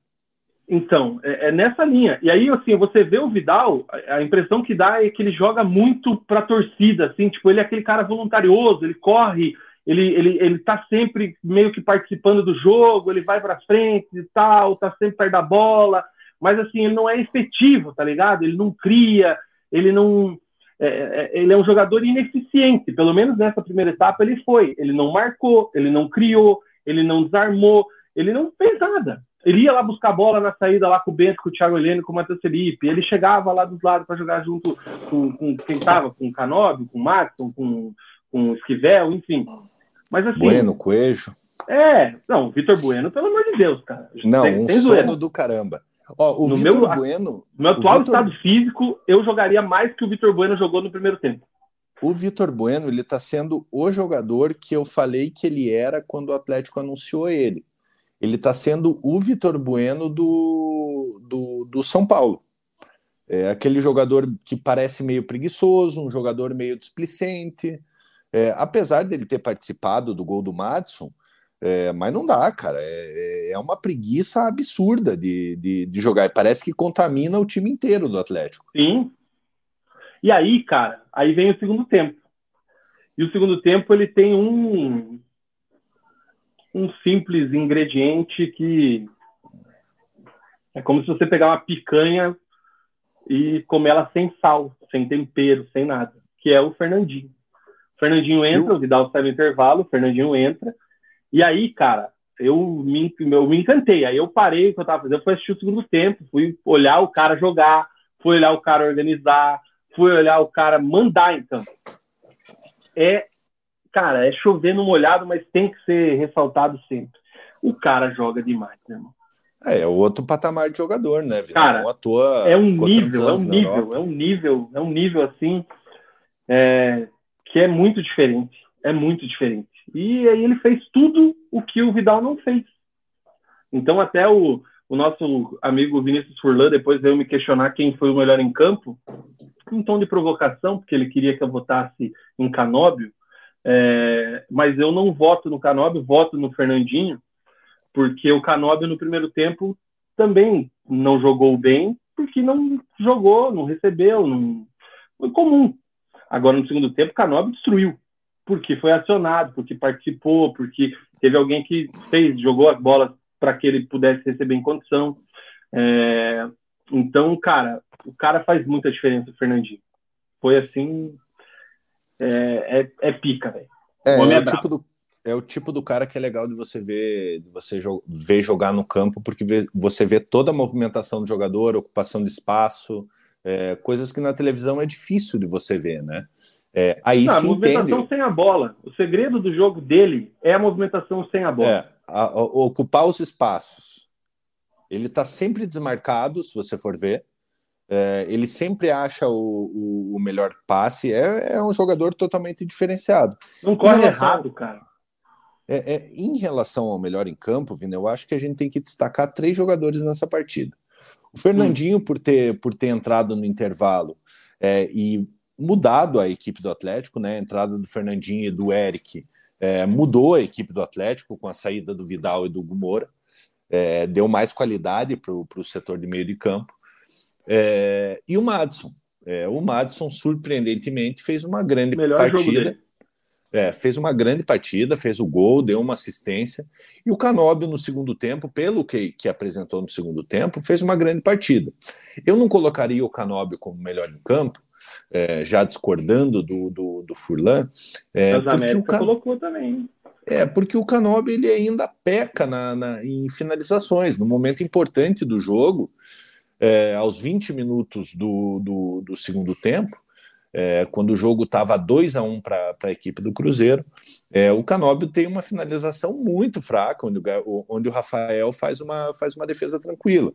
Então, é, é, nessa linha. E aí, assim, você vê o Vidal, a impressão que dá é que ele joga muito pra torcida, assim, tipo, ele é aquele cara voluntarioso, ele corre, ele, ele, ele tá sempre meio que participando do jogo, ele vai pra frente e tal, tá sempre perto da bola, mas assim, ele não é efetivo, tá ligado? Ele não cria, ele não é, é, ele é um jogador ineficiente, pelo menos nessa primeira etapa ele foi. Ele não marcou, ele não criou, ele não desarmou, ele não fez nada. Ele ia lá buscar bola na saída lá com o Bento, com o Thiago Heleno, com o Matheus Felipe. Ele chegava lá dos lados para jogar junto com, com quem estava, com o Canóbio, com o Maxon, com, com o Esquivel, enfim. Mas assim. Bueno, Coelho. É, não, Vitor Bueno, pelo amor de Deus, cara. Não, tem, um tem sono do caramba. Ó, o no Vitor meu, Bueno. No meu atual Victor... estado físico, eu jogaria mais que o Vitor Bueno jogou no primeiro tempo. O Vitor Bueno, ele está sendo o jogador que eu falei que ele era quando o Atlético anunciou ele. Ele está sendo o Vitor Bueno do, do, do São Paulo. É aquele jogador que parece meio preguiçoso, um jogador meio displicente. É, apesar dele ter participado do gol do Madison, é, mas não dá, cara. É, é, é uma preguiça absurda de, de, de, jogar. E parece que contamina o time inteiro do Atlético. Sim. E aí, cara, aí vem o segundo tempo. E o segundo tempo ele tem um um simples ingrediente que é como se você pegar uma picanha e comer ela sem sal, sem tempero, sem nada, que é o Fernandinho. O Fernandinho entra, o Vidal sai no intervalo, o Fernandinho entra, e aí, cara, eu me, eu me encantei. Aí eu parei o que eu tava fazendo, fui assistir o segundo tempo, fui olhar o cara jogar, fui olhar o cara organizar, fui olhar o cara mandar então. É, cara, é chover no molhado, mas tem que ser ressaltado sempre. O cara joga demais, né, irmão. É, é outro patamar de jogador, né? Vila? Cara, é um nível, é um nível, é um nível, é um nível assim é, que é muito diferente, é muito diferente. E aí ele fez tudo o que o Vidal não fez. Então até o, o nosso amigo Vinícius Furlan depois veio me questionar quem foi o melhor em campo, um tom de provocação, porque ele queria que eu votasse em Canóbio, é, mas eu não voto no Canóbio, voto no Fernandinho, porque o Canóbio no primeiro tempo também não jogou bem, porque não jogou, não recebeu, não... foi comum. Agora no segundo tempo, o Canóbio destruiu, porque foi acionado, porque participou, porque teve alguém que fez, jogou as bolas para que ele pudesse receber em condição. É, então, cara, o cara faz muita diferença, o Fernandinho. Foi assim, é, é, é pica, velho. É, é, é, o tipo do, é o tipo do cara que é legal de você ver, de você jo ver jogar no campo, porque vê, você vê toda a movimentação do jogador, ocupação de espaço, é, coisas que na televisão é difícil de você ver, né? É, aí Não, se a movimentação entende. sem a bola. O segredo do jogo dele é a movimentação sem a bola. É, a, a, ocupar os espaços. Ele está sempre desmarcado, se você for ver. É, ele sempre acha o, o, o melhor passe. É, é, um jogador totalmente diferenciado. Não corre relação, errado, cara. É, é, em relação ao melhor em campo, Vina, eu acho que a gente tem que destacar três jogadores nessa partida. O Fernandinho, hum. por, ter, por ter entrado no intervalo é, e mudado a equipe do Atlético, né? A entrada do Fernandinho e do Eric é, mudou a equipe do Atlético com a saída do Vidal e do Gumora. É, deu mais qualidade para o setor de meio de campo. É, e o Madison. É, o Madison, surpreendentemente, fez uma grande Melhor partida. É, fez uma grande partida, fez o gol, deu uma assistência. E o Canóbio, no segundo tempo, pelo que, que apresentou no segundo tempo, fez uma grande partida. Eu não colocaria o Canóbio como melhor em campo, é, já discordando do, do, do Furlan. É, Mas a América o Can... colocou também. É, porque o Canóbio ele ainda peca na, na, em finalizações. No momento importante do jogo, é, aos 20 minutos do, do, do segundo tempo, é, quando o jogo estava 2 a 1 um para a equipe do Cruzeiro, é, o Canóbio tem uma finalização muito fraca, onde o, onde o Rafael faz uma, faz uma defesa tranquila.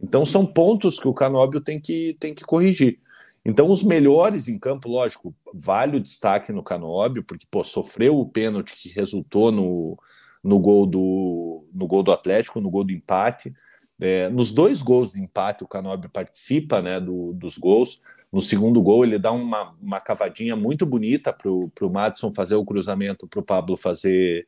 Então são pontos que o Canóbio tem que, tem que corrigir. Então, os melhores em campo, lógico, vale o destaque no Canóbio, porque pô, sofreu o pênalti que resultou no, no, gol do, no gol do Atlético, no gol do empate. É, nos dois gols de empate, o Canóbio participa né, do, dos gols. No segundo gol, ele dá uma, uma cavadinha muito bonita para o Madison fazer o cruzamento, para o Pablo fazer,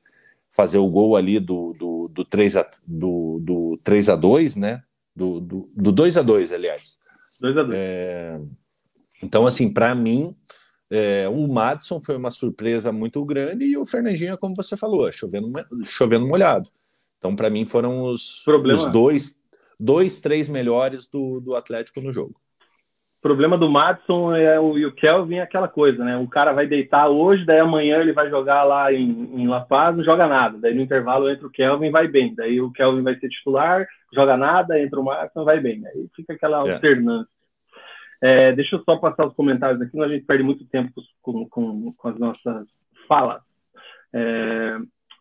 fazer o gol ali do, do, do, 3 a, do, do 3 a 2 né? Do, do, do 2 a 2 aliás. 2 a 2 é, então, assim, para mim, é, o Madison foi uma surpresa muito grande e o Fernandinho, como você falou, chovendo, chovendo molhado. Então, para mim, foram os, os, dois, dois, três melhores do, do Atlético no jogo. O problema do Madison é o, e o Kelvin é aquela coisa, né? O cara vai deitar hoje, daí amanhã ele vai jogar lá em, em La Paz, não joga nada. Daí no intervalo entra o Kelvin vai bem. Daí o Kelvin vai ser titular, joga nada, entra o Madison, vai bem. Aí fica aquela é. alternância. É, deixa eu só passar os comentários aqui, senão a gente perde muito tempo com, com, com as nossas falas. É,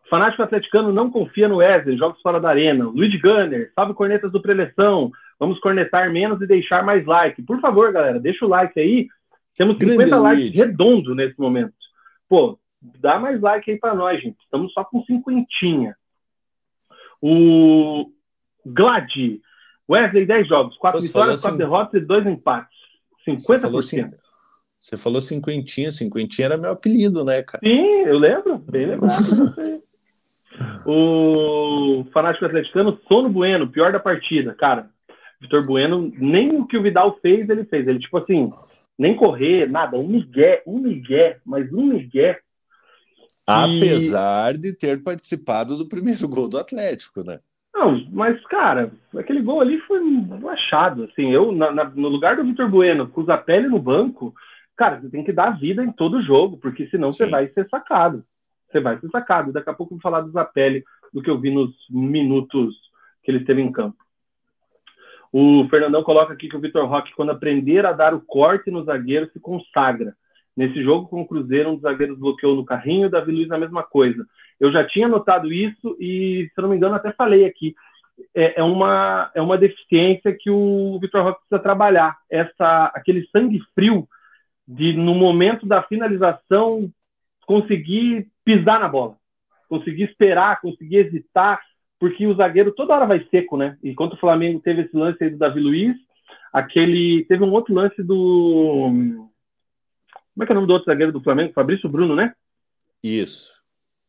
fanático atleticano não confia no Wesley, jogos fora da arena. Luiz Gunner, salve cornetas do preleção. Vamos cornetar menos e deixar mais like. Por favor, galera, deixa o like aí. Temos 50 Grande likes Luiz. redondo nesse momento. Pô, dá mais like aí para nós, gente. Estamos só com cinquentinha. O Glad, Wesley, 10 jogos, 4 vitórias, 4 assim... derrotas e 2 empates. 50%. Você falou, você falou cinquentinha, cinquentinha era meu apelido, né, cara? Sim, eu lembro, bem lembrado. (laughs) o fanático atleticano, Sono Bueno, pior da partida. Cara, Vitor Bueno, nem o que o Vidal fez, ele fez. Ele, tipo assim, nem correr, nada, um migué, um migué, mas um migué. Apesar e... de ter participado do primeiro gol do Atlético, né? Não, mas, cara, aquele gol ali foi um achado. Assim, eu, na, na, no lugar do Vitor Bueno, com o Zapelli no banco, cara, você tem que dar vida em todo jogo, porque senão Sim. você vai ser sacado. Você vai ser sacado. Daqui a pouco eu vou falar do Zapelli do que eu vi nos minutos que ele esteve em campo. O Fernandão coloca aqui que o Vitor Roque, quando aprender a dar o corte no zagueiro, se consagra. Nesse jogo com o Cruzeiro, um dos zagueiros bloqueou no carrinho, o Davi Luiz a mesma coisa. Eu já tinha notado isso e, se não me engano, até falei aqui. É, é uma, é uma deficiência que o Vitor Roque precisa trabalhar. Essa, aquele sangue frio de, no momento da finalização, conseguir pisar na bola, conseguir esperar, conseguir hesitar, porque o zagueiro toda hora vai seco, né? Enquanto o Flamengo teve esse lance aí do Davi Luiz, aquele teve um outro lance do como é que é o nome do outro zagueiro do Flamengo? Fabrício Bruno, né? Isso.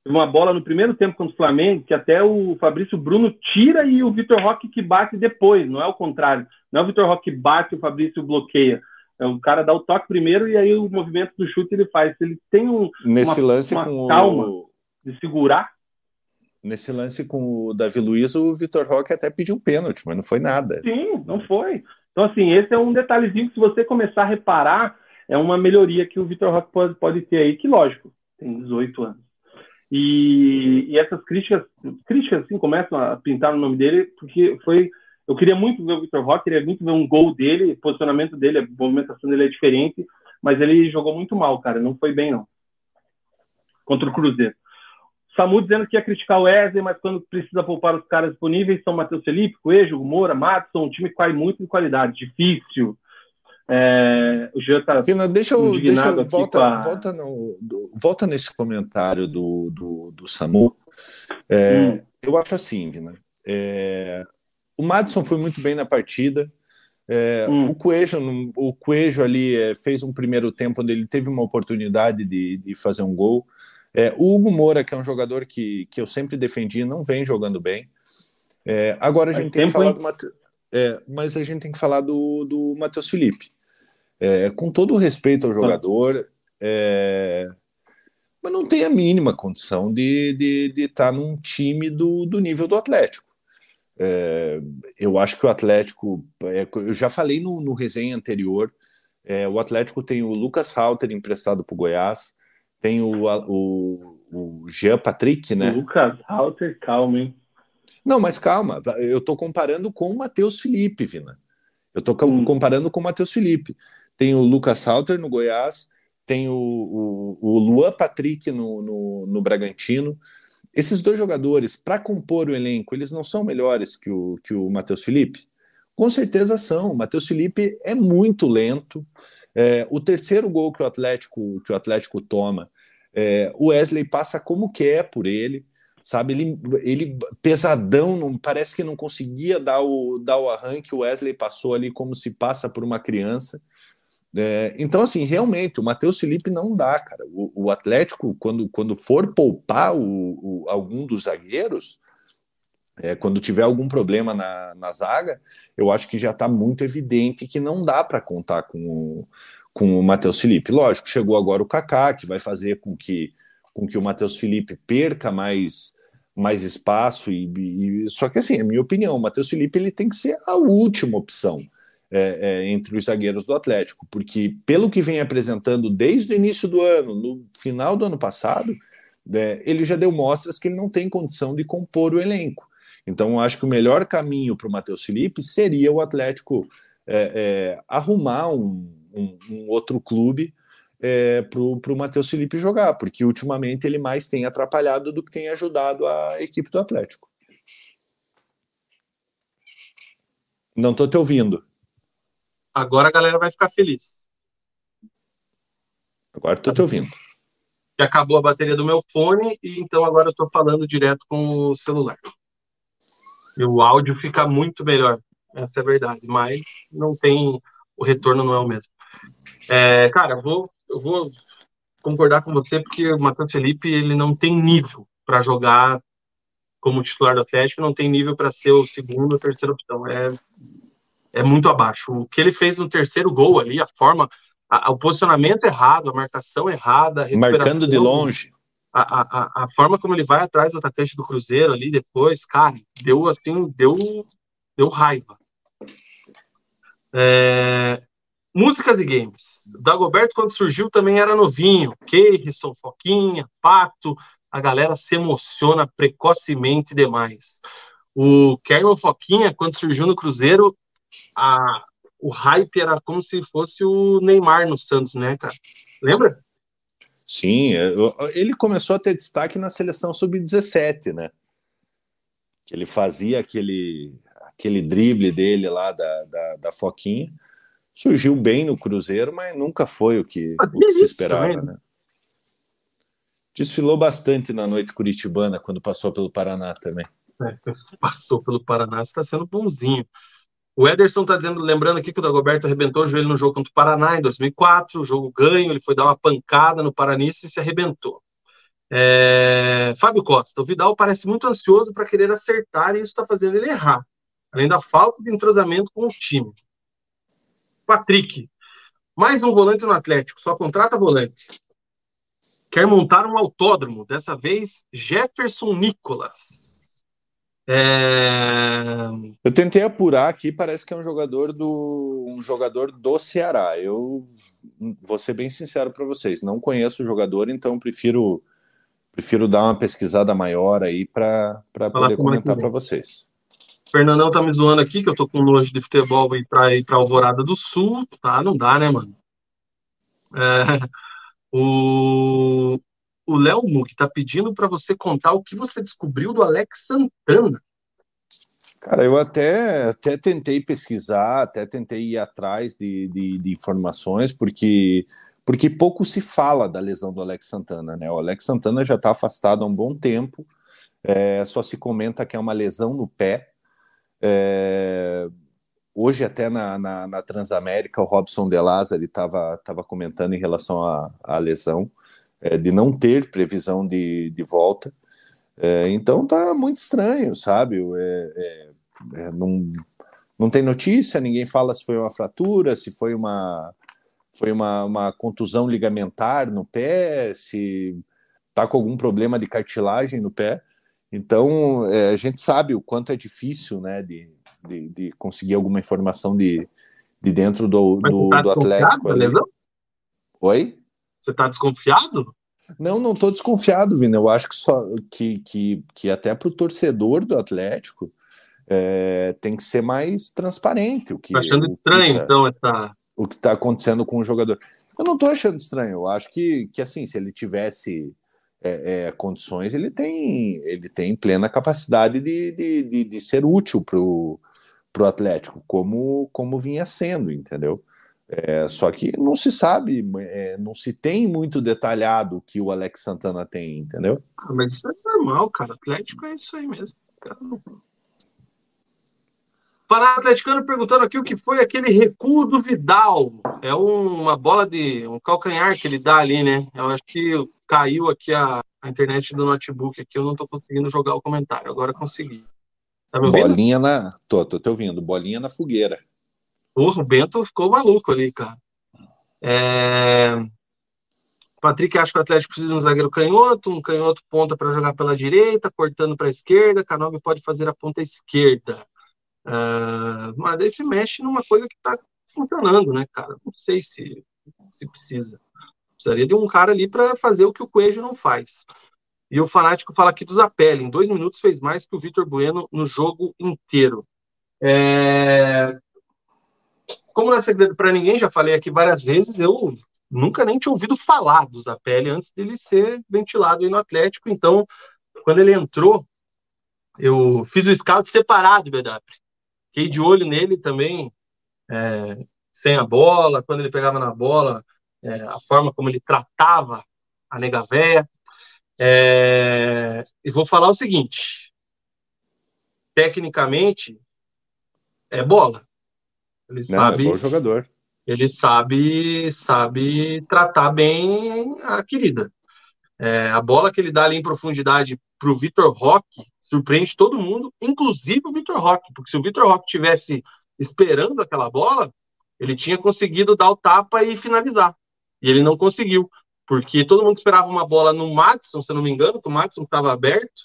Teve uma bola no primeiro tempo contra o Flamengo que até o Fabrício Bruno tira e o Vitor Roque que bate depois, não é o contrário. Não é o Vitor Roque que bate e o Fabrício bloqueia. É o cara dá o toque primeiro e aí o movimento do chute ele faz. Ele tem um, Nesse uma, lance uma com calma o... de segurar. Nesse lance com o Davi Luiz, o Vitor Roque até pediu pênalti, mas não foi nada. Sim, não foi. Então, assim, esse é um detalhezinho que se você começar a reparar, é uma melhoria que o Vitor Roque pode, pode ter aí, que lógico, tem 18 anos. E, e, essas críticas, críticas assim, começam a pintar no nome dele, porque foi. Eu queria muito ver o Vitor Roque, queria muito ver um gol dele, posicionamento dele, a movimentação dele é diferente, mas ele jogou muito mal, cara, não foi bem, não. Contra o Cruzeiro. Samu dizendo que ia criticar o Wesley, mas quando precisa poupar os caras disponíveis são Matheus Felipe, Coelho, Moura, Matson, um time que cai muito em qualidade, difícil. É, o Jean tá Fina, deixa eu, deixa eu volta, volta, no, volta nesse comentário do, do, do Samu. É, hum. Eu acho assim, Vina. É, o Madison foi muito bem na partida. É, hum. O Coelho, o Coelho ali é, fez um primeiro tempo onde ele teve uma oportunidade de, de fazer um gol. É, o Hugo Moura, que é um jogador que, que eu sempre defendi, não vem jogando bem. É, agora a gente tem que falar do Mate... é, mas a gente tem que falar do, do Matheus Felipe. É, com todo o respeito ao jogador, é, mas não tem a mínima condição de, de, de estar num time do, do nível do Atlético. É, eu acho que o Atlético, é, eu já falei no, no resenha anterior, é, o Atlético tem o Lucas Halter emprestado para o Goiás, tem o, o, o Jean Patrick, né? Lucas Halter, calma, hein? Não, mas calma, eu estou comparando com o Matheus Felipe, Vina. Eu estou hum. comparando com o Matheus Felipe tem o Lucas Salter no Goiás, tem o, o, o Luan Patrick no, no, no Bragantino. Esses dois jogadores, para compor o elenco, eles não são melhores que o, que o Matheus Felipe? Com certeza são. O Matheus Felipe é muito lento. É, o terceiro gol que o Atlético, que o Atlético toma, é, o Wesley passa como quer por ele, sabe? Ele, ele pesadão, não, parece que não conseguia dar o, dar o arranque. O Wesley passou ali como se passa por uma criança. É, então, assim, realmente, o Matheus Felipe não dá, cara. O, o, Atlético, quando, quando for poupar o, o algum dos zagueiros, é, quando tiver algum problema na, na zaga, eu acho que já está muito evidente que não dá para contar com o, com o Matheus Felipe. Lógico, chegou agora o Kaká, que vai fazer com que, com que o Matheus Felipe perca mais, mais espaço. E, e, só que, assim, é minha opinião, o Matheus Felipe ele tem que ser a última opção é, é, entre os zagueiros do Atlético, porque pelo que vem apresentando desde o início do ano, no final do ano passado, é, ele já deu mostras que ele não tem condição de compor o elenco. Então, acho que o melhor caminho para o Matheus Felipe seria o Atlético é, é, arrumar um, um, um, outro clube é, para o Matheus Felipe jogar, porque ultimamente ele mais tem atrapalhado do que tem ajudado a equipe do Atlético. Não estou te ouvindo. Agora a galera vai ficar feliz. Agora estou te ouvindo. Que acabou a bateria do meu fone e então agora eu estou falando direto com o celular. E o áudio fica muito melhor, essa é a verdade, mas não tem, o retorno não é o mesmo. É, cara, eu vou, eu vou concordar com você porque o Matheus Felipe ele não tem nível para jogar como titular do Atlético, não tem nível para ser o segundo ou terceira opção. É é muito abaixo. O que ele fez no terceiro gol ali, a forma, a, o posicionamento errado, a marcação errada, a marcando de longe. A, a, a, forma como ele vai atrás do atacante do Cruzeiro ali depois, cara, deu assim, deu, deu raiva. É, músicas e games. Dagoberto, quando surgiu, também era novinho. Keirson, Foquinha, Pato. a galera se emociona precocemente demais. O Kerman Foquinha, quando surgiu no Cruzeiro, a, o hype era como se fosse o Neymar no Santos, né, cara? Lembra? Sim, é, ele começou a ter destaque na seleção sub-17, né? Que ele fazia aquele, aquele drible dele lá da, da, da Foquinha. Surgiu bem no Cruzeiro, mas nunca foi o que, o que se esperava, né? Desfilou bastante na noite curitibana quando passou pelo Paraná também. É, (laughs) passou pelo Paraná, está sendo bonzinho. O Ederson está dizendo, lembrando aqui que o Dagoberto arrebentou o joelho no jogo contra o Paraná em 2004, o jogo ganho, ele foi dar uma pancada no Paranice e se arrebentou. É... Fábio Costa, o Vidal parece muito ansioso para querer acertar e isso está fazendo ele errar, além da falta de entrosamento com o time. Patrick, mais um volante no Atlético, só contrata volante. Quer montar um autódromo, dessa vez Jefferson Nicolas. É... Eu tentei apurar aqui, parece que é um jogador do um jogador do Ceará. Eu vou ser bem sincero para vocês, não conheço o jogador, então prefiro prefiro dar uma pesquisada maior aí para poder comentar para vocês. Fernandão tá me zoando aqui que eu tô com nojo de futebol e para ir para Alvorada do Sul, tá? Não dá, né, mano? É... O o Léo Muck está pedindo para você contar o que você descobriu do Alex Santana. Cara, eu até, até tentei pesquisar, até tentei ir atrás de, de, de, informações, porque, porque pouco se fala da lesão do Alex Santana, né? O Alex Santana já está afastado há um bom tempo, é, só se comenta que é uma lesão no pé. É, hoje, até na, na, na, Transamérica, o Robson De Lázaro estava comentando em relação à lesão é, de não ter previsão de, de volta. É, então tá muito estranho, sabe? É, é, é, não, não tem notícia, ninguém fala se foi uma fratura, se foi uma, foi uma, uma contusão ligamentar no pé, se tá com algum problema de cartilagem no pé. Então é, a gente sabe o quanto é difícil né, de, de, de conseguir alguma informação de, de dentro do, do, tá do Atlético. Oi? Você está desconfiado? Não, não estou desconfiado, Vina. Eu acho que só que, que, que até para o torcedor do Atlético é, tem que ser mais transparente. O que, tá achando estranho, tá, então, essa... o que está acontecendo com o jogador. Eu não estou achando estranho. Eu acho que, que assim, se ele tivesse é, é, condições, ele tem, ele tem plena capacidade de, de, de, de ser útil para o Atlético, como, como vinha sendo, entendeu? É, só que não se sabe, é, não se tem muito detalhado que o Alex Santana tem, entendeu? Ah, mas isso é normal, cara. Atlético é isso aí mesmo. Cara. Para atleticano perguntando aqui o que foi aquele recuo do Vidal. É um, uma bola de um calcanhar que ele dá ali, né? Eu acho que caiu aqui a, a internet do notebook aqui, eu não estou conseguindo jogar o comentário. Agora consegui. Tá me ouvindo? Bolinha na. Tô, tô te ouvindo. Bolinha na fogueira. Porra, o Bento ficou maluco ali, cara. É... Patrick acha que o Atlético precisa de um zagueiro canhoto, um canhoto ponta para jogar pela direita, cortando para a esquerda. Canobi pode fazer a ponta esquerda. Uh, mas daí se mexe numa coisa que está funcionando, né, cara? Não sei se, se precisa. Precisaria de um cara ali para fazer o que o Coelho não faz. E o fanático fala aqui do Zapelli. Em dois minutos fez mais que o Vitor Bueno no jogo inteiro. É... Como não é segredo para ninguém, já falei aqui várias vezes, eu nunca nem tinha ouvido falar do Zapelli antes dele ser ventilado aí no Atlético. Então, quando ele entrou, eu fiz o scout separado, BW. Fiquei de olho nele também, é, sem a bola, quando ele pegava na bola, é, a forma como ele tratava a nega véia. É, e vou falar o seguinte: tecnicamente, é bola. Ele Não, sabe. É jogador. Ele sabe, sabe tratar bem a querida. É, a bola que ele dá ali em profundidade para o Vitor Roque surpreende todo mundo, inclusive o Vitor Roque, porque se o Vitor Roque tivesse esperando aquela bola, ele tinha conseguido dar o tapa e finalizar. E ele não conseguiu, porque todo mundo esperava uma bola no Matson, se não me engano, que o Matson estava aberto,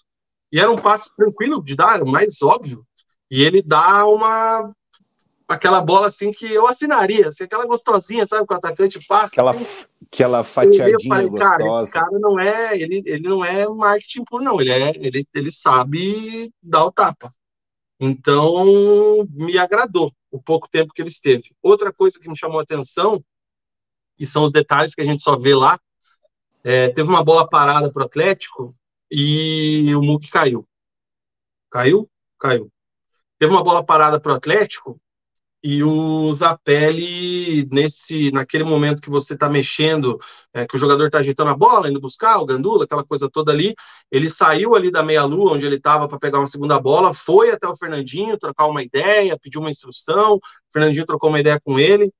e era um passe tranquilo de dar, o mais óbvio. E ele dá uma aquela bola assim que eu assinaria, assim, aquela gostosinha, sabe, que o atacante passa. Aquela, assim. Aquela fatiadinha falei, cara, gostosa. esse cara não é, ele, ele não é marketing puro, não. Ele, é, ele, ele sabe dar o tapa. Então, me agradou o pouco tempo que ele esteve. Outra coisa que me chamou a atenção, e são os detalhes que a gente só vê lá, é, teve uma bola parada para o Atlético e o Muk caiu. Caiu? Caiu. Teve uma bola parada para o Atlético e o Zapelli, nesse, naquele momento que você está mexendo, é, que o jogador está ajeitando a bola, indo buscar o Gandula, aquela coisa toda ali, ele saiu ali da meia-lua, onde ele estava para pegar uma segunda bola, foi até o Fernandinho trocar uma ideia, pediu uma instrução, o Fernandinho trocou uma ideia com ele.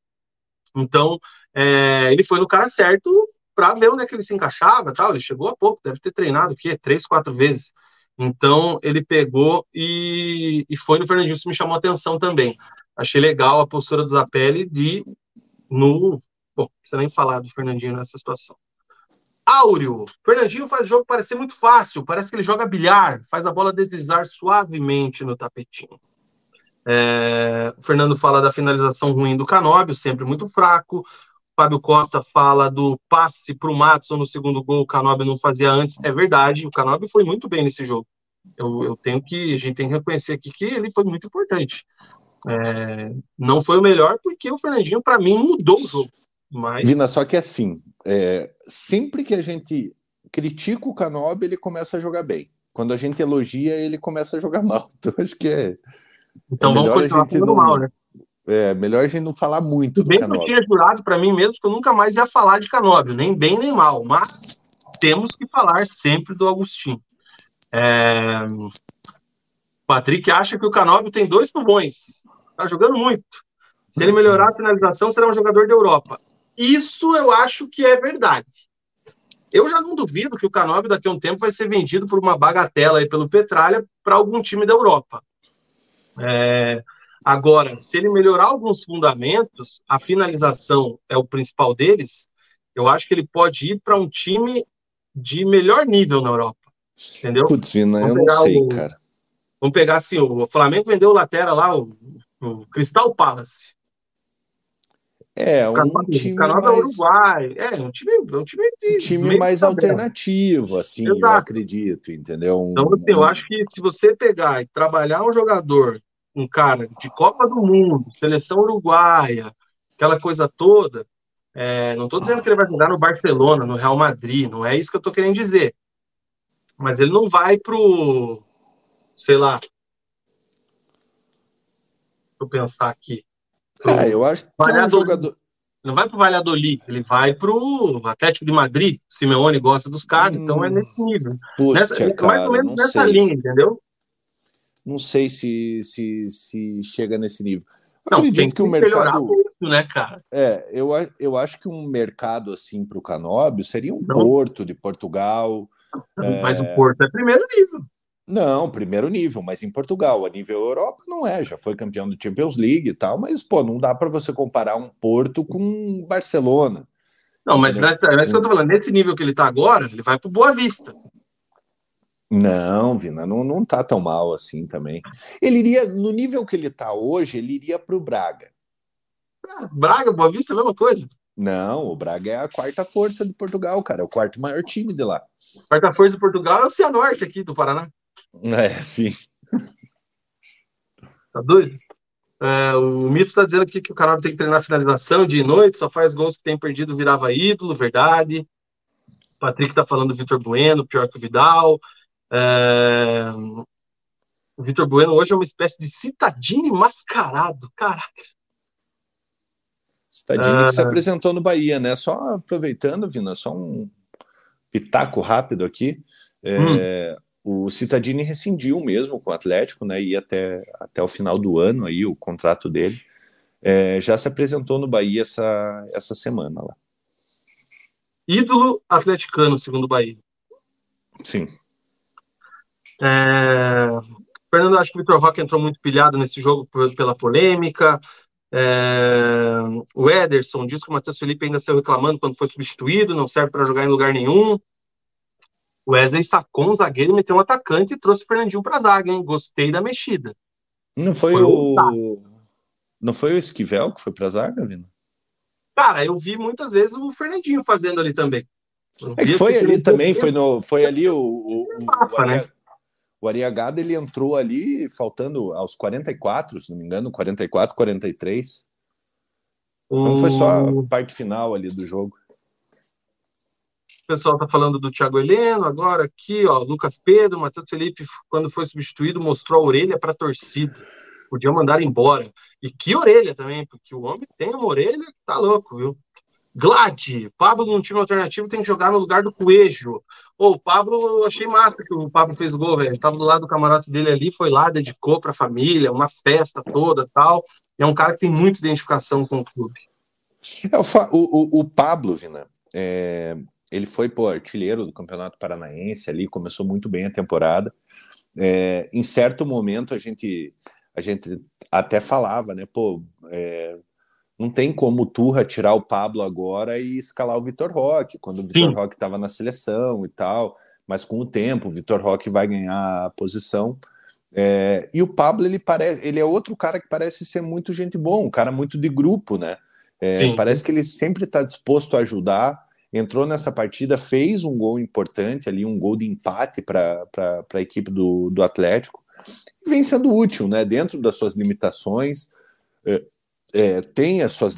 Então, é, ele foi no cara certo para ver onde é que ele se encaixava tal. Ele chegou há pouco, deve ter treinado o quê? Três, quatro vezes. Então, ele pegou e, e foi no Fernandinho, isso me chamou a atenção também achei legal a postura do Zapelli de no. Bom, precisa nem falar do Fernandinho nessa situação. Áureo. Fernandinho faz o jogo parecer muito fácil. Parece que ele joga bilhar, faz a bola deslizar suavemente no tapetinho. É, o Fernando fala da finalização ruim do Canóbio, sempre muito fraco. Fábio Costa fala do passe para o Matson no segundo gol, o Canóbio não fazia antes. É verdade, o Canóbio foi muito bem nesse jogo. Eu, eu, tenho que, a gente tem que reconhecer aqui que ele foi muito importante. É, não foi o melhor porque o Fernandinho, para mim, mudou o jogo. Mas... Vina, só que assim, é, sempre que a gente critica o Canobi, ele começa a jogar bem. Quando a gente elogia, ele começa a jogar mal. (laughs) Então acho que é. Então é vamos continuar falando não, mal, né? É, melhor a gente não falar muito bem do que eu tinha jurado para mim mesmo que eu nunca mais ia falar de Canóbio, nem bem nem mal, mas temos que falar sempre do Agostinho. É... Patrick acha que o Canóbio tem dois pulmões. Tá jogando muito. Se ele melhorar a finalização, será um jogador da Europa. Isso eu acho que é verdade. Eu já não duvido que o Canóbio daqui a um tempo vai ser vendido por uma bagatela aí pelo Petralha para algum time da Europa. É... Agora, se ele melhorar alguns fundamentos, a finalização é o principal deles, eu acho que ele pode ir para um time de melhor nível na Europa. Entendeu? Putz, Vina, eu não sei, o... cara. Vamos pegar assim, o Flamengo vendeu o lateral lá, o o Crystal Palace. É, um time Canal mais... Uruguai. É, um time, um time, de um time mais alternativo, assim, Exato. eu acredito, entendeu? Um, então, assim, eu acho que se você pegar e trabalhar um jogador, um cara de Copa do Mundo, seleção uruguaia, aquela coisa toda, é, não estou dizendo que ele vai jogar no Barcelona, no Real Madrid, não é isso que eu estou querendo dizer. Mas ele não vai pro, sei lá, eu pensar aqui. Ah, eu acho que é um jogador. Não vai para o Valladolid, ele vai para o Atlético de Madrid. O Simeone gosta dos caras, hum, então é nesse nível. nessa, cara, mais ou menos nessa sei. linha, entendeu? Não sei se, se, se chega nesse nível. Eu não, acredito que, que o mercado. Muito, né, cara? É, eu, eu acho que um mercado assim para o Canóbio seria um não. Porto de Portugal. Mas é... o Porto é primeiro nível. Não, primeiro nível, mas em Portugal, a nível Europa, não é. Já foi campeão do Champions League e tal, mas, pô, não dá para você comparar um Porto com Barcelona. Não, mas é, isso que eu tô falando. Nesse nível que ele tá agora, ele vai pro Boa Vista. Não, Vina, não, não tá tão mal assim também. Ele iria, no nível que ele tá hoje, ele iria pro Braga. Ah, Braga, Boa Vista, mesma coisa. Não, o Braga é a quarta força de Portugal, cara. É o quarto maior time de lá. Quarta força de Portugal é o Cianorte aqui do Paraná. É, sim. Tá doido? É, o Mito está dizendo aqui que o canal tem que treinar finalização dia e noite, só faz gols que tem perdido, virava ídolo, verdade. O Patrick está falando do Vitor Bueno, pior que o Vidal. É... O Vitor Bueno hoje é uma espécie de citadino mascarado, caraca. Citadini que se é. apresentou no Bahia, né? Só aproveitando, Vina, só um pitaco rápido aqui. É, hum o Citadini rescindiu mesmo com o Atlético, né? E até, até o final do ano aí o contrato dele. É, já se apresentou no Bahia essa, essa semana lá. Ídolo atleticano, segundo o Bahia. Sim. É... Fernando, acho que o Vitor Roque entrou muito pilhado nesse jogo pela polêmica. É... O Ederson diz que o Matheus Felipe ainda saiu reclamando quando foi substituído, não serve para jogar em lugar nenhum. O Wesley sacou um zagueiro, meteu um atacante e trouxe o Fernandinho para a zaga, hein? Gostei da mexida. Não foi, foi o. Não foi o Esquivel que foi para a zaga, Vina? Cara, eu vi muitas vezes o Fernandinho fazendo ali também. É que foi ali também, foi, no, foi ali o, o, o, o, né? o Ariagada ele entrou ali faltando aos 44, se não me engano, 44, 43. Então foi só a parte final ali do jogo. Pessoal tá falando do Thiago Heleno agora aqui, ó, Lucas Pedro, Matheus Felipe, quando foi substituído, mostrou a orelha para a torcida. Podia mandar embora. E que orelha também, porque o homem tem uma orelha que tá louco, viu? Glad, Pablo num time alternativo tem que jogar no lugar do Coelho. Ô, o Pablo, eu achei massa que o Pablo fez gol, velho. Tava do lado do camarote dele ali, foi lá, dedicou pra família, uma festa toda tal. E é um cara que tem muita identificação com o clube. É, o, o, o, Pablo, Vina, é, ele foi pô, artilheiro do Campeonato Paranaense ali, começou muito bem a temporada. É, em certo momento a gente, a gente até falava, né? Pô, é, não tem como o Turra tirar o Pablo agora e escalar o Vitor Roque, quando o Vitor Roque estava na seleção e tal, mas com o tempo o Vitor Roque vai ganhar a posição. É, e o Pablo, ele, parece, ele é outro cara que parece ser muito gente boa, um cara muito de grupo, né? É, parece que ele sempre está disposto a ajudar. Entrou nessa partida, fez um gol importante ali, um gol de empate para a equipe do, do Atlético. Vem sendo útil, né? Dentro das suas limitações. É, é, tem as suas,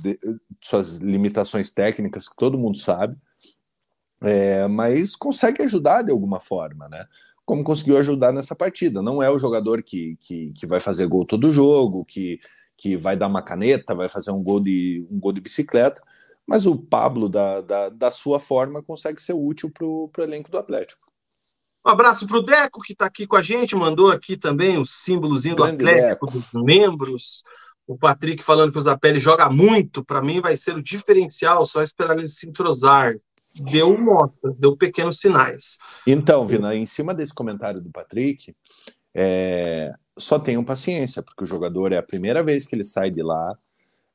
suas limitações técnicas, que todo mundo sabe, é, mas consegue ajudar de alguma forma, né? Como conseguiu ajudar nessa partida. Não é o jogador que, que, que vai fazer gol todo jogo, que, que vai dar uma caneta, vai fazer um gol de, um gol de bicicleta, mas o Pablo, da, da, da sua forma, consegue ser útil para o elenco do Atlético. Um abraço para o Deco, que está aqui com a gente, mandou aqui também o símbolozinho do Grande Atlético, Deco. dos membros. O Patrick falando que o Zapelli joga muito, para mim vai ser o diferencial, só esperar ele se entrosar. Deu mostra, deu pequenos sinais. Então, Vina, em cima desse comentário do Patrick, é, só tenham paciência, porque o jogador é a primeira vez que ele sai de lá,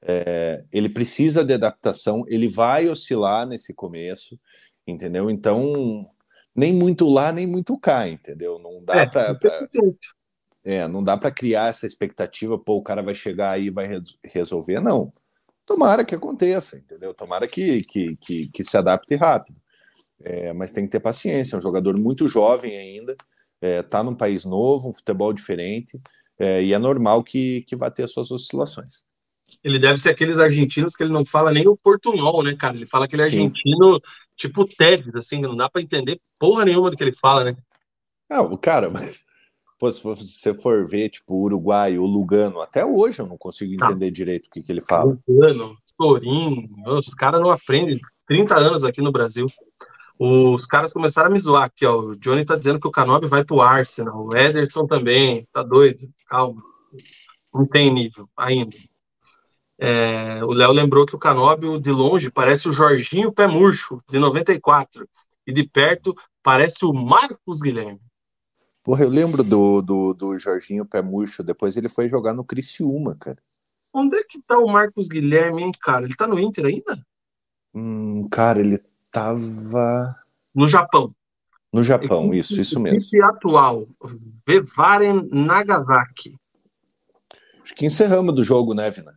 é, ele precisa de adaptação, ele vai oscilar nesse começo, entendeu? Então, nem muito lá, nem muito cá, entendeu? Não dá é, para. É, não dá para criar essa expectativa, pô, o cara vai chegar aí e vai resolver. Não. Tomara que aconteça, entendeu? Tomara que, que, que, que se adapte rápido. É, mas tem que ter paciência, é um jogador muito jovem ainda, é, tá num país novo, um futebol diferente, é, e é normal que, que vá ter as suas oscilações. Ele deve ser aqueles argentinos que ele não fala nem o portunhol, né, cara? Ele fala aquele Sim. argentino tipo Tevez, assim, não dá para entender porra nenhuma do que ele fala, né? Ah, o cara, mas Pô, se você for ver, tipo, o Uruguai, o Lugano, até hoje eu não consigo tá. entender tá. direito o que, que ele fala. Lugano, os caras não aprendem. 30 anos aqui no Brasil. Os caras começaram a me zoar aqui, ó. O Johnny tá dizendo que o Canobi vai pro Arsenal. O Ederson também. Tá doido? Calma. Não tem nível ainda. É, o Léo lembrou que o Canóbio de longe parece o Jorginho Pé Murcho, de 94. E de perto parece o Marcos Guilherme. Porra, eu lembro do, do, do Jorginho Pé Murcho, depois ele foi jogar no Criciúma, cara. Onde é que tá o Marcos Guilherme, hein, cara? Ele tá no Inter ainda? Hum, cara, ele tava. No Japão. No Japão, equipe, isso, isso mesmo. Equipe atual, Vevaren Nagasaki. Acho que encerramos do jogo, né, Vina?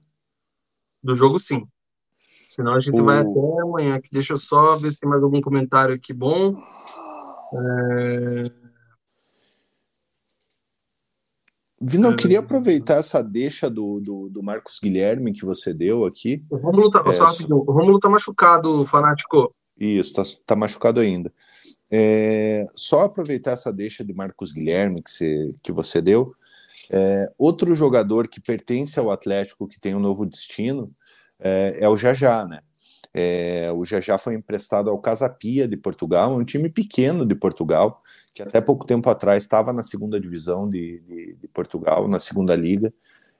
Do jogo, sim. Senão a gente vai até amanhã. Aqui. Deixa eu só ver se tem mais algum comentário aqui bom. É... Eu queria aproveitar essa deixa do, do, do, Marcos Guilherme que você deu aqui. O Romulo tá, é, só... o Romulo tá machucado, fanático. Isso, tá, tá machucado ainda. É, só aproveitar essa deixa de Marcos Guilherme que você, que você deu. É, outro jogador que pertence ao Atlético, que tem um novo destino, é, é o Jajá, né? É, o Jajá foi emprestado ao Casapia de Portugal, um time pequeno de Portugal, que até pouco tempo atrás estava na segunda divisão de, de, de Portugal, na segunda liga.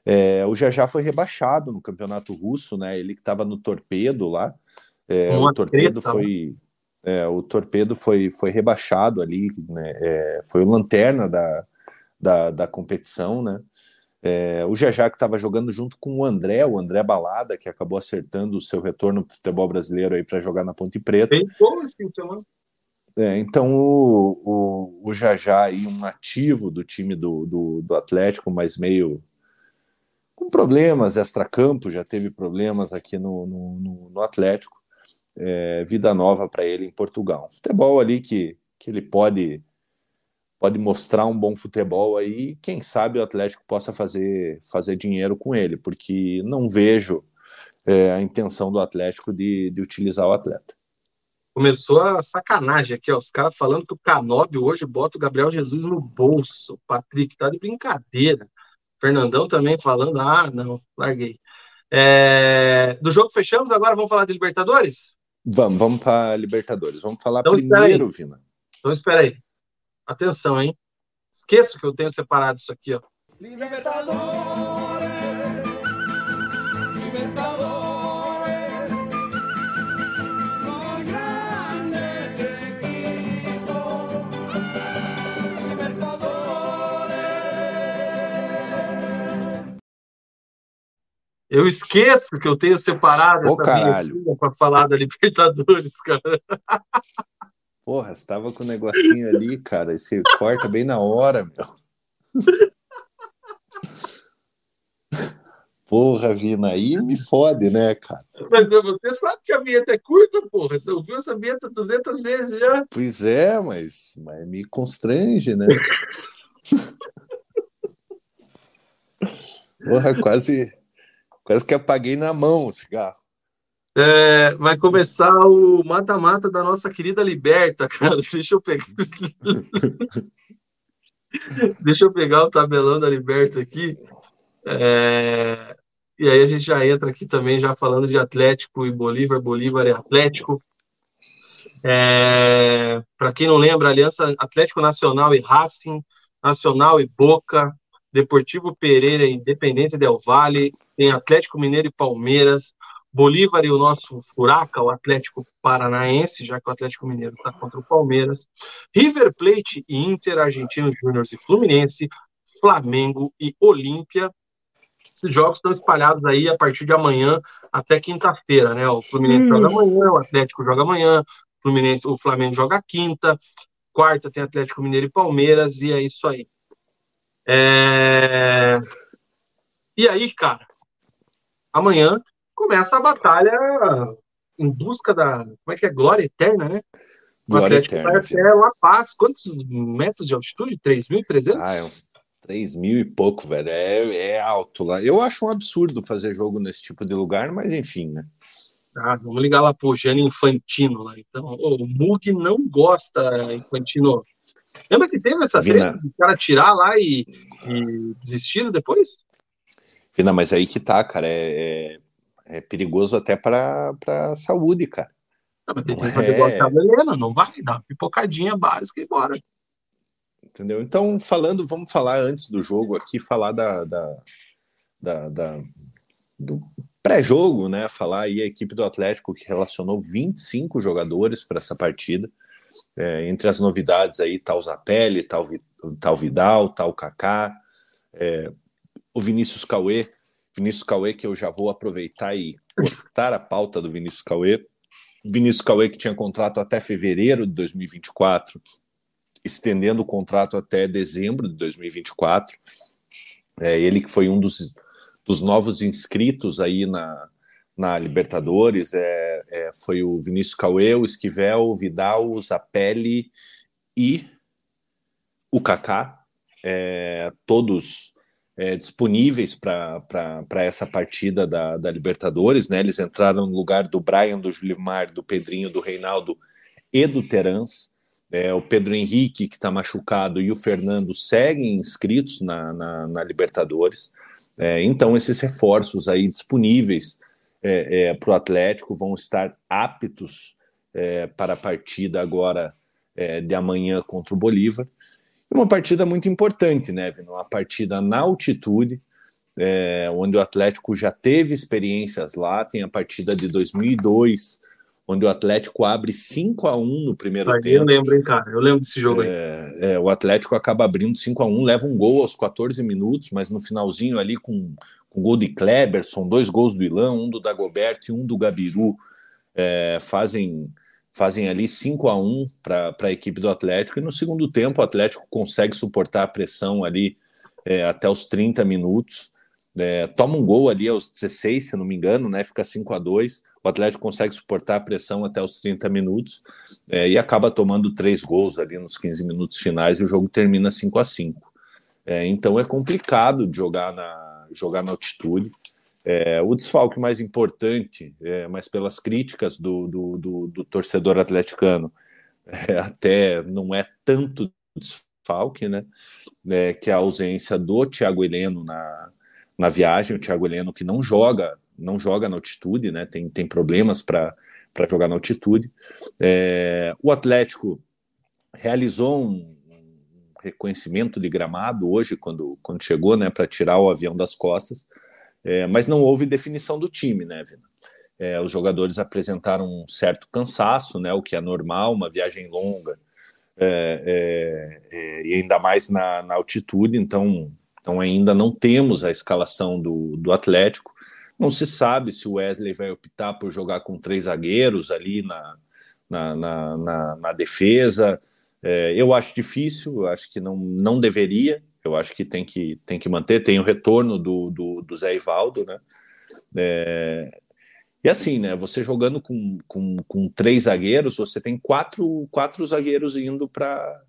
É, o Jajá foi rebaixado no campeonato russo, né? Ele que estava no Torpedo lá. É, o Torpedo treta, foi é, o Torpedo foi, foi rebaixado ali, né? É, foi o lanterna da, da, da competição, né? É, o Jajá que estava jogando junto com o André, o André Balada, que acabou acertando o seu retorno para o futebol brasileiro aí para jogar na Ponte Preta. Bem bom esse é, então o, o, o Jajá aí, um ativo do time do, do, do Atlético, mas meio com problemas extra-campo, já teve problemas aqui no, no, no Atlético. É, vida nova para ele em Portugal. Um futebol ali que, que ele pode pode mostrar um bom futebol aí, quem sabe o Atlético possa fazer, fazer dinheiro com ele, porque não vejo é, a intenção do Atlético de, de utilizar o atleta. Começou a sacanagem aqui, ó, os caras falando que o Canóbio hoje bota o Gabriel Jesus no bolso. Patrick tá de brincadeira. Fernandão também falando, ah, não, larguei. É... Do jogo fechamos, agora vamos falar de Libertadores? Vamos, vamos para Libertadores. Vamos falar então, primeiro, Vina. Então espera aí. Atenção, hein? Esqueço que eu tenho separado isso aqui, ó. Libertadores, Libertadores. Eu esqueço que eu tenho separado Ô, caralho. para falar da Libertadores, cara. (laughs) Porra, você tava com o um negocinho ali, cara. Você corta bem na hora, meu. Porra, Vina, aí me fode, né, cara? Mas você sabe que a vinheta é curta, porra. Você ouviu essa vinheta 200 vezes já. Pois é, mas, mas me constrange, né? (laughs) porra, quase Quase que apaguei na mão o cigarro. É, vai começar o mata-mata da nossa querida Liberta, (laughs) cara. Deixa eu pegar. (laughs) Deixa eu pegar o tabelão da Liberta aqui. É... E aí a gente já entra aqui também, já falando de Atlético e Bolívar. Bolívar é Atlético. É... Para quem não lembra, Aliança Atlético Nacional e Racing, Nacional e Boca, Deportivo Pereira e Independente Del Valle, tem Atlético Mineiro e Palmeiras, Bolívar e o nosso Furaca, o Atlético Paranaense, já que o Atlético Mineiro está contra o Palmeiras, River Plate e Inter, Argentinos Júniors e Fluminense, Flamengo e Olímpia. Esses jogos estão espalhados aí a partir de amanhã até quinta-feira, né? O Fluminense hum. joga amanhã, o Atlético joga amanhã, o, Fluminense, o Flamengo joga quinta, quarta tem Atlético Mineiro e Palmeiras, e é isso aí. É... E aí, cara, amanhã começa a batalha em busca da. Como é que é? Glória eterna, né? Glória eterna. Até La Paz. Quantos metros de altitude? 3.300? Ah, é uns 3 mil e pouco, velho. É, é alto lá. Eu acho um absurdo fazer jogo nesse tipo de lugar, mas enfim, né? Ah, vamos ligar lá pro Jânio Infantino lá. Então, oh, o Mug não gosta, Infantino. Lembra que teve essa treta de cara tirar lá e, e desistiram depois? Vina, mas aí que tá, cara. É, é, é perigoso até para a saúde, cara. Não, mas tem que fazer igual a Helena, não vai, dá uma pipocadinha básica e bora. Entendeu? Então, falando, vamos falar antes do jogo aqui, falar da, da, da, da do pré-jogo, né? Falar aí a equipe do Atlético que relacionou 25 jogadores para essa partida. É, entre as novidades aí, tal Zapelli, tal, tal Vidal, tal Kaká, é, o Vinícius Cauê. Vinícius Cauê, que eu já vou aproveitar e cortar a pauta do Vinícius Cauê. Vinícius Cauê, que tinha contrato até fevereiro de 2024, estendendo o contrato até dezembro de 2024. É, ele que foi um dos, dos novos inscritos aí na, na Libertadores, é, é, foi o Vinícius Cauê, o Esquivel, o Vidal, o Zapelli e o Kaká, é, todos é, disponíveis para essa partida da, da Libertadores, né? Eles entraram no lugar do Brian, do Julimar, do Pedrinho, do Reinaldo e do Terans. É, o Pedro Henrique, que está machucado, e o Fernando seguem inscritos na, na, na Libertadores. É, então, esses reforços aí disponíveis é, é para o Atlético vão estar aptos é, para a partida agora é, de amanhã contra o Bolívar. Uma partida muito importante, né, Vino? Uma partida na altitude, é, onde o Atlético já teve experiências lá. Tem a partida de 2002, onde o Atlético abre 5 a 1 no primeiro Aí tempo. Eu lembro, hein, cara? Eu lembro desse jogo é, aí. É, o Atlético acaba abrindo 5 a 1 leva um gol aos 14 minutos, mas no finalzinho ali com, com gol de Kleber, são dois gols do Ilan, um do Dagoberto e um do Gabiru, é, fazem fazem ali 5 a 1 para a equipe do Atlético, e no segundo tempo o Atlético consegue suportar a pressão ali é, até os 30 minutos, é, toma um gol ali aos 16, se não me engano, né? Fica 5 a 2 O Atlético consegue suportar a pressão até os 30 minutos é, e acaba tomando três gols ali nos 15 minutos finais e o jogo termina 5 a 5 é, Então é complicado de jogar na, jogar na altitude. É, o desfalque mais importante, é, mas pelas críticas do, do, do, do torcedor atleticano, (laughs) é, até não é tanto desfalque, né? É, que é a ausência do Thiago Heleno na, na viagem, o Thiago Heleno que não joga, não joga na altitude, né? Tem, tem problemas para jogar na altitude. É, o Atlético realizou um, reconhecimento de gramado hoje, quando, quando chegou, né, para tirar o avião das costas, é, mas não houve definição do time, né, Vina? É, os jogadores apresentaram um certo cansaço, né, o que é normal, uma viagem longa, é, é, é e ainda mais na, na altitude, então então ainda não temos a escalação do, do Atlético. Não se sabe se o Wesley vai optar por jogar com três zagueiros ali na, na, na, na, defesa. É, eu acho difícil, acho que não, não deveria. Eu acho que tem que, tem que manter. Tem o retorno do, do, do Zé Ivaldo, né? É, e assim, né? Você jogando com, com, com três zagueiros, você tem quatro, quatro zagueiros indo para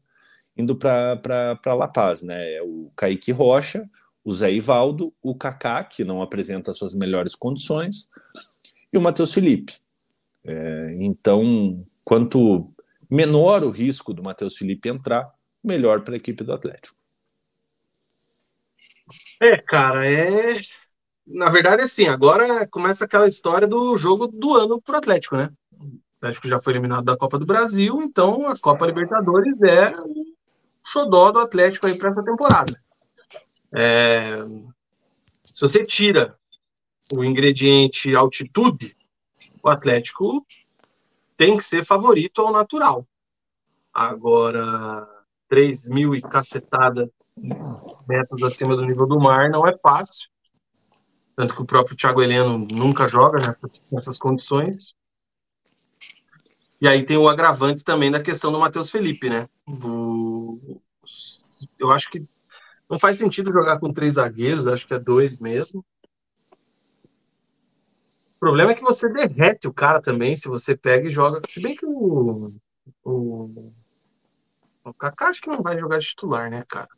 indo para La Paz, né? É o Kaique Rocha, o Zé Ivaldo, o Kaká, que não apresenta suas melhores condições, e o Matheus Felipe. É, então, quanto menor o risco do Matheus Felipe entrar, melhor para a equipe do Atlético. É, cara, é. Na verdade, assim, agora começa aquela história do jogo do ano pro Atlético, né? O Atlético já foi eliminado da Copa do Brasil, então a Copa Libertadores é xodó do Atlético aí para essa temporada. É, se você tira o ingrediente altitude, o Atlético tem que ser favorito ao natural. Agora, 3 mil e cacetada metros acima do nível do mar não é fácil. Tanto que o próprio Thiago Heleno nunca joga nessas condições. E aí tem o agravante também da questão do Matheus Felipe, né? Do... Eu acho que não faz sentido jogar com três zagueiros, acho que é dois mesmo. O problema é que você derrete o cara também, se você pega e joga. Se bem que o. O, o Kaká acho que não vai jogar titular, né, cara?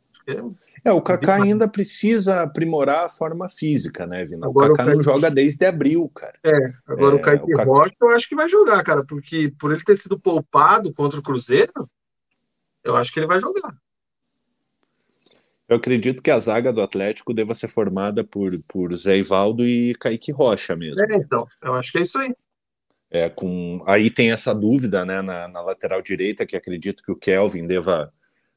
É, o Kaká ainda precisa aprimorar a forma física, né, Vina? Agora o Kaká não joga desde abril, cara. É, agora é, o Kaique Kaká... Rocha eu acho que vai jogar, cara, porque por ele ter sido poupado contra o Cruzeiro, eu acho que ele vai jogar. Eu acredito que a zaga do Atlético deva ser formada por, por Zé Ivaldo e Kaique Rocha mesmo. É, então, eu acho que é isso aí. É, com... Aí tem essa dúvida né, na, na lateral direita, que acredito que o Kelvin deva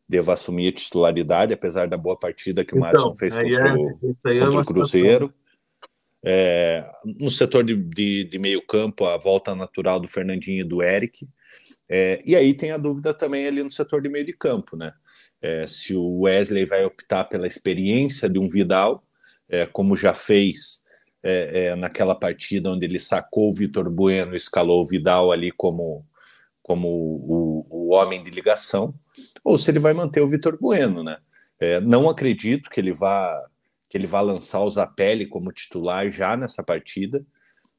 deva assumir a titularidade, apesar da boa partida que o então, Madison fez contra, é, o, contra é o Cruzeiro. É, no setor de, de, de, meio campo, a volta natural do Fernandinho e do Eric. É, e aí tem a dúvida também ali no setor de meio de campo, né? É, se o Wesley vai optar pela experiência de um Vidal, é, como já fez naquela partida onde ele sacou o Vitor Bueno e escalou o Vidal ali como, como o, o homem de ligação ou se ele vai manter o Vitor Bueno, né? É, não acredito que ele vá que ele vá lançar o Zapelli como titular já nessa partida.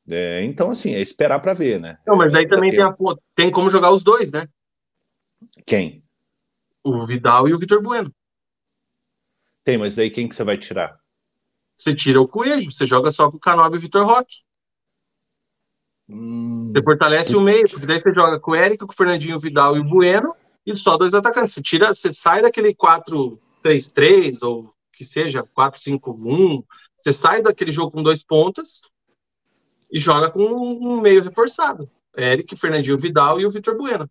É, então, assim, é esperar para ver, né? Não, mas daí também tem, a, tem como jogar os dois, né? Quem? O Vidal e o Vitor Bueno. Tem, mas daí quem que você vai tirar? Você tira o Coelho, você joga só com o Canobi e o Vitor Roque. Hum, você fortalece o meio, porque daí você joga com o Érico, com o Fernandinho, o Vidal e o Bueno, e só dois atacantes. Você tira, você sai daquele 4-3-3 ou que seja 4-5-1, você sai daquele jogo com dois pontas e joga com um meio reforçado. Eric, Fernandinho Vidal e o Vitor Bueno.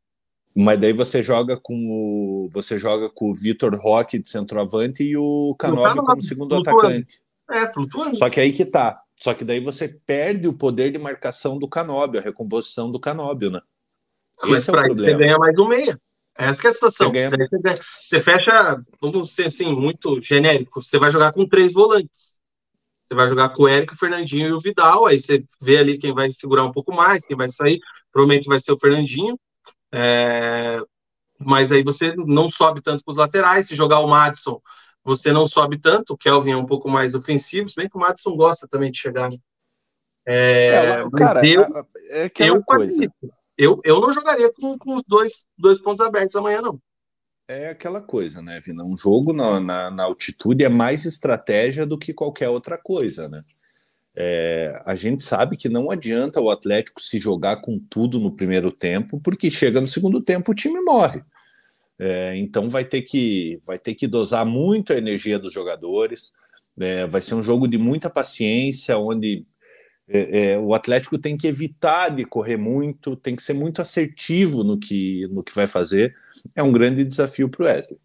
Mas daí você joga com o você joga com o Vitor Roque de centroavante e o Canobi como segundo flutuando. atacante. É, flutuando. Só que aí que tá. Só que daí você perde o poder de marcação do Canóbio, a recomposição do Canóbio, né? Ah, Esse é o problema. Você ganha mais um meia. Essa é a situação. Você, ganha... você, você, fecha, vamos ser assim, muito genérico. Você vai jogar com três volantes. Você vai jogar com o Érico, o Fernandinho e o Vidal. Aí você vê ali quem vai segurar um pouco mais, quem vai sair. Provavelmente vai ser o Fernandinho. É... Mas aí você não sobe tanto com os laterais. Se jogar o Madison, você não sobe tanto, o Kelvin é um pouco mais ofensivo, se bem que o Madison gosta também de chegar. Né? É, é, cara, eu, é, é aquela eu, coisa. Eu, eu não jogaria com, com os dois, dois pontos abertos amanhã, não. É aquela coisa, né, Vina? Um jogo na, na, na altitude é mais estratégia do que qualquer outra coisa, né? É, a gente sabe que não adianta o Atlético se jogar com tudo no primeiro tempo, porque chega no segundo tempo o time morre. É, então vai ter que vai ter que dosar muito a energia dos jogadores. É, vai ser um jogo de muita paciência, onde é, é, o Atlético tem que evitar de correr muito, tem que ser muito assertivo no que, no que vai fazer. É um grande desafio para o Wesley.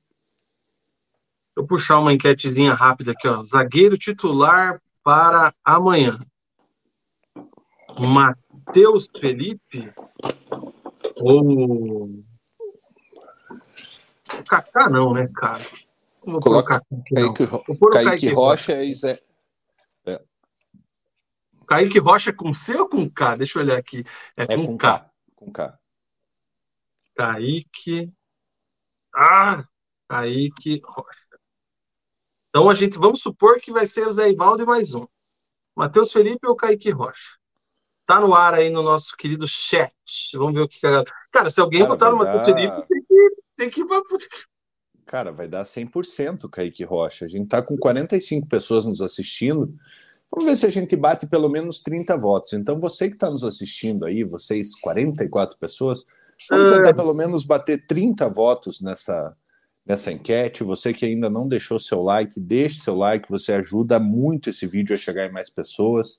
Vou puxar uma enquetezinha rápida aqui, ó. Zagueiro titular para amanhã. Matheus Felipe ou o Kaká não, né, cara? Vou Coloca Kaique, Kaique, Kaique Rocha e Zé, Kaique Rocha com C ou com K? Deixa eu olhar aqui. É, é com, com K. K. Com K. Kaique. Ah! Kaique Rocha. Então a gente vamos supor que vai ser o Zé Ivaldo e mais um. Matheus Felipe ou Kaique Rocha? Tá no ar aí no nosso querido chat. Vamos ver o que. Cara, se alguém Cara, votar no Matheus dar... Felipe, tem que, tem que. Cara, vai dar 100% Kaique Rocha. A gente tá com 45 pessoas nos assistindo. Vamos ver se a gente bate pelo menos 30 votos. Então, você que está nos assistindo aí, vocês 44 pessoas, vamos tentar pelo menos bater 30 votos nessa, nessa enquete. Você que ainda não deixou seu like, deixe seu like, você ajuda muito esse vídeo a chegar em mais pessoas.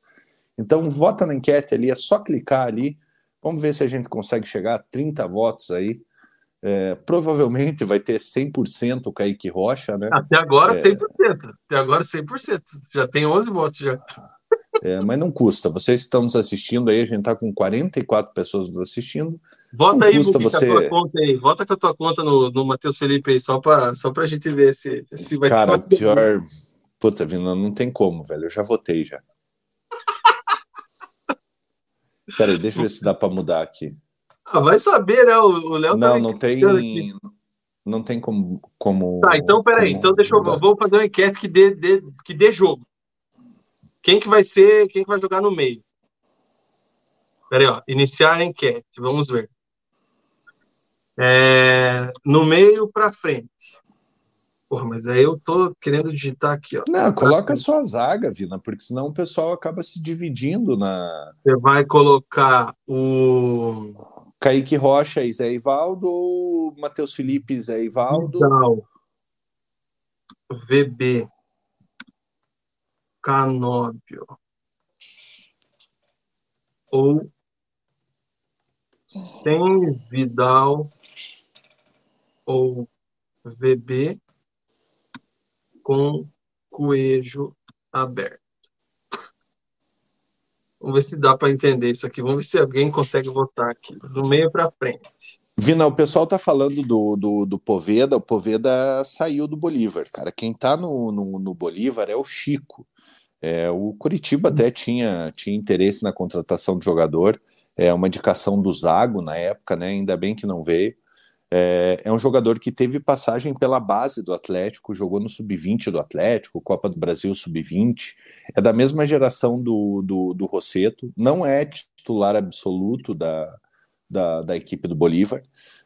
Então, vota na enquete ali, é só clicar ali. Vamos ver se a gente consegue chegar a 30 votos aí. É, provavelmente vai ter 100% o Kaique Rocha, né? Até agora, é... 100%. Até agora, 100%. Já tem 11 votos já. É, mas não custa. Vocês estão nos assistindo aí, a gente está com 44 pessoas nos assistindo. Vota aí, custa você... com a tua conta aí. Vota com a tua conta no, no Matheus Felipe aí, só para só a gente ver se, se vai Cara, pior. Puta, Vina, não tem como, velho. Eu já votei já. (laughs) Peraí, deixa eu ver se dá para mudar aqui. Ah, vai saber, né? O Léo Não, tá não tem. Aqui. Não tem como, como. Tá, então peraí. Então deixa eu. Vou fazer uma enquete que dê, dê, que dê jogo. Quem que vai ser. Quem que vai jogar no meio? Peraí, ó. Iniciar a enquete. Vamos ver. É, no meio para frente. Porra, mas aí eu tô querendo digitar aqui, ó. Não, coloca a sua zaga, Vina, porque senão o pessoal acaba se dividindo na. Você vai colocar o Kaique Rocha e Zé Ivaldo ou Matheus Felipe e Zé Ivaldo? Vidal. VB. Canóbio. Ou sem Vidal ou VB com coelho aberto. Vamos ver se dá para entender isso aqui. Vamos ver se alguém consegue votar aqui, do meio para frente. Vina, o pessoal tá falando do, do, do, Poveda. O Poveda saiu do Bolívar, cara. Quem tá no, no, no Bolívar é o Chico. É, o Curitiba até tinha, tinha interesse na contratação do jogador. É uma indicação do Zago na época, né? Ainda bem que não veio. É, é, um jogador que teve passagem pela base do Atlético, jogou no Sub-20 do Atlético, Copa do Brasil Sub-20. É da mesma geração do, do, do Rosseto, não é titular absoluto da, da, da equipe do Bolívar,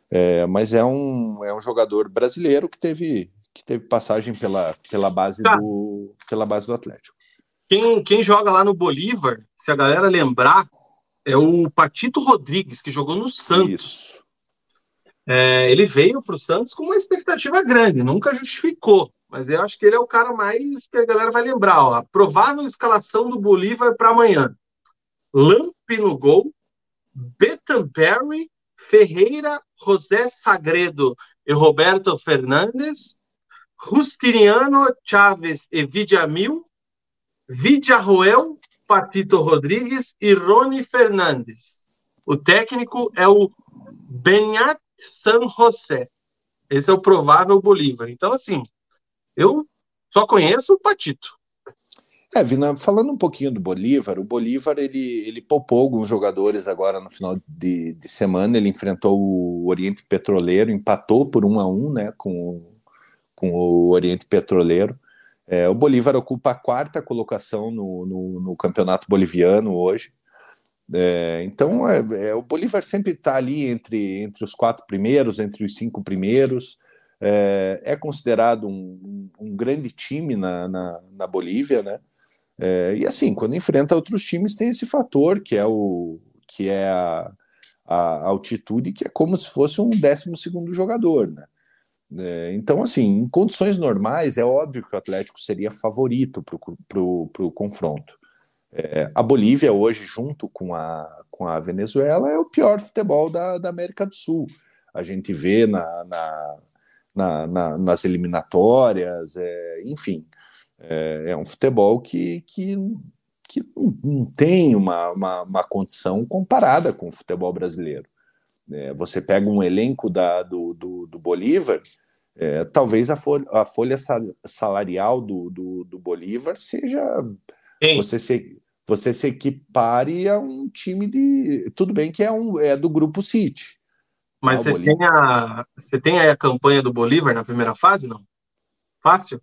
é, mas é um, é um jogador brasileiro que teve, que teve passagem pela, pela, base tá. do, pela base do Atlético. Quem, quem joga lá no Bolívar, se a galera lembrar, é o Patito Rodrigues, que jogou no Santos. Isso. É, ele veio para o Santos com uma expectativa grande, nunca justificou, mas eu acho que ele é o cara mais que a galera vai lembrar. Ó, a provável escalação do Bolívar para amanhã: Lampe no gol, Bettenberry, Ferreira, José Sagredo e Roberto Fernandes, Justiniano Chaves e Vidamil, Vidiarroel, Patito Rodrigues e Rony Fernandes. O técnico é o Benhat San José. Esse é o provável Bolívar. Então, assim, eu só conheço o Patito. É, Vina, falando um pouquinho do Bolívar, o Bolívar ele, ele poupou alguns jogadores agora no final de, de semana. Ele enfrentou o Oriente Petroleiro, empatou por um a um, né, com, com o Oriente Petroleiro. É, o Bolívar ocupa a quarta colocação no, no, no campeonato boliviano hoje. É, então, é, é o Bolívar sempre está ali entre, entre os quatro primeiros, entre os cinco primeiros. É, é considerado um, um, grande time na, na, na Bolívia, né? É, e assim, quando enfrenta outros times, tem esse fator que é o que é a, a altitude, que é como se fosse um décimo segundo jogador, né? É, então, assim, em condições normais, é óbvio que o Atlético seria favorito para o confronto. É, a Bolívia, hoje, junto com a, com a Venezuela, é o pior futebol da, da América do Sul. A gente vê na, na, na, na nas eliminatórias, é, enfim. É, é, um futebol que, que, que não tem uma, uma, uma condição comparada com o futebol brasileiro. É, você pega um elenco da, do, do, do Bolívar, é, talvez a folha, a folha salarial do, do, do Bolívar seja. Você se, você se equipare a um time de. Tudo bem que é, um, é do grupo City. Mas você, tem a, você tem aí a campanha do Bolívar na primeira fase, não? Fácil?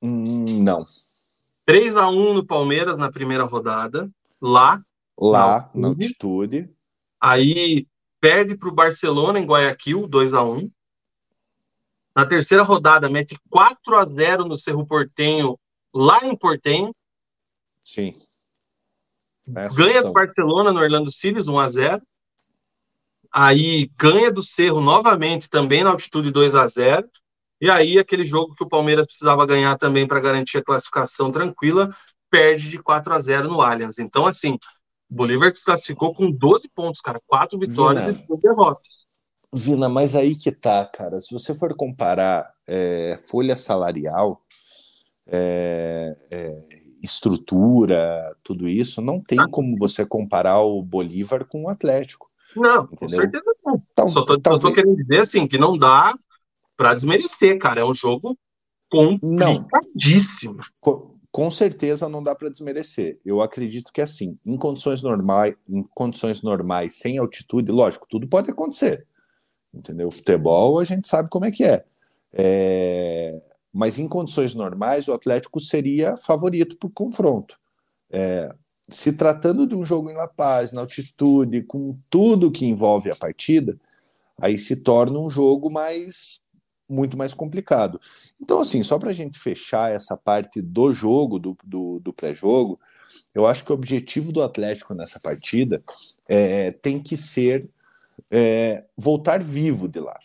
Hum, não. 3 a 1 no Palmeiras na primeira rodada, lá. Lá, na altitude. Na altitude. Aí perde para o Barcelona em Guayaquil, 2 a 1 Na terceira rodada, mete 4 a 0 no Cerro Portenho, lá em Portenho. Sim. É ganha do Barcelona no Orlando City, 1 a 0 Aí ganha do Cerro novamente, também na altitude 2 a 0 E aí, aquele jogo que o Palmeiras precisava ganhar também para garantir a classificação tranquila, perde de 4 a 0 no Allianz. Então, assim, o Bolívar se classificou com 12 pontos, cara, quatro vitórias Vina, e duas derrotas. Vina, mas aí que tá, cara. Se você for comparar é, folha salarial, é, é, estrutura, tudo isso, não tem ah. como você comparar o Bolívar com o Atlético. Não, entendeu? com certeza não. Então, Só tô, talvez... tô querendo dizer assim que não dá para desmerecer, cara. É um jogo complicadíssimo. Não com certeza não dá para desmerecer. Eu acredito que assim, em condições normais, em condições normais, sem altitude, lógico, tudo pode acontecer. Entendeu? Futebol a gente sabe como é que é. é... Mas em condições normais, o Atlético seria favorito para o confronto. É... Se tratando de um jogo em La Paz, na altitude, com tudo que envolve a partida, aí se torna um jogo mais muito mais complicado. Então, assim, só para a gente fechar essa parte do jogo, do, do, do pré-jogo, eu acho que o objetivo do Atlético nessa partida é, tem que ser é, voltar vivo de lá.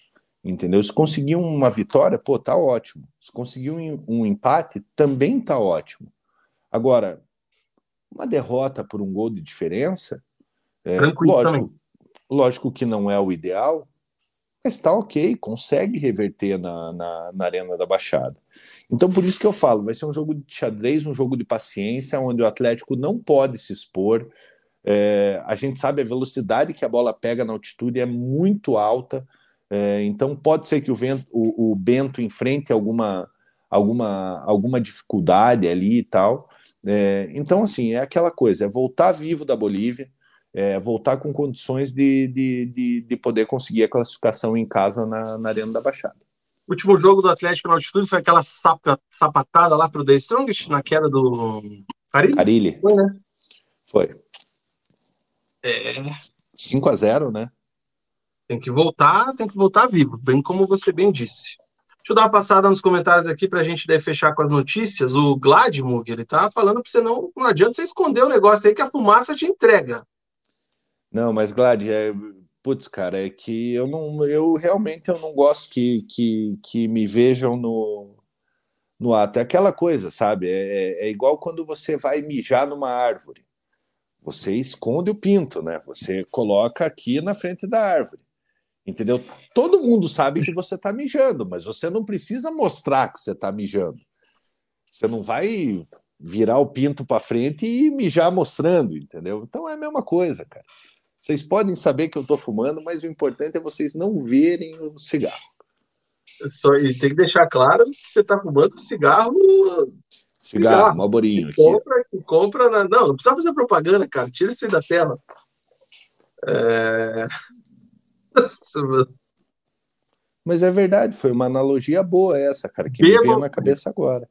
Entendeu? Se conseguir uma vitória, pô, tá ótimo. Se conseguir um, um empate, também tá ótimo. Agora, uma derrota por um gol de diferença, é, lógico, lógico que não é o ideal, mas está ok, consegue reverter na, na, na, Arena da Baixada. Então, por isso que eu falo, vai ser um jogo de xadrez, um jogo de paciência, onde o Atlético não pode se expor. É, a gente sabe a velocidade que a bola pega na altitude é muito alta, é, então pode ser que o, vento, o, o, Bento enfrente alguma, alguma, alguma dificuldade ali e tal. É, então, assim, é aquela coisa, é voltar vivo da Bolívia, é, voltar com condições de, de, de, de, poder conseguir a classificação em casa na, na Arena da Baixada. O último jogo do Atlético na altitude foi aquela sapa, sapatada lá para o The Strongest na queda do Carilli? Carilli. Foi, né? Foi. É... 5 a 0 né? Tem que voltar, tem que voltar vivo, bem como você bem disse. Deixa eu dar uma passada nos comentários aqui para a gente daí fechar com as notícias. O Gladmug, ele tá falando para você não, não adianta você esconder o negócio aí que a fumaça te entrega. Não, mas Glad, é, putz, cara, é que eu não, eu realmente eu não gosto que, que, que me vejam no, no ato. É aquela coisa, sabe? É, é, é igual quando você vai mijar numa árvore. Você esconde o pinto, né? Você coloca aqui na frente da árvore. Entendeu? Todo mundo sabe que você está mijando, mas você não precisa mostrar que você está mijando. Você não vai virar o pinto para frente e mijar mostrando, entendeu? Então é a mesma coisa, cara. Vocês podem saber que eu estou fumando, mas o importante é vocês não verem o cigarro. Só, e tem que deixar claro que você está fumando cigarro. Cigarro, cigarro. malborinho. Que compra, que compra na... Não, não precisa fazer propaganda, cara. Tira isso aí da tela. É... Mas é verdade, foi uma analogia boa essa, cara, que me veio na cabeça agora.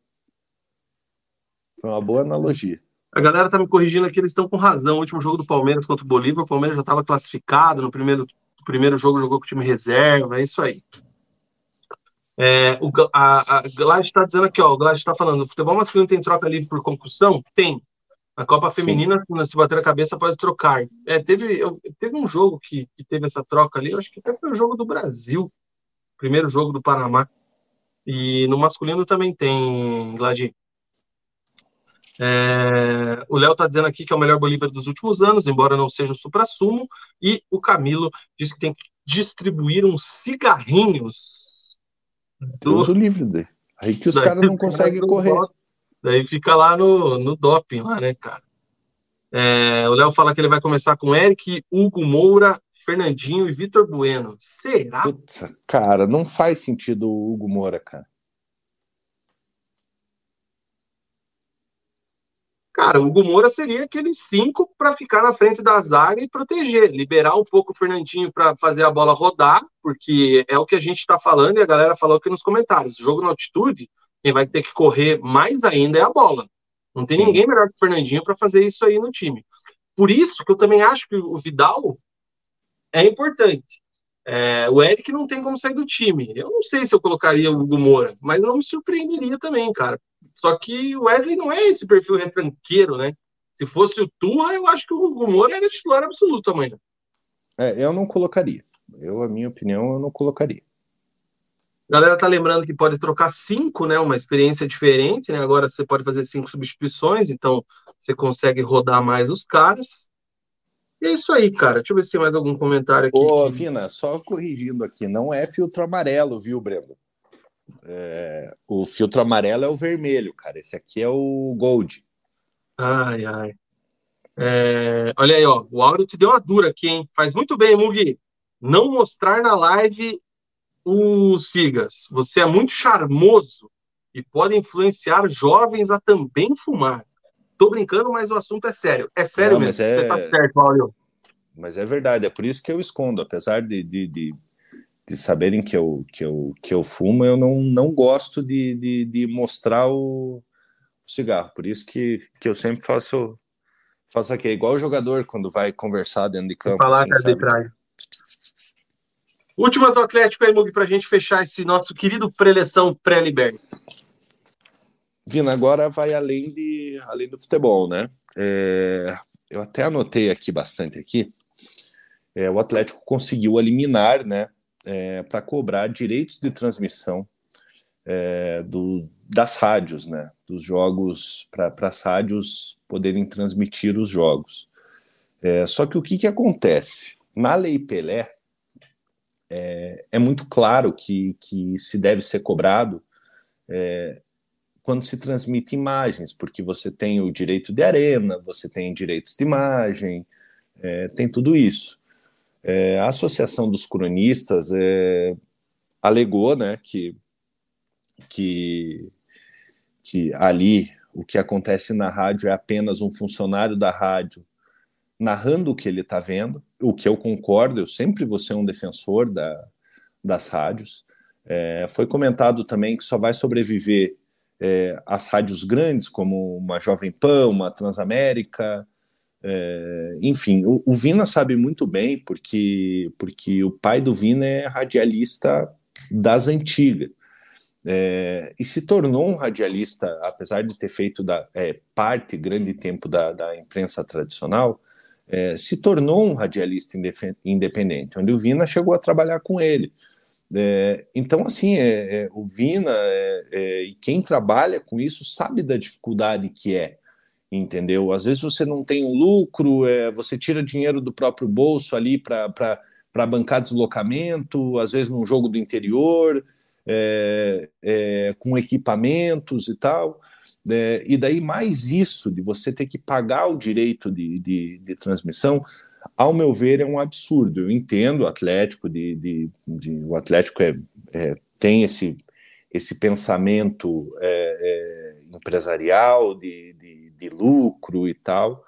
Foi uma boa analogia. A galera tá me corrigindo aqui, eles estão com razão. O último jogo do Palmeiras contra o Bolívar, o Palmeiras já estava classificado no primeiro, primeiro jogo, jogou com o time reserva, é isso aí. É, o, a, a Glad está dizendo aqui, ó, o Glad está falando, o futebol masculino tem troca livre por concussão? Tem. A Copa Feminina, Sim. se bater a cabeça, pode trocar. É, teve, eu, teve um jogo que, que, teve essa troca ali, eu acho que até foi o jogo do Brasil, primeiro jogo do Panamá. E no masculino também tem, Gladys. É, o Léo está dizendo aqui que é o melhor Bolívar dos últimos anos, embora não seja o supra-sumo. E o Camilo diz que tem que distribuir uns cigarrinhos. Deus do... o livre. Aí que os caras não conseguem correr. Daí fica lá no, no doping, lá, né, cara? É, o Léo fala que ele vai começar com Eric, Hugo Moura, Fernandinho e Vitor Bueno. Será? Putz, cara, não faz sentido o Hugo Moura, cara. Cara, o Hugo Moura seria aqueles cinco para ficar na frente da zaga e proteger, liberar um pouco o Fernandinho para fazer a bola rodar, porque é o que a gente está falando e a galera falou aqui nos comentários. Jogo na altitude, quem vai ter que correr mais ainda é a bola. Não tem Sim. ninguém melhor que o Fernandinho para fazer isso aí no time. Por isso que eu também acho que o Vidal é importante. É, o Eric não tem como sair do time. Eu não sei se eu colocaria o Hugo Moura, mas não me surpreenderia também, cara. Só que o Wesley não é esse perfil retranqueiro, né? Se fosse o Turra, eu acho que o Hugo Moura era titular absoluto amanhã. É, eu não colocaria. Eu, a minha opinião, eu não colocaria. A galera tá lembrando que pode trocar cinco, né? Uma experiência diferente, né? Agora você pode fazer cinco substituições, então você consegue rodar mais os caras. E é isso aí, cara. Deixa eu ver se tem mais algum comentário aqui. Ô, Vina, só corrigindo aqui, não é filtro amarelo, viu, Brendo? É, o filtro amarelo é o vermelho, cara. Esse aqui é o Gold. Ai, ai. É, olha aí, ó. O áudio te deu uma dura aqui, hein? Faz muito bem, Mugi. Não mostrar na live o Sigas. Você é muito charmoso e pode influenciar jovens a também fumar. Tô brincando, mas o assunto é sério. É sério Não, mesmo. É... Você tá certo, Áureo. Mas é verdade, é por isso que eu escondo, apesar de, de, de de saberem que eu, que eu, que eu fumo, eu não, não gosto de, de, de mostrar o, o, cigarro. Por isso que, que eu sempre faço, faço aqui. É igual o jogador quando vai conversar dentro de campo. Falar assim, trás. Últimas do Atlético aí, Mug, para a gente fechar esse nosso querido preleção pré-liberto. Vina, agora vai além, de, além do futebol, né? É, eu até anotei aqui bastante aqui. É, o Atlético conseguiu eliminar, né? é, para cobrar direitos de transmissão é, do, das rádios, né, dos jogos, para as rádios poderem transmitir os jogos. É, só que o que, que acontece? Na Lei Pelé, é, é muito claro que, que se deve ser cobrado é, quando se transmite imagens, porque você tem o direito de arena, você tem direitos de imagem, é, tem tudo isso. É, a Associação dos Cronistas é, alegou né, que, que, que ali o que acontece na rádio é apenas um funcionário da rádio narrando o que ele está vendo, o que eu concordo, eu sempre vou ser um defensor da, das rádios. É, foi comentado também que só vai sobreviver é, as rádios grandes, como uma Jovem Pan, uma Transamérica, é, enfim, o, o, Vina sabe muito bem, porque, porque o pai do Vina é radialista das antigas. É, e se tornou um radialista, apesar de ter feito da, é, parte, grande tempo da, da imprensa tradicional, é, se tornou um radialista independente, onde o Vina chegou a trabalhar com ele. É, então, assim, é, é, o Vina e quem trabalha com isso sabe da dificuldade que é entendeu? Às vezes você não tem um lucro, é, você tira dinheiro do próprio bolso ali para bancar deslocamento, às vezes num jogo do interior, é, é, com equipamentos e tal. É, e daí mais isso de você ter que pagar o direito de, de, de transmissão, ao meu ver, é um absurdo. Eu entendo o Atlético, de, de, de o Atlético é, é, tem esse, esse pensamento é, empresarial de, de lucro e tal,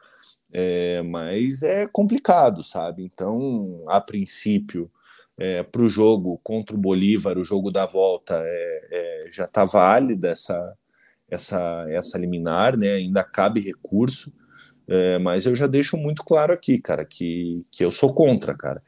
é, mas é complicado, sabe? Então, a princípio, é, para o jogo contra o Bolívar, o jogo da volta, é, é, já está válida essa, essa, essa liminar, né? ainda cabe recurso, é, mas eu já deixo muito claro aqui, cara, que, que eu sou contra, cara,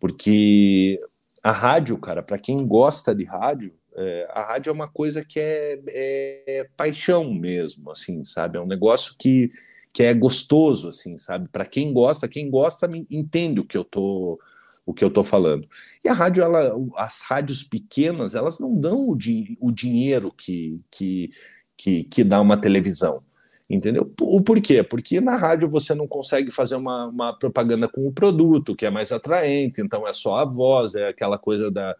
porque a rádio, cara, para quem gosta de rádio, é, a rádio é uma coisa que é, é, paixão mesmo, assim, sabe? É um negócio que, que é gostoso, assim, sabe? Para quem gosta, quem gosta entende o que eu tô o que eu tô falando. E a rádio, ela, as rádios pequenas, elas não dão o, di o dinheiro que, que, que, que dá uma televisão. Entendeu? O porquê? Porque na rádio você não consegue fazer uma, uma propaganda com o produto, que é mais atraente, então é só a voz, é aquela coisa da,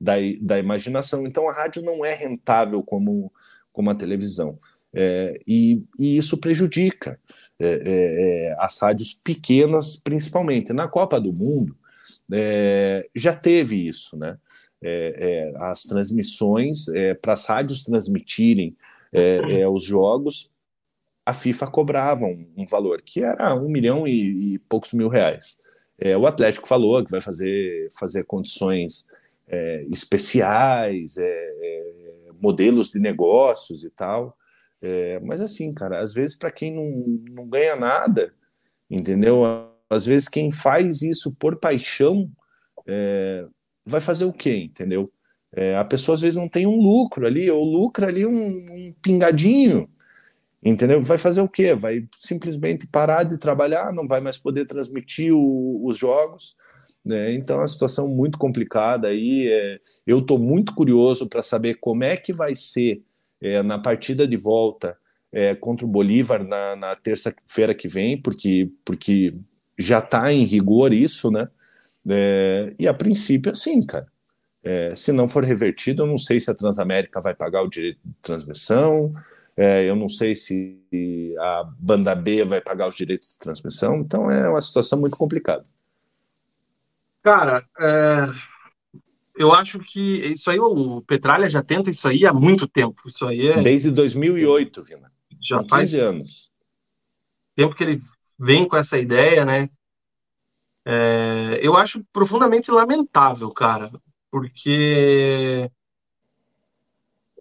da, da imaginação. Então a rádio não é rentável como, como a televisão. É, e, e, isso prejudica é, é, é as rádios pequenas, principalmente. Na Copa do Mundo é, já teve isso, né? É, as transmissões, para as rádios transmitirem os jogos, a FIFA cobrava um, um, valor que era um milhão e, e poucos mil reais. o Atlético falou que vai fazer, fazer condições é, especiais, é, é, modelos de negócios e tal. É, mas assim, cara, às vezes para quem não, não ganha nada, entendeu? Às vezes quem faz isso por paixão é, vai fazer o quê, entendeu? É, a pessoa às vezes não tem um lucro ali, ou lucra ali um, um pingadinho, entendeu? Vai fazer o quê? Vai simplesmente parar de trabalhar, não vai mais poder transmitir o, os jogos, né? Então, é uma situação muito complicada aí. É, eu estou muito curioso para saber como é que vai ser é, na partida de volta é, contra o Bolívar na, na terça-feira que vem, porque, porque já está em rigor isso, né? É, e a princípio, assim, cara. É, se não for revertido, eu não sei se a Transamérica vai pagar o direito de transmissão, é, eu não sei se a banda B vai pagar os direitos de transmissão, então é uma situação muito complicada. Cara, é, eu acho que isso aí, o Petralha já tenta isso aí há muito tempo. Isso aí é. Desde 2008, Vina. Já São faz anos. Tempo que ele vem com essa ideia, né? É, eu acho profundamente lamentável, cara, porque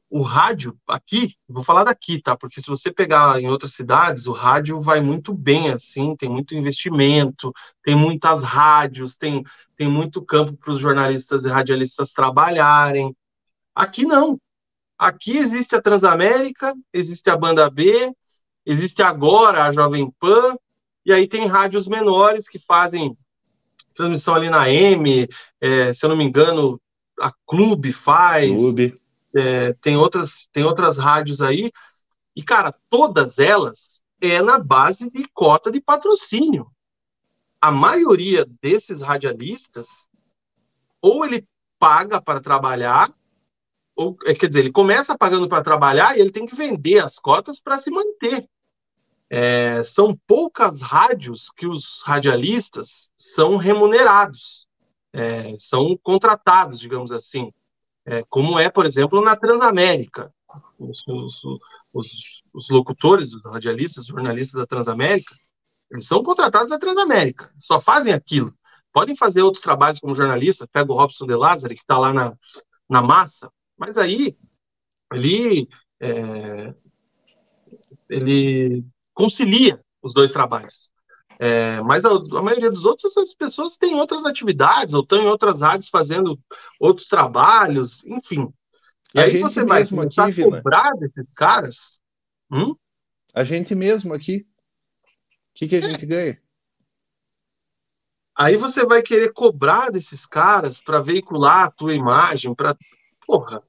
o rádio aqui, vou falar daqui, tá? Porque se você pegar em outras cidades, o rádio vai muito bem, assim, tem muito investimento, tem muitas rádios, tem, tem muito campo para os jornalistas e radialistas trabalharem. Aqui não. Aqui existe a Transamérica, existe a Banda B, existe agora a Jovem Pan, e aí tem rádios menores que fazem transmissão ali na M, é, se eu não me engano, a Clube faz. Clube é, tem, outras, tem outras rádios aí, e, cara, todas elas é na base de cota de patrocínio. A maioria desses radialistas, ou ele paga para trabalhar, ou, é, quer dizer, ele começa pagando para trabalhar e ele tem que vender as cotas para se manter. É, são poucas rádios que os radialistas são remunerados, é, são contratados, digamos assim é, como é, por exemplo, na Transamérica. Os, os, os, os, locutores, os radialistas, os jornalistas da Transamérica, eles são contratados da Transamérica, só fazem aquilo. Podem fazer outros trabalhos como jornalista, pega o Robson de Lázaro, que está lá na, na massa, mas aí ele, é, ele concilia os dois trabalhos. É, mas a, a, maioria dos outros, as pessoas têm outras atividades, ou estão em outras rádios fazendo outros trabalhos, enfim. E a aí você vai começar aqui, a cobrar Vina. desses caras. Hum? A gente mesmo aqui. O que, que a é. gente ganha? Aí você vai querer cobrar desses caras para veicular a tua imagem, para. Porra,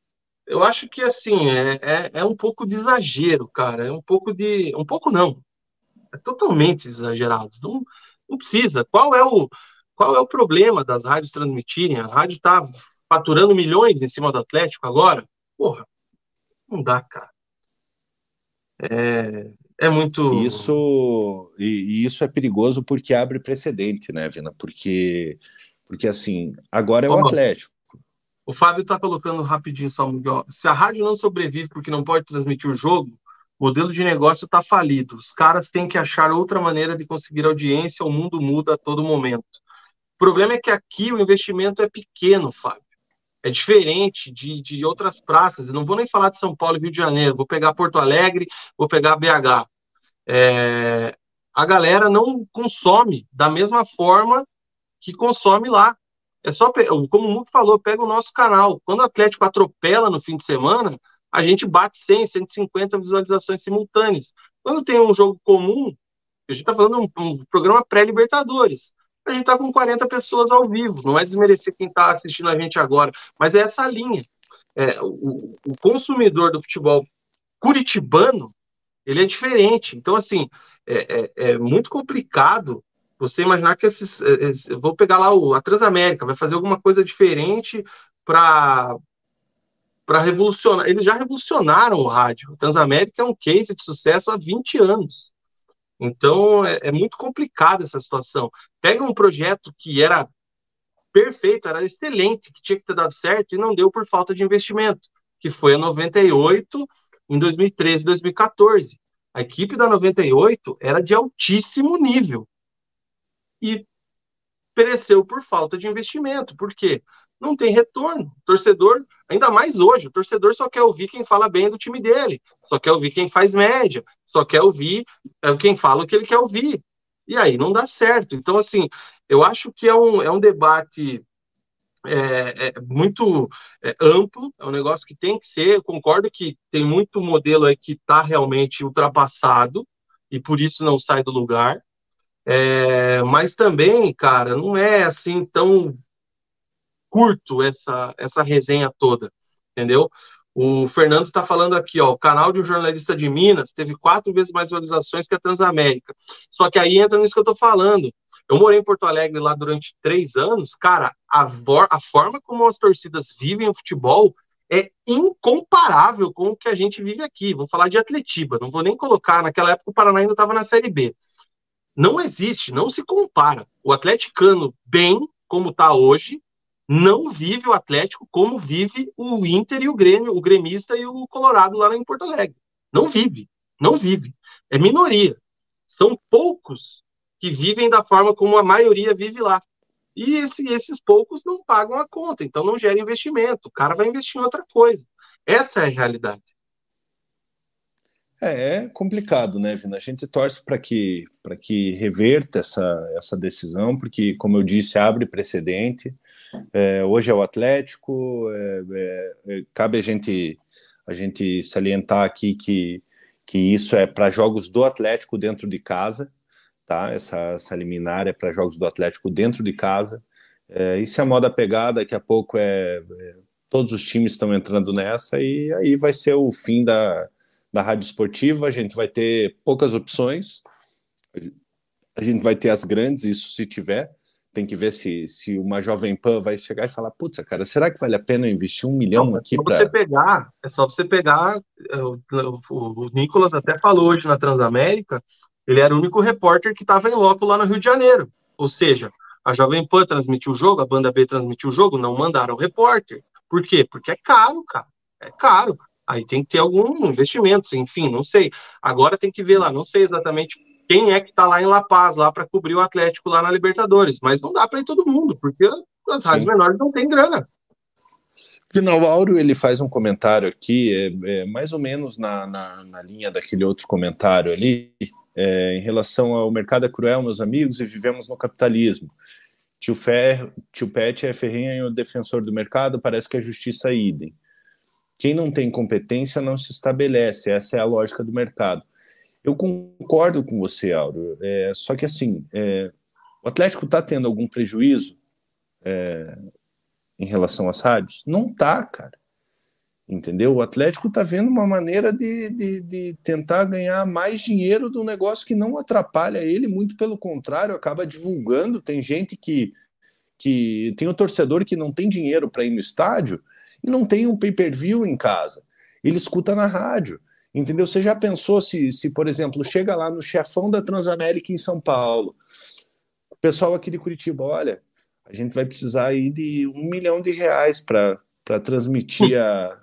eu acho que assim, é, é, é um pouco de exagero, cara. É um pouco de. Um pouco não é totalmente exagerado. Não, não precisa. Qual é o qual é o problema das rádios transmitirem? A rádio está faturando milhões em cima do Atlético agora? Porra, não dá, cara. É, é muito. Isso e, e, isso é perigoso porque abre precedente, né, Vina? Porque, porque assim, agora é o Atlético. O Fábio está colocando rapidinho só, se a rádio não sobrevive porque não pode transmitir o jogo, o modelo de negócio está falido. Os caras têm que achar outra maneira de conseguir audiência, o mundo muda a todo momento. problema é que aqui o investimento é pequeno, Fábio. É diferente de, de outras praças. Eu não vou nem falar de São Paulo e Rio de Janeiro, vou pegar Porto Alegre, vou pegar BH. É, a galera não consome da mesma forma que consome lá. É só, como o Muco falou, pega o nosso canal. Quando o Atlético atropela no fim de semana, a gente bate 100, 150 visualizações simultâneas. Quando tem um jogo comum, a gente está falando um, um programa pré-Libertadores. A gente está com 40 pessoas ao vivo. Não é desmerecer quem está assistindo a gente agora, mas é essa linha. É, o, o consumidor do futebol curitibano ele é diferente. Então, assim, é, é, é muito complicado você imaginar que esses. Esses vou pegar lá o, a Transamérica, vai fazer alguma coisa diferente para para revolucionar. Eles já revolucionaram o rádio. A Transamérica é um case de sucesso há 20 anos. Então é, é muito complicado essa situação. Pega um projeto que era perfeito, era excelente, que tinha que ter dado certo e não deu por falta de investimento, que foi a 98 em 2013, 2014. A equipe da 98 era de altíssimo nível e pereceu por falta de investimento. Por quê? Não tem retorno. O torcedor, ainda mais hoje, o torcedor só quer ouvir quem fala bem do time dele, só quer ouvir quem faz média, só quer ouvir é, quem fala o que ele quer ouvir. E aí não dá certo. Então, assim, eu acho que é um, é um debate é, é muito é, amplo, é um negócio que tem que ser. Eu concordo que tem muito modelo aí que está realmente ultrapassado e por isso não sai do lugar. É, mas também, cara, não é assim tão curto essa, essa resenha toda, entendeu? O Fernando está falando aqui, ó, o canal de um jornalista de Minas teve quatro vezes mais visualizações que a Transamérica. Só que aí entra nisso que eu estou falando. Eu morei em Porto Alegre lá durante três anos, cara, a, a forma como as torcidas vivem o futebol é incomparável com o que a gente vive aqui. Vou falar de Atletiba, não vou nem colocar, naquela época o Paraná ainda estava na Série B. Não existe, não se compara. O atleticano, bem como está hoje, não vive o Atlético como vive o Inter e o Grêmio, o gremista e o Colorado lá em Porto Alegre. Não vive, não vive. É minoria. São poucos que vivem da forma como a maioria vive lá. E esse, esses poucos não pagam a conta, então não gera investimento. O cara vai investir em outra coisa. Essa é a realidade. É, é complicado, né, Vina? A gente torce para que, que reverta essa, essa decisão, porque, como eu disse, abre precedente. É, hoje é o Atlético, é, é, é cabe a gente, a gente salientar aqui que, que isso é para jogos do Atlético dentro de casa, tá? Essa, essa liminar é para jogos do Atlético dentro de casa. É, isso é a moda pegada, daqui a pouco é, é todos os times estão entrando nessa e aí vai ser o fim da da rádio esportiva, a gente vai ter poucas opções, a gente vai ter as grandes, isso se tiver, tem que ver se, se uma Jovem Pan vai chegar e falar, putz, cara, será que vale a pena investir um milhão Não, aqui para... você pegar, é só você pegar, é, o, o, o Nicolas até falou hoje na Transamérica, ele era o único repórter que estava em loco lá no Rio de Janeiro, ou seja, a Jovem Pan transmitiu o jogo, a Banda B transmitiu o jogo, não mandaram o repórter. Por quê? Porque é caro, cara. É caro. Aí tem que ter algum investimento, enfim, não sei. Agora tem que ver lá, não sei exatamente quem é que está lá em La Paz, lá para cobrir o Atlético lá na Libertadores, mas não dá para ir todo mundo, porque as Sim. rádios menores não têm grana. Final Áureo, ele faz um comentário aqui, é, é mais ou menos na, na, na, linha daquele outro comentário ali, é, em relação ao mercado é cruel, meus amigos, e vivemos no capitalismo. Tio, Fer, tio Pet é ferrenho defensor do mercado, parece que a justiça é idem. Quem não tem competência não se estabelece, essa é a lógica do mercado. Eu concordo com você, Auro, é, só que assim, é, o Atlético está tendo algum prejuízo é, em relação às rádios? Não tá, cara. Entendeu? O Atlético está vendo uma maneira de, de, de, tentar ganhar mais dinheiro um negócio que não atrapalha ele, muito pelo contrário, acaba divulgando. Tem gente que, que tem o um torcedor que não tem dinheiro para ir no estádio e não tem um pay-per-view em casa. Ele escuta na rádio. Entendeu? Você já pensou se, se, por exemplo, chega lá no chefão da Transamérica em São Paulo, o pessoal aqui de Curitiba, olha, a gente vai precisar aí de um milhão de reais para transmitir a,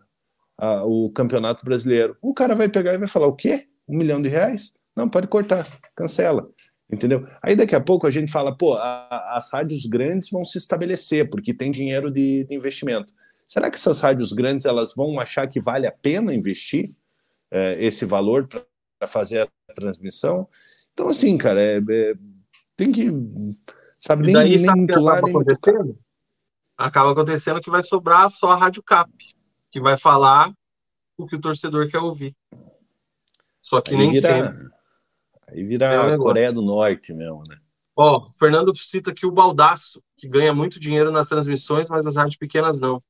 a, o Campeonato Brasileiro. O cara vai pegar e vai falar, o quê? Um milhão de reais? Não, pode cortar, cancela. Entendeu? Aí daqui a pouco a gente fala, pô, a, as rádios grandes vão se estabelecer porque tem dinheiro de, de, investimento. Será que essas rádios grandes elas vão achar que vale a pena investir é, esse valor para fazer a transmissão? Então, assim, cara, é, é, tem que. Sabe, nem, nem muito lá, nem cá. Acaba acontecendo que vai sobrar só a Rádio Cap, que vai falar o que o torcedor quer ouvir. Só que Aí nem vira... sempre. Aí vira é a Coreia do Norte mesmo, né? Ó, o Fernando cita aqui o Baldaço, que ganha muito dinheiro nas transmissões, mas as rádios pequenas não.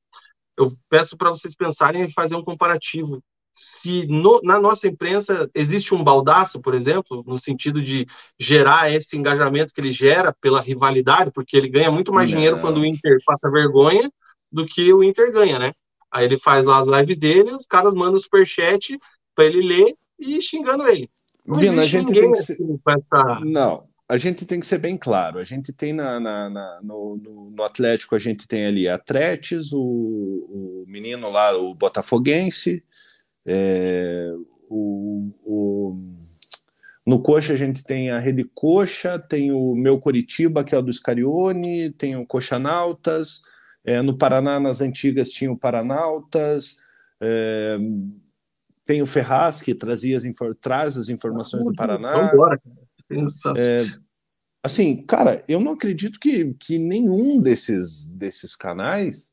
Eu peço para vocês pensarem em fazer um comparativo. Se no, na nossa imprensa existe um baldaço, por exemplo, no sentido de gerar esse engajamento que ele gera pela rivalidade, porque ele ganha muito mais não. dinheiro quando o Inter passa vergonha do que o Inter ganha, né? Aí ele faz lá as lives dele, os caras mandam superchat para ele ler e xingando ele. Não Vina, a gente tem que ser... essa... Não, a gente tem que ser bem claro. A gente tem na, na, na no, no, no, Atlético, a gente tem ali a Tretes, o, o menino lá, o Botafoguense, é, o, o, no Coxa a gente tem a Rede Coxa, tem o meu Coritiba, que é o do Scarione, tem o Coxa Nautas, é, no Paraná, nas antigas, tinha o Paranautas, é, tem o Ferraz, que trazia as traz as informações do Paraná. Vambora, é, assim, cara, eu não acredito que, que nenhum desses, desses canais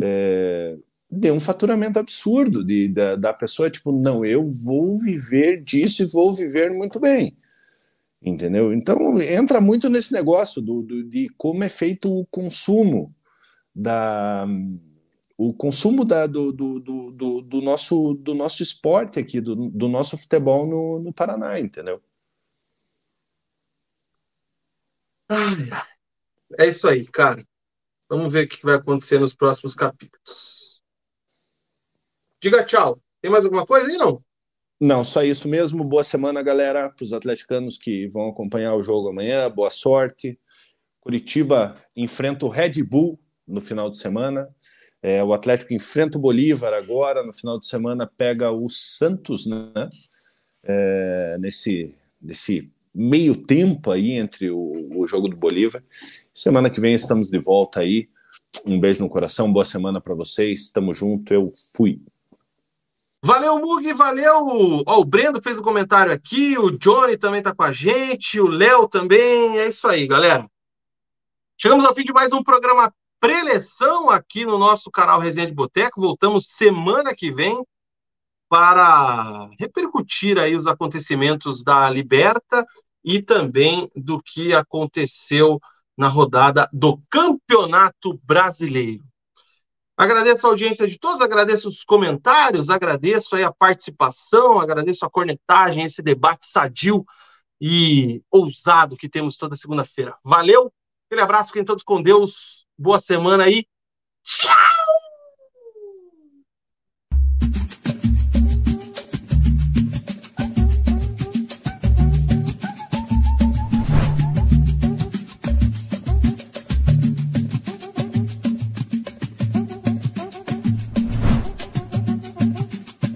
é, dê um faturamento absurdo de, da, da pessoa, tipo, não, eu vou viver disso e vou viver muito bem. Entendeu? Então entra muito nesse negócio do, do de como é feito o consumo da, o consumo da, do, do, do, do, nosso, do nosso esporte aqui, do, do nosso futebol no, no Paraná, entendeu? É isso aí, cara. Vamos ver o que vai acontecer nos próximos capítulos. Diga tchau. Tem mais alguma coisa aí, não? Não, só isso mesmo. Boa semana, galera, para os atleticanos que vão acompanhar o jogo amanhã. Boa sorte. Curitiba enfrenta o Red Bull no final de semana. É, o Atlético enfrenta o Bolívar agora, no final de semana pega o Santos, né? É, nesse, nesse meio tempo aí entre o, o jogo do Bolívar. Semana que vem estamos de volta aí. Um beijo no coração, boa semana para vocês. Tamo junto, eu fui. Valeu, Mug, valeu! Ó, o Brendo fez um comentário aqui, o Johnny também tá com a gente, o Léo também. É isso aí, galera. Chegamos ao fim de mais um programa preleção aqui no nosso canal Resenha de Boteco. Voltamos semana que vem para repercutir aí os acontecimentos da Liberta e também do que aconteceu na rodada do Campeonato Brasileiro. Agradeço a audiência de todos, agradeço os comentários, agradeço aí a participação, agradeço a cornetagem, esse debate sadio e ousado que temos toda segunda-feira. Valeu, aquele abraço, fiquem todos com Deus, boa semana aí. Tchau!